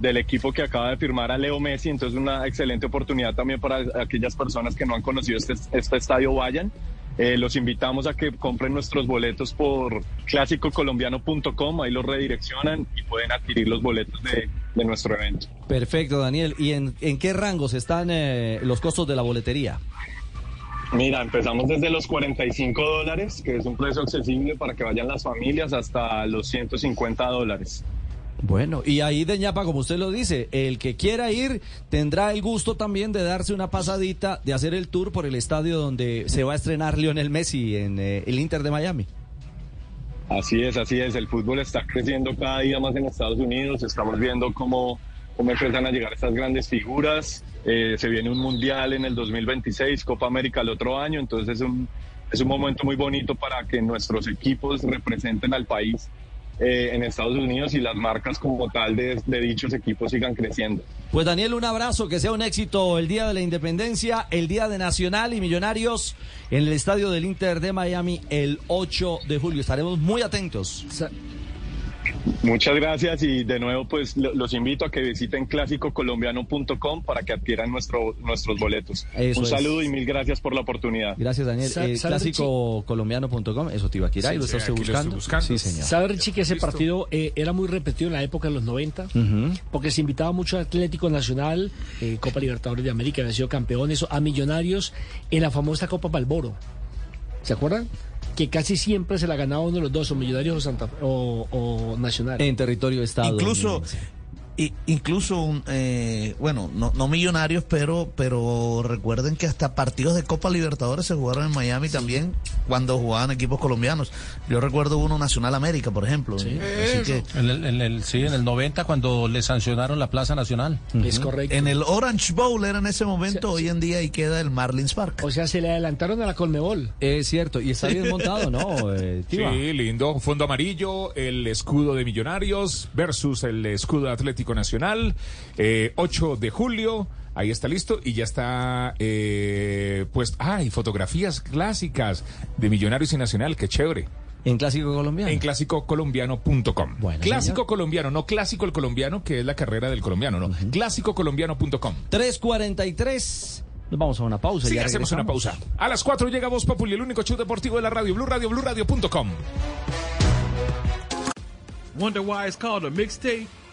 del equipo que acaba de firmar a Leo Messi. Entonces, una excelente oportunidad también para aquellas personas que no han conocido este, este estadio, vayan. Eh, los invitamos a que compren nuestros boletos por clásicocolombiano.com, ahí los redireccionan y pueden adquirir los boletos de, de nuestro evento. Perfecto, Daniel. ¿Y en, en qué rangos están eh, los costos de la boletería? Mira, empezamos desde los 45 dólares, que es un precio accesible para que vayan las familias, hasta los 150 dólares. Bueno, y ahí de ñapa, como usted lo dice, el que quiera ir tendrá el gusto también de darse una pasadita, de hacer el tour por el estadio donde se va a estrenar Lionel Messi en eh, el Inter de Miami. Así es, así es. El fútbol está creciendo cada día más en Estados Unidos. Estamos viendo cómo, cómo empiezan a llegar estas grandes figuras. Eh, se viene un mundial en el 2026, Copa América el otro año. Entonces es un, es un momento muy bonito para que nuestros equipos representen al país eh, en Estados Unidos y las marcas como tal de, de dichos equipos sigan creciendo. Pues Daniel, un abrazo, que sea un éxito el Día de la Independencia, el Día de Nacional y Millonarios en el Estadio del Inter de Miami el 8 de julio. Estaremos muy atentos. Muchas gracias y de nuevo pues lo- los invito a que visiten clásicocolombiano.com para que adquieran nuestro, nuestros boletos. Eso Un es. saludo y mil gracias por la oportunidad. Gracias, Daniel. Sa- Eh, sabe, clásico colombiano.com, eso te iba a quitar, Sí, ¿lo sí, está usted aquí lo estoy buscando? buscando. Sí, señor. ¿Sabe, Richie, que ese partido eh, era muy repetido en la época de los 90? Ujú. Porque se invitaba mucho a Atlético Nacional, eh, Copa Libertadores de América, había sido campeones, a Millonarios en la famosa Copa Balboro. ¿Se acuerdan? Que casi siempre se la ganaba uno de los dos, o Millonarios o, Santa o, o Nacional. En territorio estado. Incluso, Y incluso, un, eh, bueno, no, no millonarios, pero, pero recuerden que hasta partidos de Copa Libertadores se jugaron en Miami también cuando jugaban equipos colombianos. Yo recuerdo uno Nacional América, por ejemplo. Así que En el, en el- sí, en el 90 cuando le sancionaron la Plaza Nacional. Es correcto. en el Orange Bowl era en ese momento, hoy en día ahí queda el Marlins Park. O sea, se le adelantaron a la Colmebol. Es cierto, y está bien montado, ¿no? Eh? Sí, lindo. Fondo amarillo, el escudo de Millonarios versus el escudo Atlético Nacional. Eh, 8 de julio. Ahí está listo y ya está eh, pues, ay, fotografías clásicas de Millonarios y Nacional, qué chévere. En Clásico Colombiano. En clásicocolombiano.com. Bueno, clásico señor. colombiano, no clásico el colombiano, que es la carrera del colombiano, no. Clásicocolombiano.com. 3.43. Nos vamos a una pausa. Sí, ya hacemos una pausa. A las 4 llega Voz Populi, el único show deportivo de la radio, Blue Radio, BlueRadio.com. Wonder why it's called a mixtape?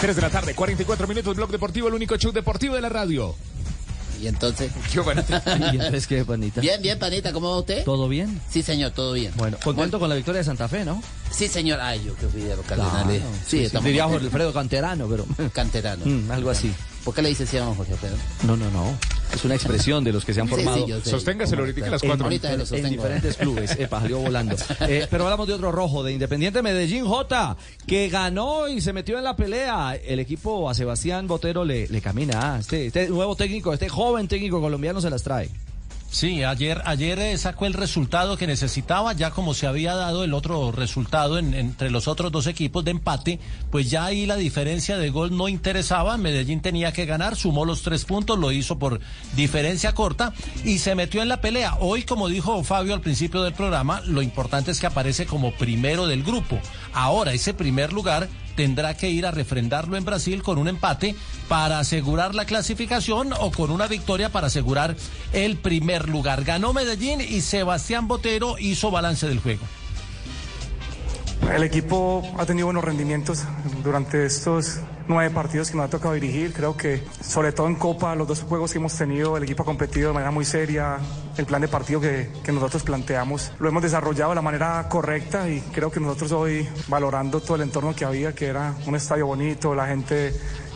Tres de la tarde, 44 minutos, Blog Deportivo, el único show deportivo de la radio. Y entonces. Qué bonito. ¿Y entonces qué, panita? Bien, bien, panita, ¿cómo va usted? ¿Todo bien? Sí, señor, todo bien. Bueno, contento con la victoria de Santa Fe, ¿no? Sí, señor. Ay, yo que fui de los cardenales. Claro, sí, sí, estamos diría Jorge. Alfredo Canterano, pero... Canterano. Mm, algo así. ¿Por qué le dice así a don Jorge Alfredo? No, no, no. Es una expresión de los que se han Sí, sí, formado. yo sé. Sosténgaselo ahorita a las en, 4. Ahorita se lo en sostengo. diferentes clubes. Epa, salió volando. Eh, pero hablamos de otro rojo, de Independiente Medellín J, que ganó y se metió en la pelea. El equipo a Sebastián Botero le, le camina. Ah, Este, este nuevo técnico, este joven técnico colombiano se las trae. Sí, ayer, ayer eh, sacó el resultado que necesitaba, ya como se había dado el otro resultado en- entre los otros dos equipos de empate, pues ya ahí la diferencia de gol no interesaba, Medellín tenía que ganar, sumó los tres puntos, lo hizo por diferencia corta y se metió en la pelea. Hoy, como dijo Fabio al principio del programa, lo importante es que aparece como primero del grupo. Ahora, ese primer lugar tendrá que ir a refrendarlo en Brasil con un empate para asegurar la clasificación o con una victoria para asegurar el primer lugar. Ganó Medellín y Sebastián Botero hizo balance del juego. El equipo ha tenido buenos rendimientos durante estos nueve partidos que nos ha tocado dirigir. Creo que, sobre todo en Copa, los dos juegos que hemos tenido, el equipo ha competido de manera muy seria. El plan de partido que, que nosotros planteamos lo hemos desarrollado de la manera correcta y creo que nosotros hoy, valorando todo el entorno que había, que era un estadio bonito, la gente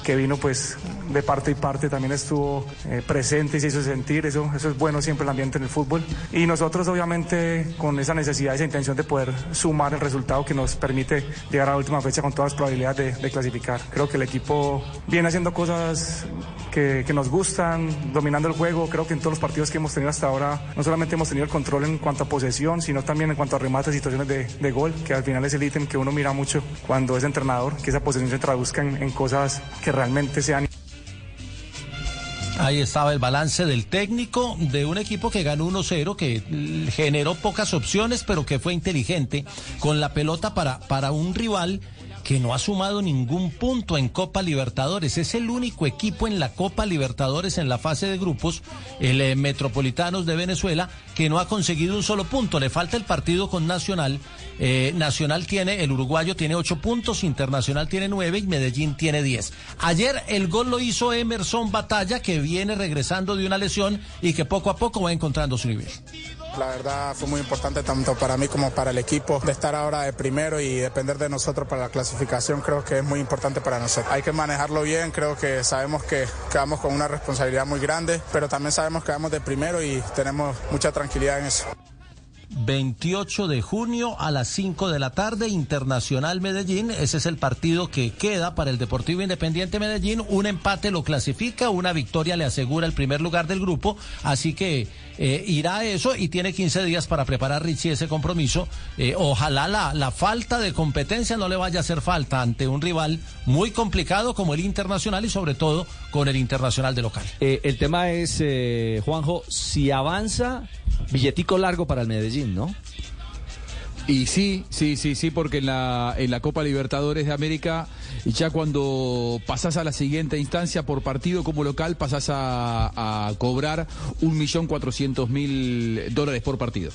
que vino pues de parte y parte también estuvo eh, presente y se hizo sentir, eso, eso es bueno siempre el ambiente en el fútbol. Y nosotros obviamente con esa necesidad, esa intención de poder sumar el resultado que nos permite llegar a la última fecha con todas las probabilidades de, de clasificar. Creo que el equipo viene haciendo cosas que, que nos gustan, dominando el juego, creo que en todos los partidos que hemos tenido hasta ahora no solamente hemos tenido el control en cuanto a posesión, sino también en cuanto a remates, situaciones de, de gol, que al final es el ítem que uno mira mucho cuando es entrenador, que esa posesión se traduzca en, en cosas que realmente sean Ahí estaba el balance del técnico de un equipo que ganó 1-0, que mm, generó pocas opciones, pero que fue inteligente con la pelota para, para un rival que no ha sumado ningún punto en Copa Libertadores. Es el único equipo en la Copa Libertadores en la fase de grupos, el eh, Metropolitanos de Venezuela, que no ha conseguido un solo punto. Le falta el partido con Nacional. Eh, Nacional tiene, el uruguayo tiene ocho puntos, Internacional tiene nueve y Medellín tiene diez. Ayer el gol lo hizo Emerson Batalla, que viene regresando de una lesión y que poco a poco va encontrando su nivel. La verdad fue muy importante tanto para mí como para el equipo de estar ahora de primero y depender de nosotros para la clasificación creo que es muy importante para nosotros. Hay que manejarlo bien, creo que sabemos que, que vamos con una responsabilidad muy grande, pero también sabemos que vamos de primero y tenemos mucha tranquilidad en eso. 28 de junio a las 5 de la tarde, Internacional Medellín. Ese es el partido que queda para el Deportivo Independiente Medellín. Un empate lo clasifica, una victoria le asegura el primer lugar del grupo. Así que eh, irá a eso y tiene 15 días para preparar Richie ese compromiso. Eh, ojalá la, la falta de competencia no le vaya a hacer falta ante un rival muy complicado como el Internacional y sobre todo con el Internacional de local. Eh, el tema es, Juanjo, si avanza, billetico largo para el Medellín, ¿no? Y sí, sí, sí, sí, porque en la, en la Copa Libertadores de América, ya cuando pasás a la siguiente instancia por partido como local, pasás a, a cobrar un millón cuatrocientos mil dólares por partido.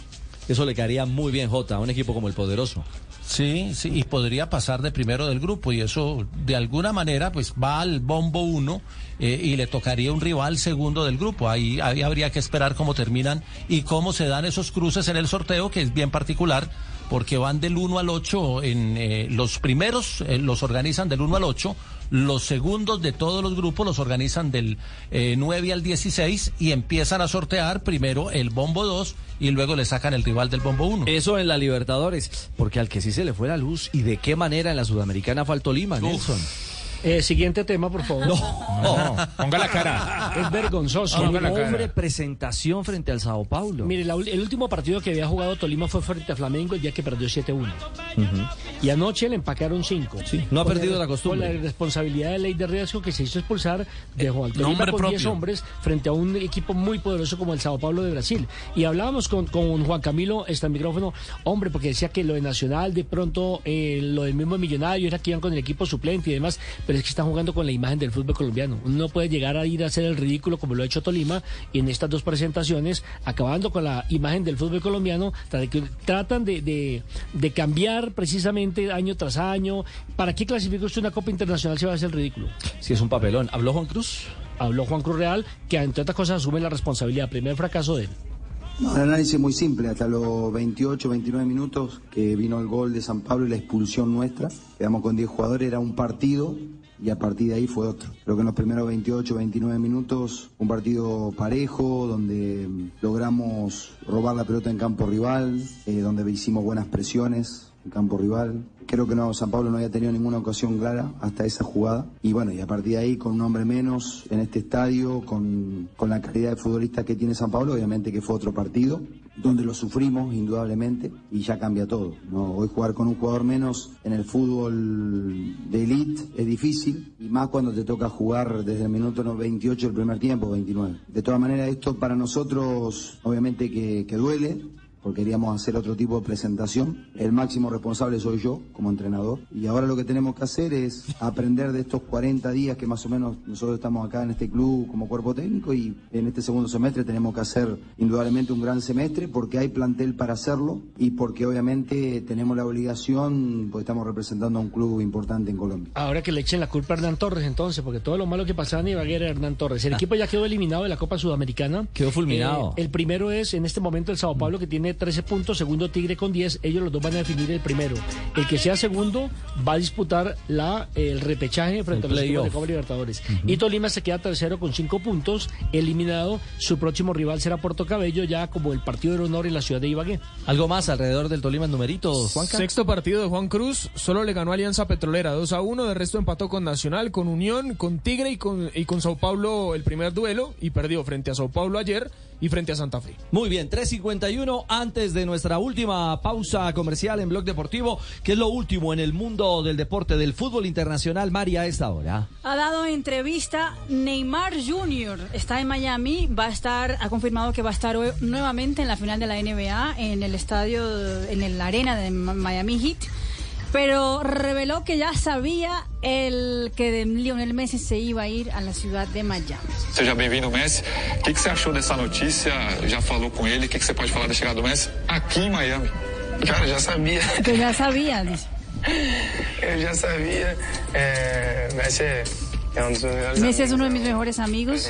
Eso le caería muy bien, Jota, a un equipo como el Poderoso. Sí, sí, y podría pasar de primero del grupo y eso de alguna manera pues va al bombo uno eh, y le tocaría un rival segundo del grupo. Ahí, ahí habría que esperar cómo terminan y cómo se dan esos cruces en el sorteo que es bien particular porque van del 1 al 8 en eh, los primeros eh, los organizan del 1 al 8 los segundos de todos los grupos los organizan del eh, 9 al 16 y empiezan a sortear primero el bombo 2 y luego le sacan el rival del bombo 1. Eso en la Libertadores, porque al que sí se le fue la luz y de qué manera en la Sudamericana faltó Lima, Nelson. Eh, siguiente tema, por favor. No, ponga la cara. Es vergonzoso. El hombre presentación frente al Sao Paulo. Mire, la el último partido que había jugado Tolima fue frente a Flamengo el día que perdió 7-1. Y anoche le empacaron 5. no ha perdido la costumbre. Con la responsabilidad de ley de riesgo que se hizo expulsar, dejó al Tolima nombre con 10 propio. hombres frente a un equipo muy poderoso como el Sao Paulo de Brasil. Y hablábamos con, con Juan Camilo, está el micrófono, hombre, porque decía que lo de Nacional, de pronto eh, lo del mismo Millonario era que iban con el equipo suplente y demás, pero es que están jugando con la imagen del fútbol colombiano. Uno no puede llegar a ir a hacer el ridículo como lo ha hecho Tolima y en estas dos presentaciones, acabando con la imagen del fútbol colombiano, tratan de, de- de cambiar precisamente año tras año. ¿Para qué clasifica usted una Copa Internacional si va a hacer el ridículo? Si es un papelón. ¿Habló Juan Cruz? Habló Juan Cruz Real, que entre otras cosas asume la responsabilidad. Primer fracaso de él. No, el análisis muy simple, hasta los 28, 29 minutos que vino el gol de San Pablo y la expulsión nuestra, quedamos con 10 jugadores, era un partido y a partir de ahí fue otro. Creo que en los primeros 28, 29 minutos, un partido parejo, donde logramos robar la pelota en campo rival, eh, donde hicimos buenas presiones en campo rival. Creo que no, San Pablo no había tenido ninguna ocasión clara hasta esa jugada. Y bueno, y a partir de ahí, con un hombre menos en este estadio, con, con la calidad de futbolista que tiene San Pablo, obviamente que fue otro partido, donde lo sufrimos indudablemente y ya cambia todo. ¿no? Hoy jugar con un jugador menos en el fútbol de elite es difícil y más cuando te toca jugar desde el minuto no- 28 del primer tiempo, 29. De todas maneras, esto para nosotros obviamente que, que duele, porque queríamos hacer otro tipo de presentación. El máximo responsable soy yo como entrenador. Y ahora lo que tenemos que hacer es aprender de estos 40 días que más o menos nosotros estamos acá en este club como cuerpo técnico y en este segundo semestre tenemos que hacer indudablemente un gran semestre porque hay plantel para hacerlo y porque obviamente tenemos la obligación, porque estamos representando a un club importante en Colombia. Ahora que le echen la culpa a Hernán Torres, entonces, porque todo lo malo que pasaba en Ibagué era Hernán Torres. El equipo ya quedó eliminado de la Copa Sudamericana. Quedó fulminado. Eh, el primero es, en este momento, el Sao Paulo, que tiene 13 puntos. Segundo, Tigre con 10. Ellos los dos van a definir el primero. El que sea segundo va a disputar la, el repechaje frente El a los equipos de. Copa Libertadores. Y Tolima se queda tercero con 5 puntos, eliminado. Su próximo rival será Puerto Cabello, ya como el partido de honor en la ciudad de Ibagué. ¿Algo más alrededor del Tolima en numeritos, Juanca? Sexto partido de Juan Cruz, solo le ganó Alianza Petrolera 2 a 1, de resto empató con Nacional, con Unión, con Tigre y con, y con Sao Paulo el primer duelo y perdió frente a Sao Paulo ayer y frente a Santa Fe. Muy bien, 3.51 antes de nuestra última pausa comercial en Blog Deportivo, que es lo último en el mundo del deporte, del fútbol internacional, María, a esta hora. Ha dado entrevista Neymar Jr. Está en Miami, va a estar, ha confirmado que va a estar hoy nuevamente en la final de la NBA en el estadio, en la arena de Miami Heat. Pero reveló que ya sabía el que de Lionel Messi se iba a ir a la ciudad de Miami. Seja bem-vindo, Messi. O que, que você achou dessa notícia? Já falou com ele? O que, que você pode falar da chegada do Messi aqui em Miami? Cara, já sabia. Que ya sabía, dice. Eu já sabia. É, Messi Messi es uno de mis mejores amigos.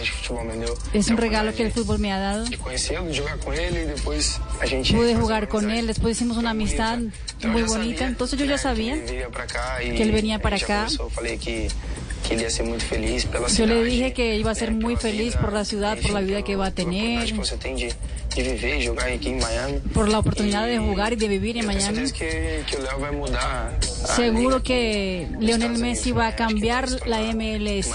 Es un regalo que el fútbol me ha dado. Pude jugar con él, después hicimos una amistad muy bonita. Entonces yo ya sabía. Que él venía para acá. Yo le dije que iba a ser muy feliz por la ciudad, por la vida que va a tener, por la oportunidad de jugar y de vivir en Miami. Seguro que Lionel Messi va a cambiar se la MLS.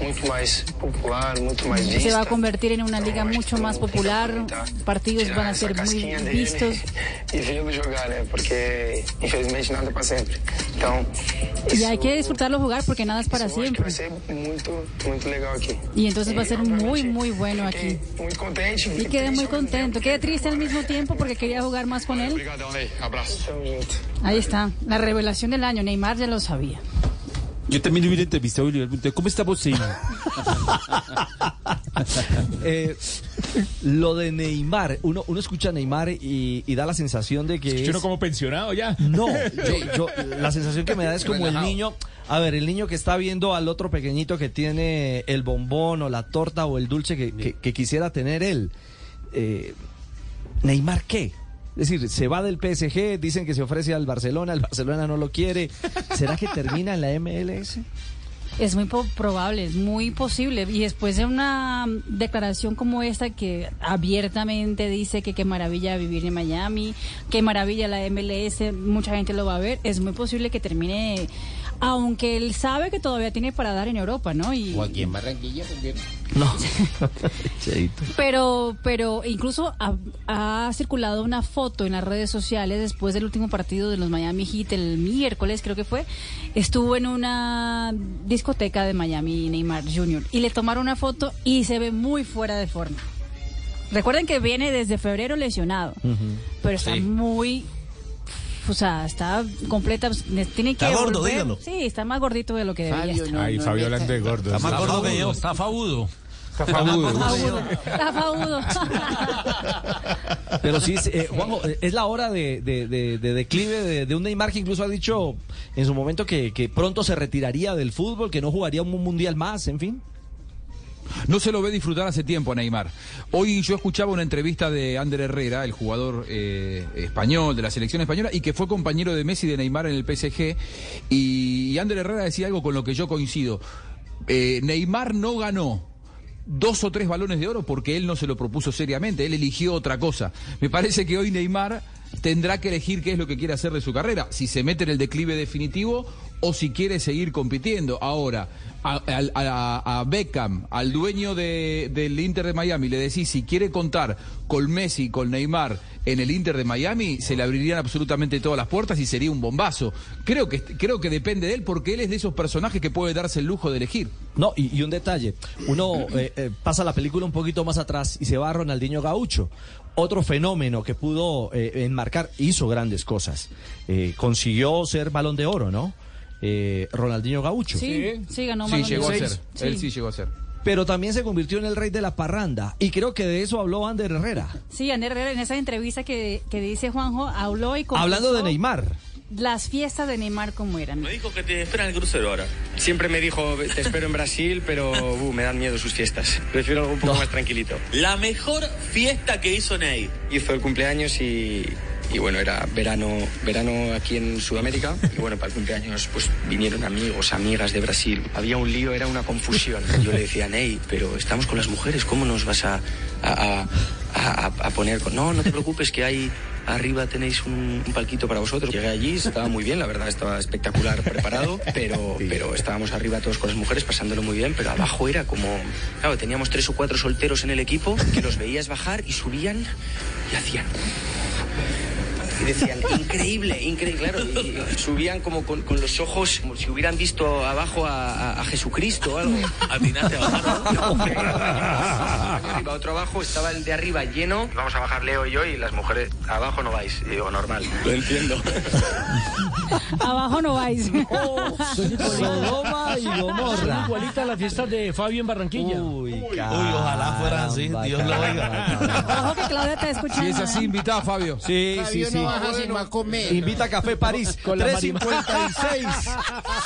Muito mais popular, mais Se vista. va a convertir en una liga mucho más popular, partidos van a ser muy vistos e vê-lo jogar, né? Porque infelizmente nada para sempre. Então, y hay que disfrutarlo jugar porque nada es para siempre. ser legal. Y entonces va a ser muy, muy bueno aquí. Muito contente. Y quedé muy contento, quedé triste al mismo tiempo porque quería jugar más con él. Ahí está, la revelación del año, Neymar ya lo sabía. Yo también le hubiera entrevistado y le hubiera preguntado, ¿cómo está vos, señor? Eh, lo de Neymar, uno, uno escucha a Neymar y, y da la sensación de que es... uno como pensionado ya. No, yo, yo- la sensación que me da es como el niño, a ver, el niño que está viendo al otro pequeñito que tiene el bombón o la torta o el dulce que, que- que quisiera tener él. Eh, Neymar, ¿qué? Es decir, se va del PSG, dicen que se ofrece al Barcelona, el Barcelona no lo quiere. ¿Será que termina en la MLS? Es muy probable, es muy posible. Y después de una declaración como esta que abiertamente dice que qué maravilla vivir en Miami, qué maravilla la MLS, mucha gente lo va a ver, es muy posible que termine, aunque él sabe que todavía tiene para dar en Europa, ¿no? Y, O aquí en Barranquilla también. No. Pero, pero incluso ha, ha circulado una foto en las redes sociales después del último partido de los Miami Heat el miércoles, creo que fue. Estuvo en una discoteca de Miami Neymar Jr. y le tomaron una foto y se ve muy fuera de forma. Recuerden que viene desde febrero lesionado, pero está Sí. muy o sea, está completa, tiene que Está gordo, volver- dígalo. Sí, está más gordito de lo que debería estar. Ay, Fabio hablando de gordos. Está más gordo que yo, está fabudo. Está fabudo. Está fabudo. Pero sí, es, eh, Juanjo, eh, es la hora de, de- de- de declive de, de un Neymar que incluso ha dicho en su momento que, que pronto se retiraría del fútbol, que no jugaría un mundial más, en fin. No se lo ve disfrutar hace tiempo a Neymar. Hoy yo escuchaba una entrevista de Ander Herrera, el jugador eh, español de la selección española, y que fue compañero de Messi de Neymar en el PSG. Y, y Herrera decía algo con lo que yo coincido. Eh, Neymar no ganó dos o tres balones de oro porque él no se lo propuso seriamente, él eligió otra cosa. Me parece que hoy Neymar tendrá que elegir qué es lo que quiere hacer de su carrera, si se mete en el declive definitivo o si quiere seguir compitiendo. Ahora, a, a- Beckham, al dueño de- del Inter de Miami, le decís si quiere contar con Messi con Neymar en el Inter de Miami, se le abrirían absolutamente todas las puertas y sería un bombazo. Creo que, creo que depende de él porque él es de esos personajes que puede darse el lujo de elegir. No, y, un detalle, uno eh, eh, pasa la película un poquito más atrás y se va a Ronaldinho Gaucho, otro fenómeno que pudo eh, enmarcar, hizo grandes cosas, consiguió ser balón de oro, ¿no? Eh, Ronaldinho Gaucho. Sí, sí, ganó Sí, Balón de llegó a ser. Él sí llegó a ser. Pero también se convirtió en el rey de la parranda y creo que de eso habló Ander Herrera. Sí, Ander Herrera en esa entrevista que, que dice Juanjo, habló y Hablando de Neymar. Las fiestas de Neymar como eran. Me dijo que te espera en el crucero ahora. Siempre me dijo, te espero en Brasil, pero uh, me dan miedo sus fiestas. Prefiero algo un poco más tranquilito. La mejor fiesta que hizo Ney. Hizo el cumpleaños y, y bueno, era verano, verano aquí en Sudamérica. Y bueno, para el cumpleaños pues vinieron amigos, amigas de Brasil. Había un lío, era una confusión. Yo le decía, Ney, pero estamos con las mujeres, ¿cómo nos vas a, a, a- poner con...? No, no te preocupes, que hay... Arriba tenéis un, un palquito para vosotros. Llegué allí, estaba muy bien, la verdad, estaba espectacular preparado, pero, pero estábamos arriba todos con las mujeres pasándolo muy bien, pero abajo era como... Claro, teníamos tres o cuatro solteros en el equipo que los veías bajar y subían y hacían... Y decían, increíble, increíble, claro. Y subían como con, con los ojos, como si hubieran visto abajo a, a- a Jesucristo o algo. Atinaste a Arriba, otro abajo, estaba el de arriba lleno. Vamos a bajar Leo y yo y las mujeres abajo no vais. Y digo, normal. Lo entiendo. Abajo no vais. Sodoma y Gomorra. Igualita a la fiesta de Fabio en Barranquilla. Uy, Uy, ojalá fuera así, Dios lo oiga. Ojo que Claudia te escucha. Si es así, invita a Fabio. Sí, sí, sí. Invita a Café París. Con la 356.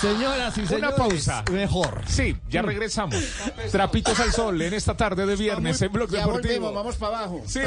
Señoras y señores. Una pausa. Mejor. Sí, ya regresamos. Trapitos al sol en esta tarde de viernes en Blog Ya Deportivo. volvemos, vamos para abajo. Sí.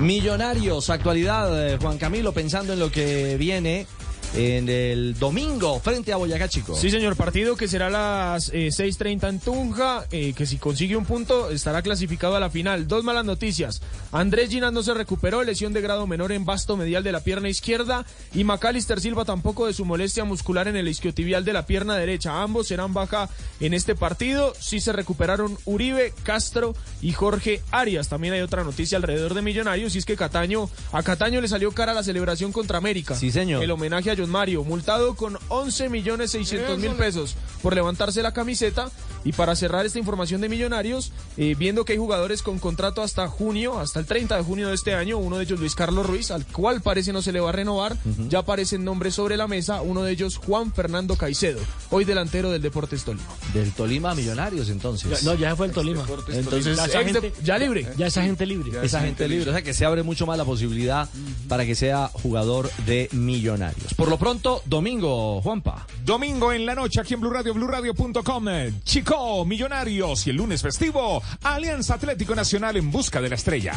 Millonarios, actualidad, eh, Juan Camilo, pensando en lo que viene. En el domingo frente a Boyacá Chico. Sí, señor, partido que será a las eh, 6.30 en Tunja, eh, que si consigue un punto estará clasificado a la final. Dos malas noticias. Andrés Ginas no se recuperó, lesión de grado menor en vasto medial de la pierna izquierda y Macalister Silva tampoco de su molestia muscular en el isquiotibial de la pierna derecha. Ambos serán baja en este partido. Sí se recuperaron Uribe, Castro y Jorge Arias. También hay otra noticia alrededor de Millonarios y es que Cataño, a Cataño le salió cara la celebración contra América. Sí, señor. El homenaje a Mario, multado con 11 millones 600 mil pesos por levantarse la camiseta. Y para cerrar esta información de Millonarios, eh, viendo que hay jugadores con contrato hasta junio, hasta el 30 de junio de este año, uno de ellos Luis Carlos Ruiz, al cual parece no se le va a renovar, ya aparecen nombres sobre la mesa, uno de ellos Juan Fernando Caicedo, hoy delantero del Deportes Tolima. Del Tolima a Millonarios, entonces. Ya- no, ya fue el Tolima. Entonces, Ya esa ex de- gente- ya libre. Ya esa gente libre. Esa gente libre, o sea que se abre mucho más la posibilidad para que sea jugador de Millonarios. Por lo pronto, domingo, Juanpa. Domingo en la noche aquí en Blue Radio, BlueRadio.com. Chico, Millonarios y el lunes festivo, Alianza Atlético Nacional en busca de la estrella.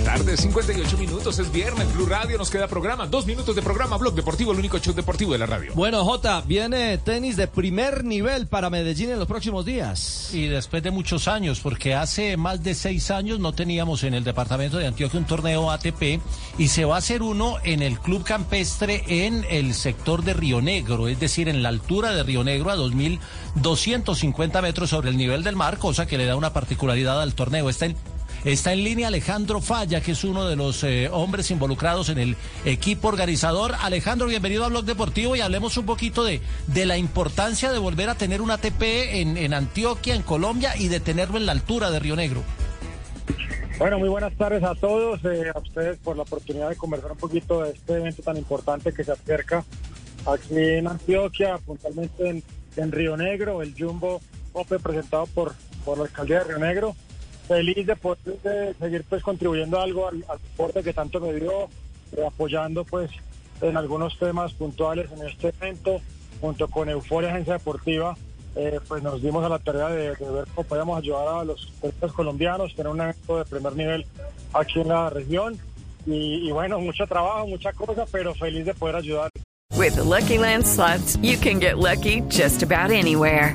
La tarde, 58 minutos, es viernes, Blue Radio, nos queda programa, dos minutos de programa, Blog Deportivo, el único show deportivo de la radio. Bueno, Jota, viene tenis de primer nivel para Medellín en los próximos días. Y después de muchos años, porque hace más de seis años no teníamos en el departamento de Antioquia un torneo ATP y se va a hacer uno en el Club Campestre en el sector de Río Negro, es decir, en la altura de Río Negro a 2.250 metros sobre el nivel del mar, cosa que le da una particularidad al torneo. Está en Está en línea Alejandro Falla, que es uno de los eh, hombres involucrados en el equipo organizador. Alejandro, bienvenido a Blog Deportivo y hablemos un poquito de, de la importancia de volver a tener un ATP en, en Antioquia, en Colombia, y de tenerlo en la altura de Río Negro. Bueno, muy buenas tardes a todos, eh, a ustedes por la oportunidad de conversar un poquito de este evento tan importante que se acerca aquí en Antioquia, puntualmente en, Río Negro, el Jumbo Open presentado por, por la alcaldía de Río Negro. Feliz de poder de seguir pues contribuyendo algo al, al deporte que tanto me dio, eh, apoyando pues en algunos temas puntuales en este evento, junto con Euforia Agencia Deportiva, eh, pues nos dimos a la tarea de, de ver cómo podíamos ayudar a los deportistas colombianos, tener un evento de primer nivel aquí en la región. Y, y bueno, mucho trabajo, mucha cosa, pero feliz de poder ayudar. With the Lucky Land slots, you can get lucky just about anywhere.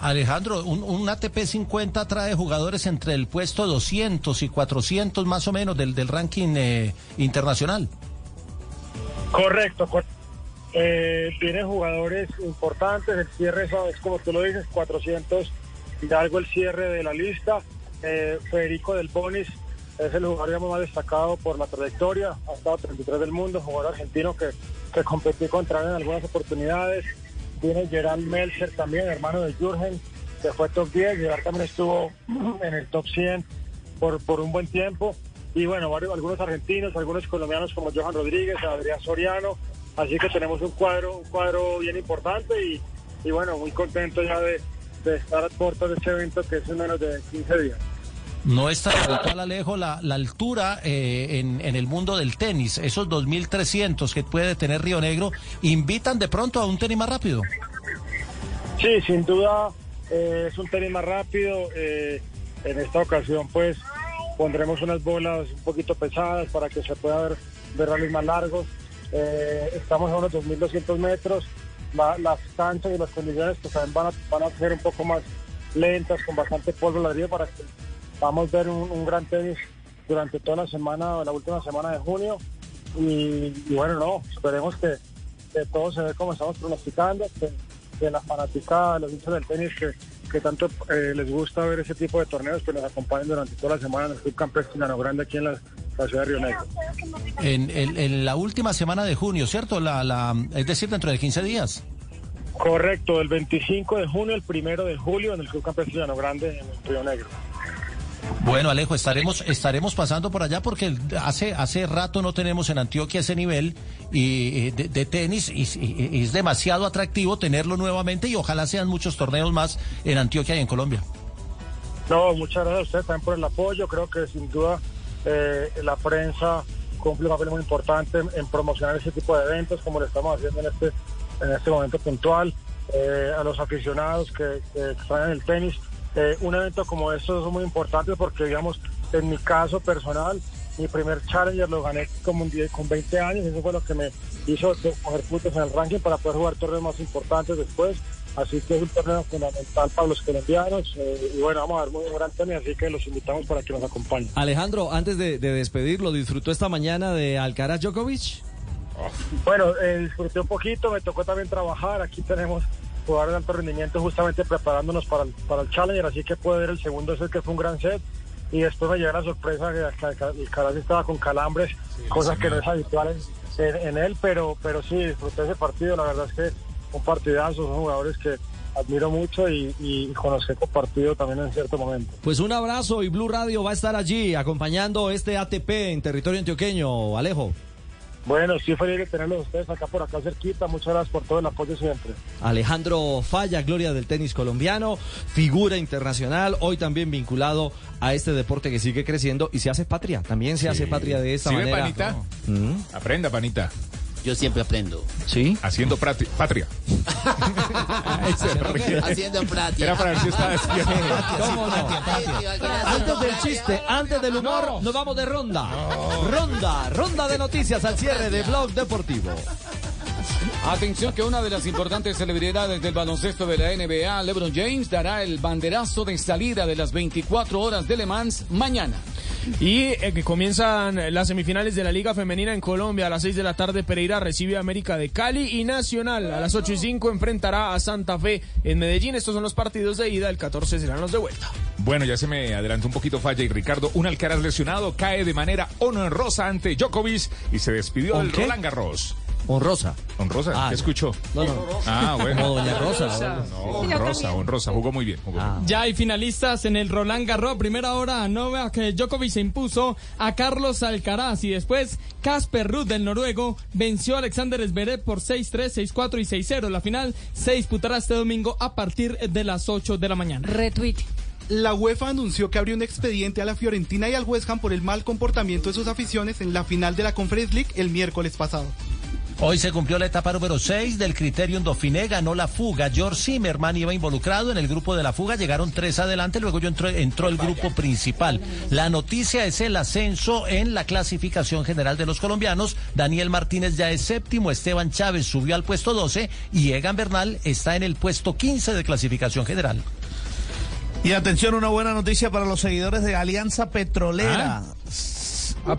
Alejandro, un, ATP 50 trae jugadores entre el puesto 200 y 400 más o menos del, del ranking eh, internacional. Correcto, correcto. Eh, tienen jugadores importantes, el cierre es, como tú lo dices, 400 y algo el cierre de la lista. Eh, Federico Del Bonis es el jugador más destacado por la trayectoria, ha estado 33 del mundo, jugador argentino que, que competió contra él en algunas oportunidades. Tiene Gerard Melzer también, hermano de Jürgen, que fue top 10. Gerard también estuvo en el top 100 por, por un buen tiempo. Y bueno, varios, algunos argentinos, algunos colombianos como Johan Rodríguez, Adrián Soriano. Así que tenemos un cuadro, un cuadro bien importante y, y bueno, muy contento ya de, de estar a puertas de este evento que es en menos de 15 días. No está brutal, Alejo, la, altura eh, en, el mundo del tenis. Esos 2.300 que puede tener Río Negro invitan de pronto a un tenis más rápido. Sí, sin duda eh, es un tenis más rápido. eh, en esta ocasión, pues pondremos unas bolas un poquito pesadas para que se pueda ver, ver rallies más largos. Estamos a unos 2.200 metros. La- las canchas y las condiciones pues, también van a, van a ser un poco más lentas, con bastante polvo ladrillo para que vamos a ver un, un gran tenis durante toda la semana, la última semana de junio. Y, y bueno, no, esperemos que, que todo se ve como estamos pronosticando, que, que la fanaticada, los hinchas del tenis que, que tanto eh, les gusta ver ese tipo de torneos, que nos acompañen durante toda la semana en el Club Campestre Llano Grande aquí en la, la ciudad de Río Negro. En, en- en la última semana de junio, ¿cierto? La, la, es decir, dentro de 15 días. Correcto, del 25 de junio al 1 de julio en el Club Campesino Llano Grande en el Río Negro. Bueno, Alejo, estaremos, estaremos pasando por allá porque hace, hace rato no tenemos en Antioquia ese nivel y, y de, tenis y, es demasiado atractivo tenerlo nuevamente y ojalá sean muchos torneos más en Antioquia y en Colombia. No, muchas gracias a usted también por el apoyo. Creo que sin duda eh, la prensa cumple un papel muy importante en, promocionar ese tipo de eventos como lo estamos haciendo en este, en este momento puntual. Eh, a los aficionados que, que están en el tenis, eh, un evento como estos es muy importante porque, digamos, en mi caso personal, mi primer Challenger lo gané como un día- con 20 años. Eso fue lo que me hizo coger puntos en el ranking para poder jugar torneos más importantes después. Así que es un torneo fundamental para los colombianos. eh, y bueno, vamos a ver muy gran tenis, así que los invitamos para que nos acompañen. Alejandro, antes de, de despedirlo, ¿disfrutó esta mañana de Alcaraz Djokovic? Bueno, eh, disfruté un poquito, me tocó también trabajar. Aquí tenemos jugadores de alto rendimiento justamente preparándonos para el, para el Challenger, así que puede ver el segundo set que fue un gran set. Y después me llegó la sorpresa que Alcaraz estaba con calambres, cosas que no es habitual en, en- en él, pero, pero sí, disfruté ese partido. La verdad es que un partidazo, son jugadores que admiro mucho y, y con los que he compartido también en cierto momento. Pues un abrazo y Blue Radio va a estar allí acompañando este ATP en territorio antioqueño, Alejo. Bueno, sí, feliz de tenerlos ustedes acá por acá cerquita. Muchas gracias por todo el apoyo siempre. Alejandro Falla, gloria del tenis colombiano, figura internacional, hoy también vinculado a este deporte que sigue creciendo y se hace patria, también se hace patria de esta ¿Sí ve, manera. panita? Mm. Aprenda, panita. Yo siempre aprendo. ¿Sí? Haciendo prati- patria. Haciendo práctica. Era para ver si estaba despierto. ¿Cómo no? Antes del chiste, antes del humor, nos vamos de ronda. Ronda, ronda de noticias al cierre de Blog Deportivo. Atención que una de las importantes celebridades del baloncesto de la NBA, LeBron James, dará el banderazo de salida de las 24 horas de Le Mans mañana. Y eh, que comienzan las semifinales de la Liga Femenina en Colombia. A las 6 de la tarde Pereira recibe a América de Cali y Nacional a las 8 y 5 enfrentará a Santa Fe en Medellín. Estos son los partidos de ida, el 14 serán los de vuelta. Bueno, ya se me adelantó un poquito Falla y Ricardo. Un Alcaraz lesionado cae de manera honrosa ante Djokovic y se despidió ¿Con del? Roland Garros. Honrosa. Honrosa, Ah, ¿qué escuchó? No, no. Ah, bueno. Como Doña Rosa. No, honrosa, honrosa. Jugó muy bien. jugó muy bien. Ya hay finalistas en el Roland Garros. Primera hora, Novak Djokovic se impuso a Carlos Alcaraz y después Casper Ruud del noruego venció a Alexander Zverev por 6-3, 6-4 y 6-0. La final se disputará este domingo a partir de las 8 de la mañana. Retweet. La UEFA anunció que abrió un expediente a la Fiorentina y al West Ham por el mal comportamiento de sus aficiones en la final de la Conference League el miércoles pasado. Hoy se cumplió la etapa número 6 del Criterium Dauphiné, ganó la fuga. George Zimmerman iba involucrado en el grupo de la fuga, llegaron tres adelante, luego yo entró, entró el grupo principal. La noticia es el ascenso en la clasificación general de los colombianos. Daniel Martínez ya es séptimo, Esteban Chávez subió al puesto 12 y Egan Bernal está en el puesto 15 de clasificación general. Y atención, una buena noticia para los seguidores de Alianza Petrolera.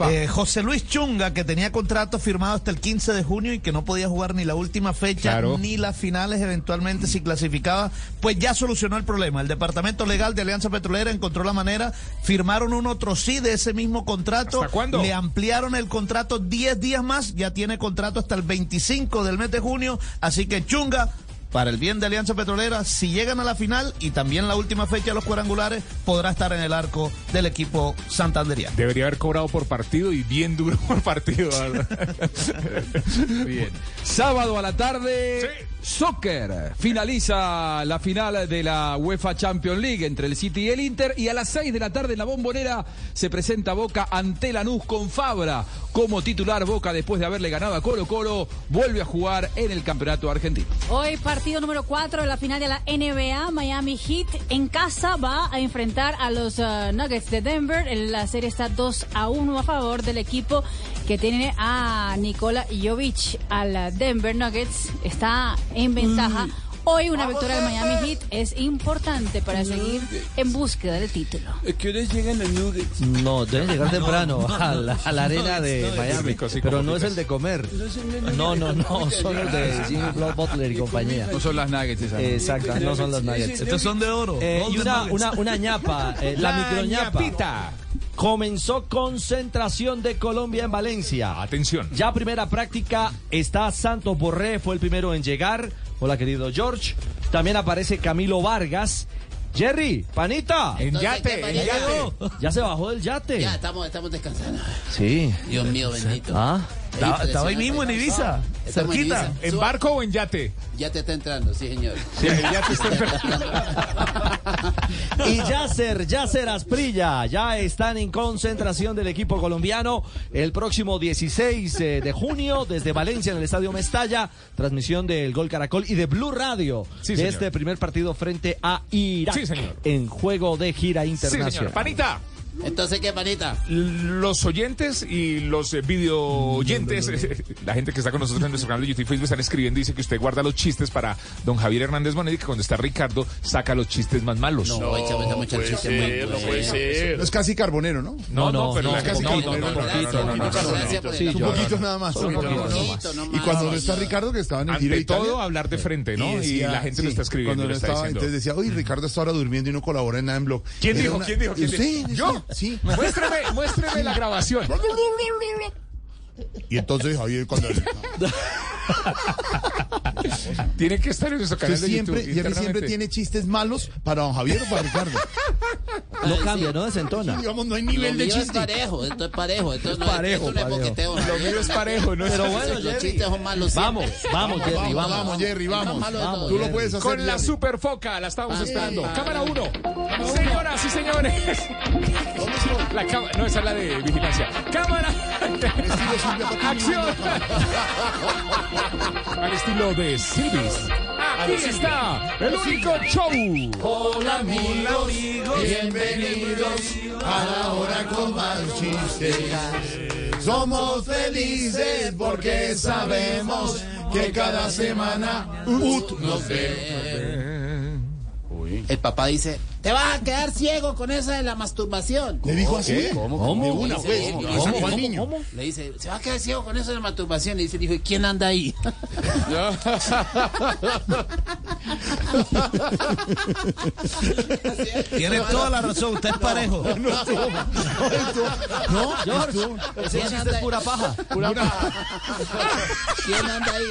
Eh, José Luis Chunga, que tenía contrato firmado hasta el 15 de junio y que no podía jugar ni la última fecha Claro. ni las finales eventualmente si clasificaba, pues ya solucionó el problema. El Departamento Legal de Alianza Petrolera encontró la manera, firmaron un otro sí de ese mismo contrato. ¿Hasta cuándo? Le ampliaron el contrato 10 días más, ya tiene contrato hasta el 25 del mes de junio, así que Chunga para el bien de Alianza Petrolera, si llegan a la final y también la última fecha de los cuadrangulares, podrá estar en el arco del equipo santanderiano. Debería haber cobrado por partido y bien duro por partido. Bien. Sábado a la tarde, soccer. Finaliza la final de la UEFA Champions League entre el City y el Inter. Y a las 6 de la tarde en la bombonera se presenta Boca ante Lanús con Fabra. Como titular Boca, después de haberle ganado a Colo Colo, vuelve a jugar en el campeonato argentino. Hoy partido número 4 de la final de la NBA. Miami Heat en casa va a enfrentar a los uh, Nuggets de Denver. La serie está 2 a 1 a favor del equipo que tiene a Nikola Jovic. Al Denver Nuggets está en ventaja. Hoy una victoria del Miami Heat es importante para seguir en búsqueda del título. ¿Qué horas llegan los nuggets? No, deben llegar temprano a la, a la arena No, de no, Miami. rico, sí, Pero no es el de comer. No No, no, son los de Jimmy Blood Butler y compañía. No son las Nuggets esas. Exacto, no son los nuggets. Estos son de oro. Eh, y una, una, una ñapa, eh, la, microñapa. Comenzó concentración de Colombia en Valencia. Atención. Ya primera práctica está Santos Borré, fue el primero en llegar. Hola querido George. También aparece Camilo Vargas. Jerry, panita. En yate, ¿qué en panita? yate. Ya se bajó del yate. Ya, estamos, estamos descansando. Sí. Dios mío, bendito. Ah. Estaba ahí mismo en Ibiza, Cerquita. ¿En barco o en yate? Ya te está entrando, sí, señor. Sí, el yate está Y Yasser, Yasser Asprilla, ya están en concentración del equipo colombiano el próximo 16 eh, de junio desde Valencia en el Estadio Mestalla, transmisión del Gol Caracol y de Blue Radio Sí, de señor. este primer partido frente a Irak Sí, señor. en juego de gira Sí, internacional. señor. Panita. Entonces, ¿qué, panita? Los oyentes y los eh, video oyentes, la gente que está con nosotros en nuestro canal de YouTube y Facebook están escribiendo y dice que usted guarda los chistes para don Javier Hernández Bonet y que cuando está Ricardo saca los chistes más malos. No, échame mucha chiste muy no puede ser. No es casi carbonero, ¿no? No, no, No, pero no, es casi no, no, no, no, no, no, no, no, no, no, el- Un yo- poquito nada más. Un No, poquito, no, no no. No Y cuando no está Ricardo, que estaba en el Ante todo, hablar de frente, ¿no? Y, la gente lo está escribiendo, Cuando no estaba, entonces decía, uy, Ricardo está ahora durmiendo y no colabora en nada en blog. ¿Quién dijo? ¿Quién dijo? ¿Quién dijo? Usted, ¿Yo? Sí. Muéstreme, muéstreme la grabación. Y entonces Javier cuando Tiene que estar en nuestro canal de siempre, YouTube. Jerry siempre tiene chistes malos para don Javier o para Ricardo. No cambia, no desentona. Digamos, no hay Lo nivel de mío es chiste. parejo, esto es parejo. Esto no, parejo, es parejo. boqueteo. Lo mío es parejo, ¿no? Pero bueno, Los chistes son malos Vamos, vamos, Jerry, Vamos, vamos. Jerry, vamos. Tú lo puedes hacer. Con la superfoca, la estábamos Ah, esperando. Cámara 1. Señoras y señores. La cámara, no, esa es la de vigilancia. Cámara. Acción. Al estilo de Silvis. Aquí está el único show. Hola amigos, bienvenidos a la hora con más chistes. Somos felices porque sabemos que cada semana UT nos ve. El papá dice, te vas a quedar ciego con esa de la masturbación. ¿Le dijo así? ¿Cómo? De una, Dice, pues. "¿Cómo? Al niño. Le dice, se va a quedar ciego con eso de la masturbación. Le dice, dijo, ¿y quién anda ahí? Tiene toda la razón, usted es parejo. No, George, ese ¿Quién chiste anda es ahí? pura paja. ¿Quién anda ahí?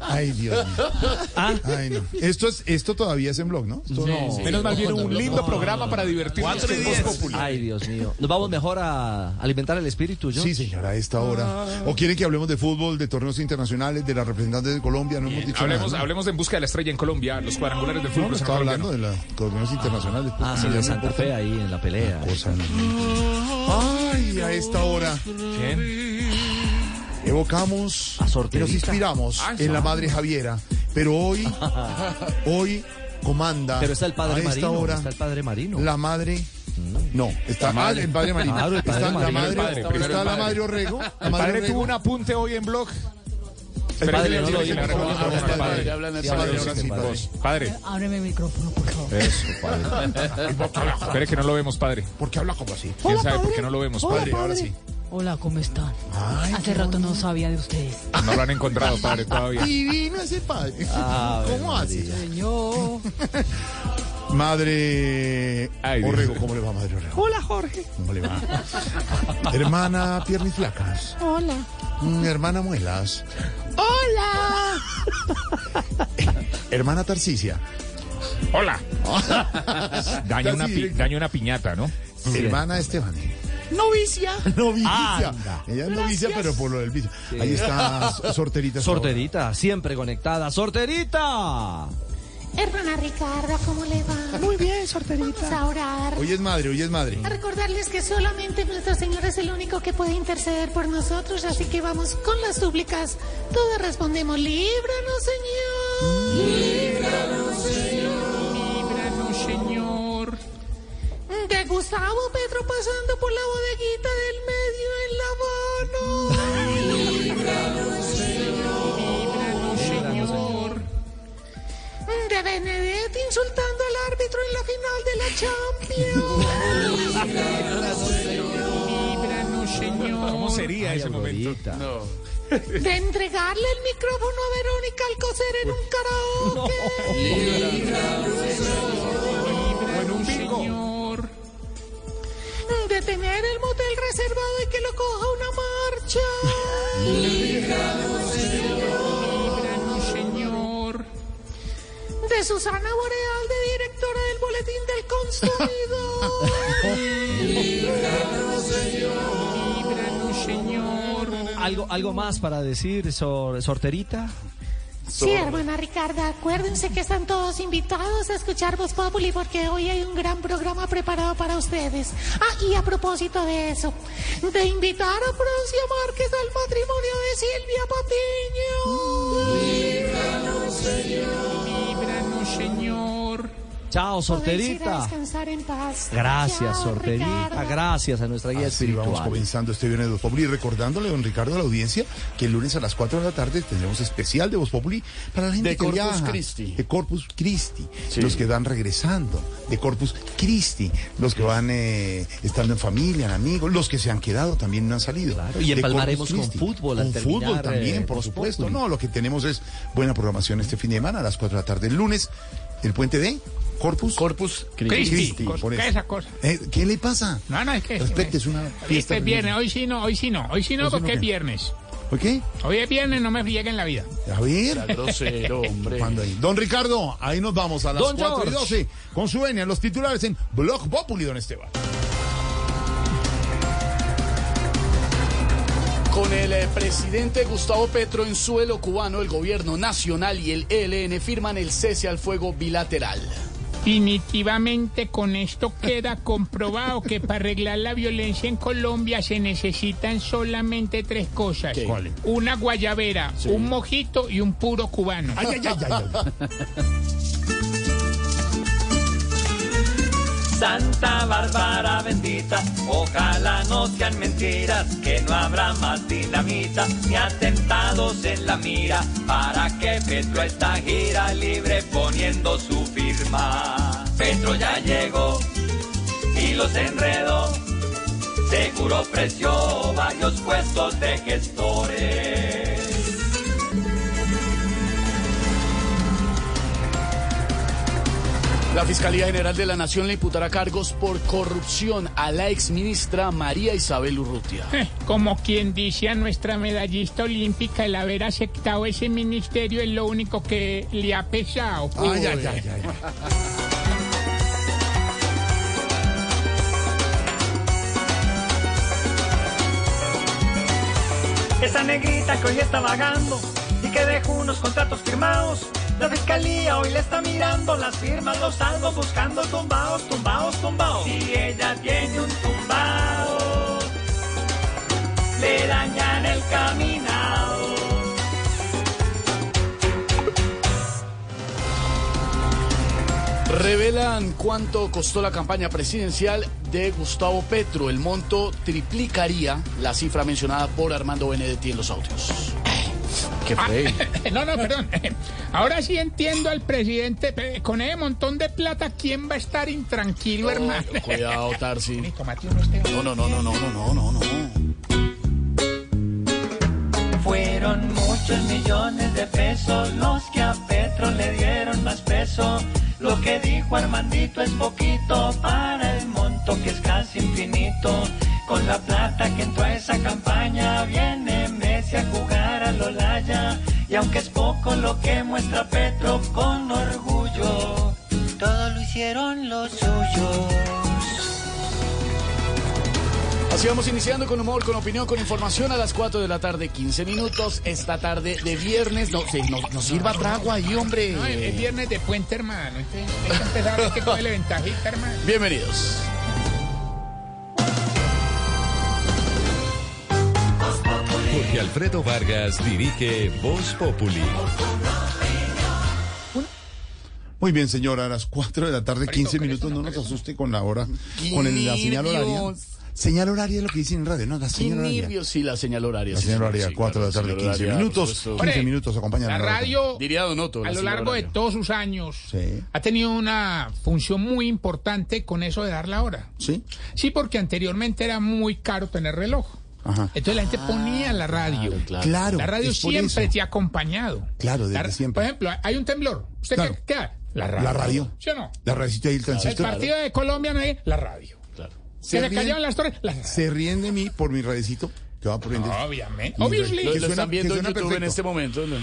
Ay, Dios mío. Ay, no. Esto, es, esto todavía es en blog, ¿no? Esto no. Menos mal viene un lindo programa para divertirnos. Y. Ay, Dios mío. Nos vamos mejor a alimentar el espíritu, ¿yo? Sí, señora, a esta hora. ¿O quieren que hablemos de fútbol, de torneos internacionales, de las representantes de Colombia? No hemos dicho Hablemos, nada. ¿no? hablemos de En Busca de la Estrella en Colombia, los cuadrangulares del No, fútbol no estaba hablando de los torneos internacionales. pues, Ah, sí, de Santa. Fe ahí en la pelea. Cosa. Ay, a esta hora evocamos A y sorterita. nos inspiramos Ah, en la madre Javiera, pero hoy, hoy comanda Pero está el a padre esta Marino. hora Está el padre Marino. la madre. No, está ah, el padre Marino. Claro, el padre está la Marino. madre, El padre, está el la padre. madre Orrego. la El madre padre Orrego. tuvo un apunte hoy en blog. El padre padre. padre. padre. Padre, Ábreme el micrófono, por favor. eso, padre. Espere que no lo vemos, padre. ¿Por qué habla como así? ¿Quién sabe por qué no lo vemos, padre? Ahora sí. Hola, ¿cómo están? Ay, Hace rato no sabía de ustedes. No lo han encontrado, padre, todavía. Divino ese padre. Ah, ¿Cómo hace? Señor. Madre Ay. Orrego, ¿cómo le va, madre Orrego? Hola, Jorge. ¿Cómo le va? Hermana Piernis Flacas. Hola. Mm, Hermana Muelas. Hola. Hermana Tarcicia. Hola. Daña una, pi- daña una piñata, ¿no? Hermana Esteban. Novicia. Novicia. Anda. Ella es novicia, pero por lo del vicio. Ahí está Sorterita. Sorterita, siempre conectada. ¡Sorterita! Hermana Ricardo, ¿cómo le va? Muy bien, sorterita. Vamos a orar. Hoy es madre, hoy es madre. A recordarles que solamente nuestro Señor es el único que puede interceder por nosotros, así que vamos con las súplicas. Todos respondemos, líbranos, Señor. Líbranos, Señor. De Gustavo Petro pasando por la bodeguita del medio en La Habana. Líbranos, Señor. De Benedetti insultando al árbitro en la final de la Champions. Líbranos, Señor. ¿Cómo sería ese momento? De entregarle el micrófono a Verónica Alcocer en un karaoke. Susana Boreal, de directora del Boletín del Consumidor. Líbranos, Señor. ¿Algo, algo más para decir, sor- sorterita? Sí, hermana Ricarda, acuérdense que están todos invitados a escuchar Voz Populi porque hoy hay un gran programa preparado para ustedes. Ah, y a propósito de eso, de invitar a Francia Márquez al matrimonio de Silvia Patiño. Líbranos, Señor. Chao, sorterita. descansar en paz. Gracias, Chao, sorterita. Ricardo. Gracias a nuestra guía Así vamos espiritual. comenzando este viernes de Voz Populi, recordándole, don Ricardo, a la audiencia, que el lunes a las 4 de la tarde tendremos especial de Voz Populi para la gente De que Corpus viaja. Christi. De Corpus Christi. Sí. Los que van regresando. De Corpus Christi. Los que van eh, estando en familia, en amigos. Los que se han quedado también no han salido. y De empalmaremos con fútbol Con fútbol también, eh, por Voz supuesto. Populi. No, lo que tenemos es buena programación este fin de semana a las 4 de la tarde. El lunes, el puente de Corpus. Corpus Cristi. por ¿Qué eso. es esa cosa? Eh, ¿Qué le pasa? No, no, es que... Respete, es una fiesta. Este es viernes, hoy sí no, hoy sí no, hoy sí no ¿Hoy sí no porque es qué? viernes. ¿Ok? Hoy es viernes, no me friegue en la vida. A ver. Grosero, hombre. Don Ricardo, ahí nos vamos a las Don 4 y George. 12 con su venia, los titulares en Blog Populi, don Esteban. Con el eh, presidente Gustavo Petro en suelo cubano, el gobierno nacional y el ELN firman el cese al fuego bilateral. Definitivamente con esto queda comprobado que para arreglar la violencia en Colombia se necesitan solamente tres cosas. Una guayabera, un mojito y un puro cubano. Ay, ay, ay, Santa Bárbara bendita, ojalá no sean mentiras, que no habrá más dinamita ni atentados en la mira, para que Petro esta gira libre poniendo su firma. Petro ya llegó y los enredó, seguro ofreció varios puestos de gestores. La Fiscalía General de la Nación le imputará cargos por corrupción a la exministra María Isabel Urrutia. Eh, Como quien dice a nuestra medallista olímpica, el haber aceptado ese ministerio es lo único que le ha pesado. Ay, ay, ay, ay, ay. Esa negrita que hoy está vagando y que dejó unos contratos firmados. La fiscalía hoy le está mirando las firmas, los saldos buscando tumbados, tumbados, tumbados. Si ella tiene un tumbado, le dañan el caminado. Revelan cuánto costó la campaña presidencial de Gustavo Petro. El monto triplicaría la cifra mencionada por Armando Benedetti en los audios. No, no, perdón. Ahora sí entiendo al presidente. Con ese montón de plata, ¿quién va a estar intranquilo, hermano? Cuidado, Tarsi. No, no, no, no, no, no, no, no. Fueron muchos millones de pesos los que a Petro le dieron más peso. Lo que dijo Armandito es poquito para el monto que es casi infinito. Con la plata que entró a esa campaña viene a jugar a Lolaya. Y aunque es poco lo que muestra Petro con orgullo, todo lo hicieron los suyos. Así vamos iniciando con humor, con opinión, con información a las 4 de la tarde, 15 minutos. Esta tarde de viernes. No, sí, no, no sirva trago ahí, hombre. No, es es viernes de puente, hermano. Entonces, hay que empezar a ver que coge ventajita, hermano. Bienvenidos. Jorge Alfredo Vargas dirige Voz Populi. Muy bien, señora, a las 4 de la tarde, 15 minutos, no nos asuste con la hora, con el- la señal horaria. Señal horaria es lo que dicen en radio, no, la señal horaria. nervios, sí, la señal horaria. La señal horaria, sí, 4 de la tarde, señal 15 horaria, minutos. por supuesto. 15 minutos acompañan La radio, Diría Donoto. la a lo largo de todos sus años, Sí. ha tenido una función muy importante con eso de dar la hora. ¿Sí? Sí, porque anteriormente era muy caro tener reloj. Ajá. Entonces la gente ponía la radio. Claro, La radio siempre eso. te ha acompañado. Claro, desde La- siempre. Por ejemplo, hay un temblor. ¿Usted Claro. qué, qué? La radio. La radio. ¿Sí o no? La radicita y el El transistor. partido de Colombia no hay la radio. Claro. Se le ríen- cayeron las torres. Se ríen de mí por mi radicito que va a prender. Obviamente. Radio- Lo, que lo suena- están viendo en YouTube en este momento. ¿no?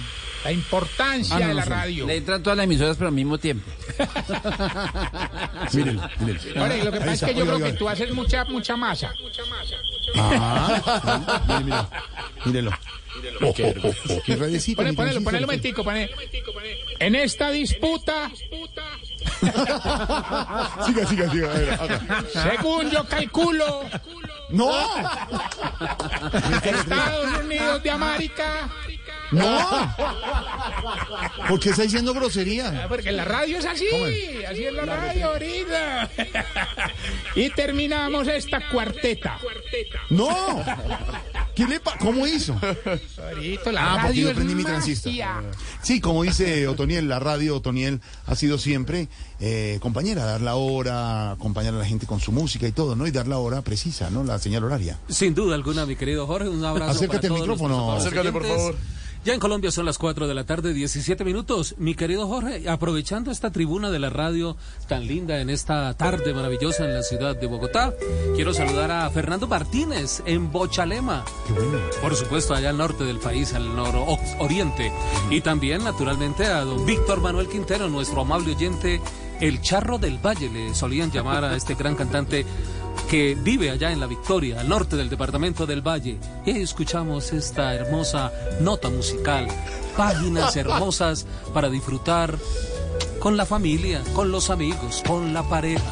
La importancia Ah, no, de la radio. Le entran todas las emisoras, pero al mismo tiempo. Mírenlo, mírenlo. Ahora, y lo que pasa es que yo oiga, creo oiga. que tú haces mucha, mucha masa. Ah, mire, mire. Mírelo. Oh, oh, oh, oh, qué radiecito, Ponelo, momentico, ponelo. En esta disputa, Siga, siga, siga. A ver, haga. según yo calculo, ¡No! Estados Unidos de América. ¡No! ¿Por qué está diciendo grosería? Ah, Porque la radio es así, así es la radio ahorita. Y terminamos esta cuarteta. ¡No! ¿Qué le pa ¿Cómo hizo? La Ah, porque radio yo prendí mi transistor. Sí, como dice Otoniel, la radio Otoniel ha sido siempre eh, compañera, dar la hora, acompañar a la gente con su música y todo, ¿no? Y dar la hora precisa, ¿no? La señal horaria. Sin duda alguna, mi querido Jorge, un abrazo Acércate para al micrófono. Acércate, por favor. Ya en Colombia son las 4 de la tarde, 17 minutos. Mi querido Jorge, aprovechando esta tribuna de la radio tan linda en esta tarde maravillosa en la ciudad de Bogotá, quiero saludar a Fernando Martínez en Bochalema. Por supuesto, allá al norte del país, al nororiente. Y también, naturalmente, a don Víctor Manuel Quintero, nuestro amable oyente, el charro del valle, le solían llamar a este gran cantante que vive allá en La Victoria, al norte del departamento del Valle. Y escuchamos esta hermosa nota musical, páginas hermosas para disfrutar con la familia, con los amigos, con la pareja,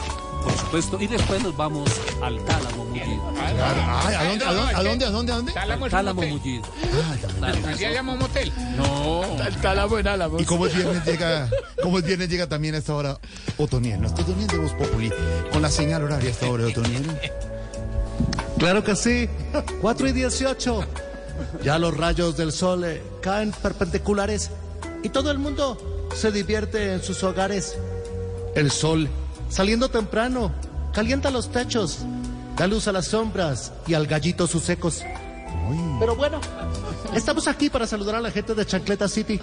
por supuesto. Y después nos vamos al Tálamo Mullido. Ay, ¿a dónde, a dónde, a dónde, a dónde, a dónde? Tálamo es un Tálamo motel. Mullido. Así se llama un motel. No. El tálamo en álamo. Y como es viernes llega, como es viernes llega también a esta hora Otoniel, nuestro Otoniel de Voz Populi, con la señal horaria a esta hora de Otoniel. Claro que sí. 4 y 18. Ya los rayos del sol eh, caen perpendiculares y todo el mundo se divierte en sus hogares. El sol, saliendo temprano, calienta los techos, da luz a las sombras y al gallito sus ecos. Pero bueno, estamos aquí para saludar a la gente de Chancleta City,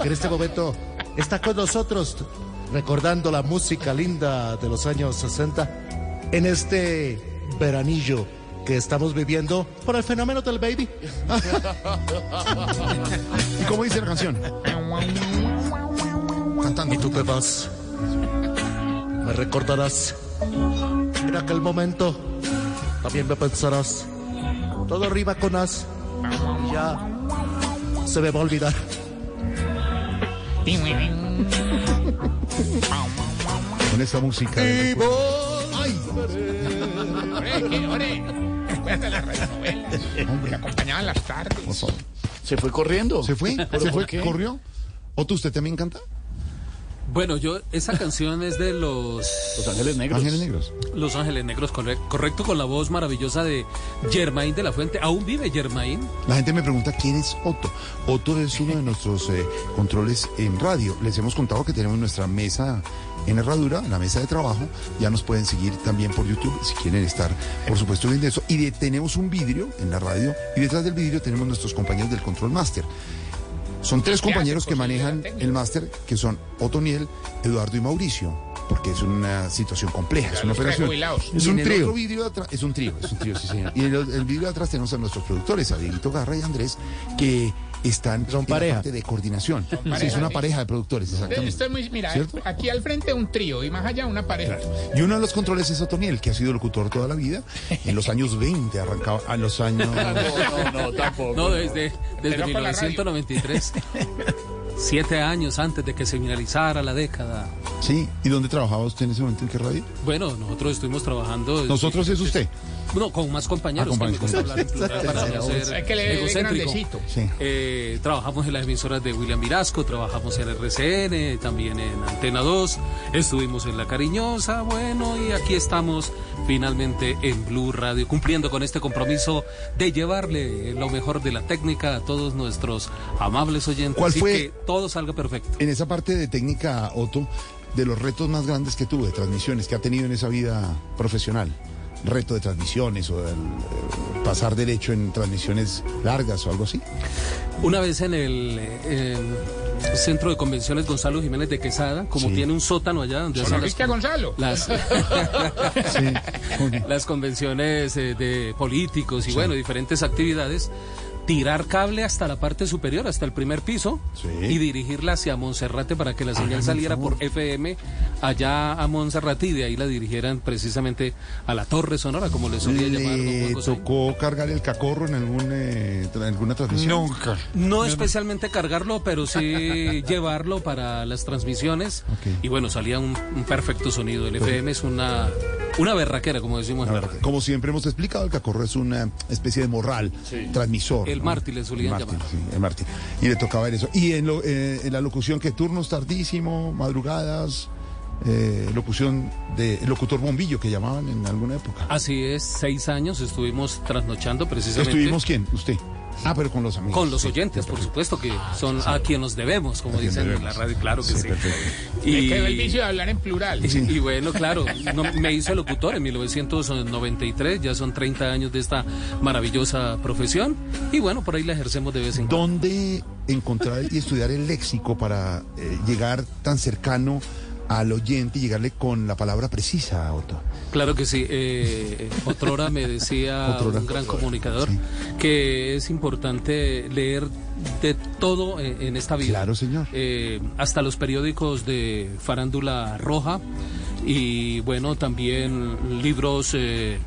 que en este momento está con nosotros recordando la música linda de los años 60 en este veranillo que estamos viviendo por el fenómeno del baby. ¿Y cómo dice la canción? Y tú te vas. Me recordarás. En aquel momento también me pensarás. Todo arriba con as. Y ya se me va a olvidar. Con esta música. de recuerdo. ¡Ay! Me acompañaban las tardes. Se fue corriendo. ¿Se fue? ¿Pero ¿Se fue? qué? ¿Corrió? ¿Otto, usted también canta? Bueno, yo, esa canción es de los... Los Ángeles Negros. Ángeles Negros. Los Ángeles Negros, correcto, correcto, con la voz maravillosa de Germain de la Fuente. ¿Aún vive Germain? La gente me pregunta quién es Otto. Otto es uno de nuestros eh, controles en radio. Les hemos contado que tenemos nuestra mesa en Herradura, la mesa de trabajo. Ya nos pueden seguir también por YouTube si quieren estar, por supuesto, viendo eso. Y de- tenemos un vidrio en la radio y detrás del vidrio tenemos nuestros compañeros del Control Master. Son tres compañeros que manejan el máster, que son Otoniel, Eduardo y Mauricio, porque es una situación compleja, es una operación. Es un trío. es un trío, es un trío, sí señor. Y en el, el vidrio de atrás tenemos a nuestros productores, a Dieguito Garra y Andrés, que están en la pareja. parte de coordinación. Sí, es una sí. pareja de productores, exactamente. Esto es muy, mira, ¿Cierto? aquí al frente un trío y más allá una pareja. Y uno de los controles es Otoniel, que ha sido locutor toda la vida. En los años 20 arrancaba, a los años... No, no, tampoco. No, desde, desde Pero con la radio. 1993. Siete años antes de que se finalizara la década. Sí, ¿y dónde trabajaba usted en ese momento? ¿En qué radio? Bueno, nosotros estuvimos trabajando. desde- Nosotros es usted. No, con más compañeros. Ah, con que. Eh, trabajamos en las emisoras de William Virasco, trabajamos en RCN, también en Antena 2, estuvimos en La Cariñosa, bueno, y aquí estamos finalmente en Blue Radio, cumpliendo con este compromiso de llevarle lo mejor de la técnica a todos nuestros amables oyentes ¿Cuál fue- que todo salga perfecto. En esa parte de técnica, Otto, de los retos más grandes que tuvo, de transmisiones que ha tenido en esa vida profesional. Reto de transmisiones o del eh, pasar derecho en transmisiones largas o algo así? Una vez en el Centro de Convenciones Gonzalo Jiménez de Quesada, como Sí. tiene un sótano allá donde hacen las, ¿Conociste a Gonzalo? las, las convenciones eh, de políticos y Sí. bueno, diferentes actividades, tirar cable hasta la parte superior, hasta el primer piso y dirigirla hacia Monserrate para que la señal saliera por FM allá a Monserrate y de ahí la dirigieran precisamente a la Torre Sonora, como le solía llamar don Juan ¿Le José. tocó cargar el cacorro en algún, eh, tra- alguna transmisión? Nunca. No especialmente cargarlo, pero sí llevarlo para las transmisiones. Y bueno, salía un, un perfecto sonido. El FM es una, una berraquera, como decimos en la radio. Como siempre hemos explicado, el cacorro es una especie de morral, transmisor. El ¿no? mártir le solían El mártir, llamar. sí, el mártir. Y le tocaba ver eso. Y en, lo- eh, en la locución, que turnos tardísimo, madrugadas, eh, locución de el locutor bombillo que llamaban en alguna época. Así es, seis años estuvimos trasnochando precisamente. ¿Estuvimos quién? Usted. Ah, pero con los amigos. Con los Sí, oyentes, por supuesto, que son a quien nos debemos, como dicen en debemos. la radio, claro que Sí, sí. perfecto. Me quedó el vicio de hablar en plural. Y, y bueno, claro, no- me hice locutor en 1993, ya son 30 años de esta maravillosa profesión y bueno, por ahí la ejercemos de vez en cuando. ¿Dónde encontrar y estudiar el léxico para eh, llegar tan cercano al oyente y llegarle con la palabra precisa, Otto? Claro que sí. Eh, otrora me decía Otrora. un gran comunicador que es importante leer de todo en, en esta vida. Claro, señor. Eh, hasta los periódicos de farándula roja y bueno, también libros eh,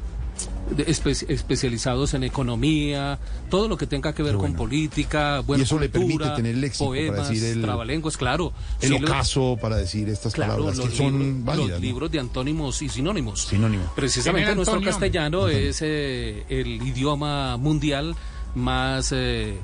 espe- especializados en economía, todo lo que tenga que ver con política, buena y eso le permite tener léxico poemas, para decir el, trabalenguas, claro. el Sí, ocaso para decir estas Claro, palabras los, que son libros, válidas. los ¿no? libros de antónimos y sinónimos. Sinónimo. Precisamente nuestro Antonio. castellano es eh, el idioma mundial más eh,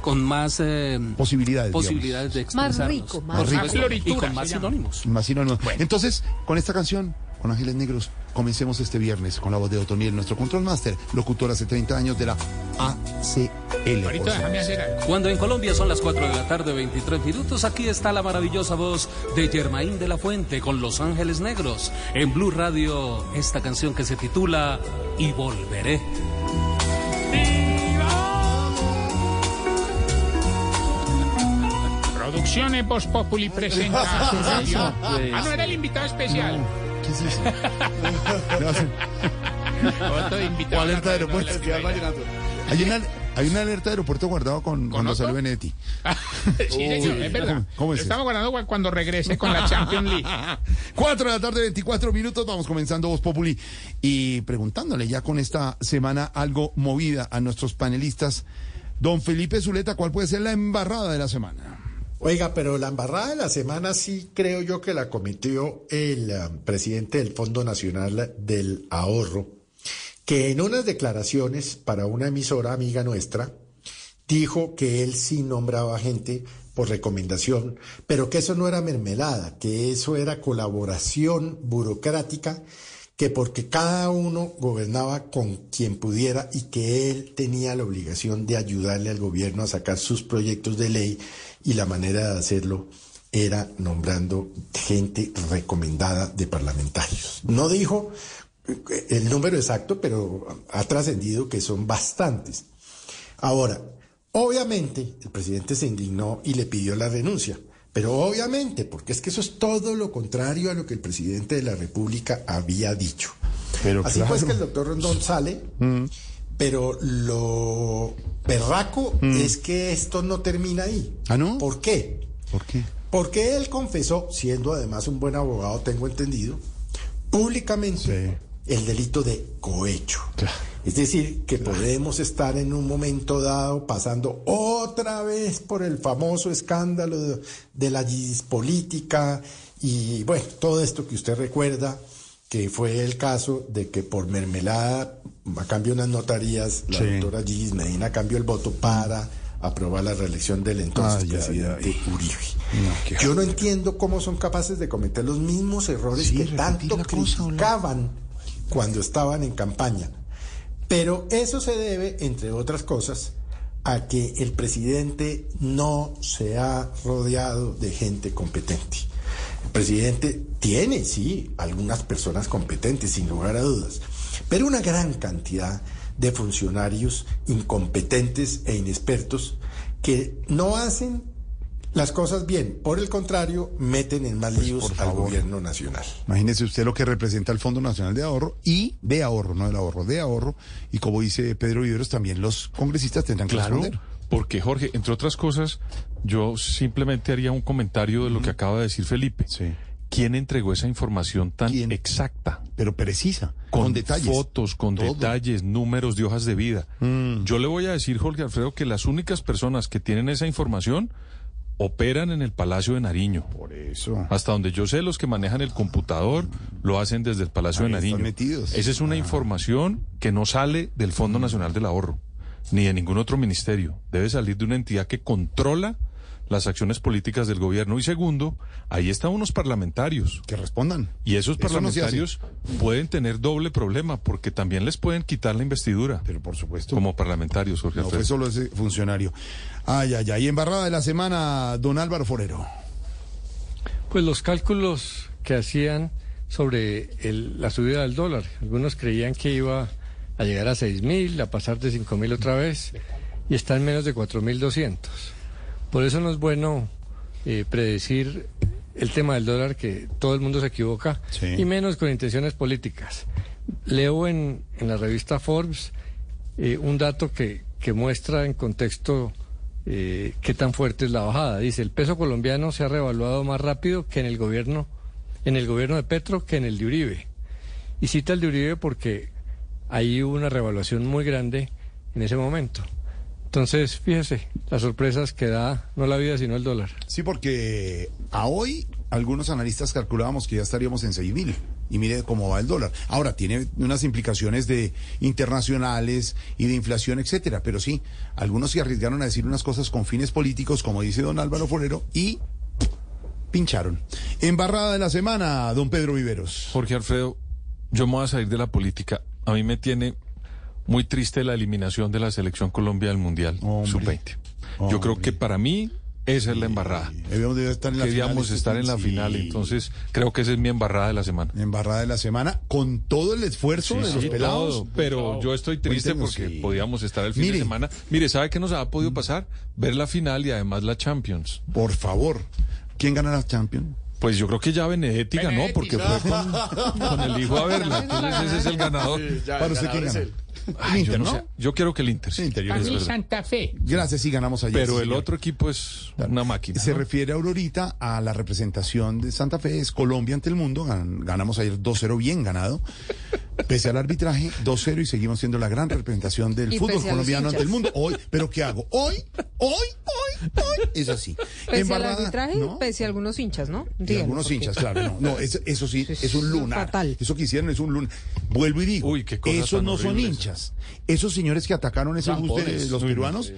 con más eh, Posibilidades, posibilidades de Más expresarnos. rico, más Por rico. floritura, y con más sinónimos. Más sinónimos. Entonces, con esta canción, con Ángeles Negros, comencemos este viernes con la voz de Otoniel, nuestro control master, locutor hace 30 años de la ACL. Ahorita por déjame hacer algo. Cuando en Colombia son las 4 de la tarde, 23 minutos, aquí está la maravillosa voz de Germain de la Fuente con Los Ángeles Negros. En Blue Radio, esta canción que se titula Y Volveré. Producciones Voz Populi presenta. Ah, no era el invitado especial. ¿Qué es eso? Le hacen- Otro invitado. Alerta de No, no, aeropuerto. no, no, no. Hay una, hay una alerta de aeropuerto guardado con, cuando Otto? salió Benedetti. Sí, señor, es verdad. ¿Cómo- cómo es Lo eso? Estamos guardando cu- cuando regrese con la Champions League. 4 de la tarde, 24 minutos, vamos comenzando Voz Populi y preguntándole ya con esta semana algo movida a nuestros panelistas. Don Felipe Zuleta, ¿cuál puede ser la embarrada de la semana? Oiga, pero la embarrada de la semana sí creo yo que la cometió el eh, presidente del Fondo Nacional del Ahorro, que en unas declaraciones para una emisora amiga nuestra dijo que él sí nombraba gente por recomendación, pero que eso no era mermelada, que eso era colaboración burocrática, que porque cada uno gobernaba con quien pudiera y que él tenía la obligación de ayudarle al gobierno a sacar sus proyectos de ley y la manera de hacerlo era nombrando gente recomendada de parlamentarios. No dijo eh, el número exacto, pero ha trascendido que son bastantes. Ahora, obviamente el presidente se indignó y le pidió la renuncia, pero obviamente, porque es que eso es todo lo contrario a lo que el presidente de la República había dicho. Pero Así claro. pues que el doctor Rondón sale, pero lo berraco Mm. es que esto no termina ahí. ¿Ah, no? ¿Por qué? ¿Por qué? Porque él confesó, siendo además un buen abogado, tengo entendido, públicamente el delito de cohecho. Es decir, que podemos estar en un momento dado pasando otra vez por el famoso escándalo de, de la política y bueno, todo esto que usted recuerda, que fue el caso de que por mermelada, a cambio de unas notarías, la Sí. doctora Gis Medina cambió el voto para aprobar la reelección del entonces ay, presidente Uribe. No, Yo no entiendo cómo son capaces de cometer los mismos errores Sí, que tanto cosa, criticaban cuando estaban en campaña. Pero eso se debe, entre otras cosas, a que el presidente no se ha rodeado de gente competente. El presidente tiene, sí, algunas personas competentes, sin lugar a dudas, pero una gran cantidad de funcionarios incompetentes e inexpertos que no hacen las cosas bien. Por el contrario, meten en más líos Pues, al favor. gobierno nacional. Imagínese usted lo que representa el Fondo Nacional de Ahorro y de ahorro, no del ahorro, de ahorro. Y como dice Pedro Viveros, también los congresistas tendrán que Claro, responder. porque Jorge, entre otras cosas, yo simplemente haría un comentario de lo que acaba de decir Felipe. ¿Quién entregó esa información tan exacta? Pero precisa, con, con detalles. fotos, con Todo. detalles, números de hojas de vida. Mm. Yo le voy a decir, Jorge Alfredo, que las únicas personas que tienen esa información operan en el Palacio de Nariño. Por eso. Hasta donde yo sé, los que manejan el computador lo hacen desde el Palacio Ahí de están Nariño. metidos. Esa es una información que no sale del Fondo Nacional del Ahorro, ni de ningún otro ministerio. Debe salir de una entidad que controla las acciones políticas del gobierno. Y segundo, ahí están unos parlamentarios. Que respondan. Y esos no parlamentarios pueden tener doble problema, porque también les pueden quitar la investidura. Pero por supuesto. Como parlamentarios, Jorge No Alfredo. fue solo ese funcionario. Ay, ay, ay. Embarrada de la semana, don Álvaro Forero. Pues los cálculos que hacían sobre el- la subida del dólar. Algunos creían que iba a llegar a 6.000, a pasar de 5.000 otra vez, y está en menos de 4.200. Por eso no es bueno eh, predecir el tema del dólar, que todo el mundo se equivoca, Sí. y menos con intenciones políticas. Leo en, en la revista Forbes eh, un dato que, que muestra en contexto eh, qué tan fuerte es la bajada. Dice, el peso colombiano se ha revaluado más rápido que en el gobierno, en el gobierno de Petro que en el de Uribe. Y cita el de Uribe porque ahí hubo una revaluación muy grande en ese momento. Entonces, fíjese, las sorpresas que da no la vida sino el dólar. Sí, porque a hoy algunos analistas calculábamos que ya estaríamos en 6 mil. Y mire cómo va el dólar. Ahora, tiene unas implicaciones de internacionales y de inflación, etcétera. Pero sí, algunos se arriesgaron a decir unas cosas con fines políticos, como dice don Álvaro Forero, y pincharon. Embarrada de la semana, don Pedro Viveros. Jorge Alfredo, yo me voy a salir de la política. A mí me tiene muy triste la eliminación de la selección Colombia del Mundial Sub-20. Yo creo que para mí esa es la embarrada. Debíamos de estar en la Queríamos final, estar en la sí. final, entonces creo que esa es mi embarrada de la semana. Embarrada de la semana, con todo el esfuerzo Sí, de los sí, pelados. todo, pero yo estoy triste Cuéntenos, porque sí. podíamos estar el fin Mire. de semana. Mire, ¿sabe qué nos ha podido pasar? Ver la final y además la Champions. Por favor, ¿quién gana la Champions? Pues yo creo que ya Benedetti ganó Benedetti. porque fue con, con el hijo a verla. Entonces ese es el ganador. Sí, ya, Para usted, ¿quién gana? Ay, Inter, yo, no ¿no? sé. Yo quiero que el Inter. sí. Inter, A mí. Santa Fe. Gracias, sí ganamos ayer. Pero sí, el señor. otro equipo es una máquina. Se ¿no? refiere ahorita a la representación de Santa Fe, es Colombia ante el mundo, gan- ganamos ayer 2-0 bien ganado, pese al arbitraje 2-0 y seguimos siendo la gran representación del Y fútbol colombiano ante el mundo. Hoy, pero ¿qué hago? Hoy, hoy, hoy, hoy, es así. Pese Embarrada, al arbitraje, ¿no? pese a algunos hinchas, ¿no? Y Dígalo, algunos hinchas, claro. No, no eso, eso sí, es un lunar. fatal. Eso que hicieron es un lunar. Vuelvo y digo, Uy, qué cosa esos no son hinchas. Esos señores que atacaron ese bus de los peruanos,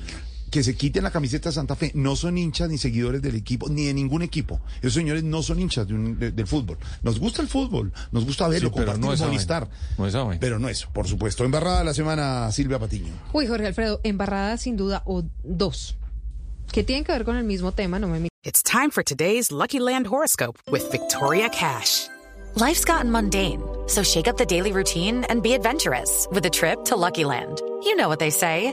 que se quiten la camiseta de Santa Fe, no son hinchas ni seguidores del equipo, ni de ningún equipo. Esos señores no son hinchas de un- de- del fútbol. Nos gusta el fútbol, nos gusta verlo, Sí, pero compartir no y esa molestar. No vaina. Pero no eso, por supuesto. Embarrada la semana, Silvia Patiño. Uy, Jorge Alfredo, embarrada sin duda o dos. Que tienen que ver con el mismo tema, no me It's time for today's Lucky Land horoscope with Victoria Cash. Life's gotten mundane, so shake up the daily routine and be adventurous with a trip to Lucky Land. You know what they say.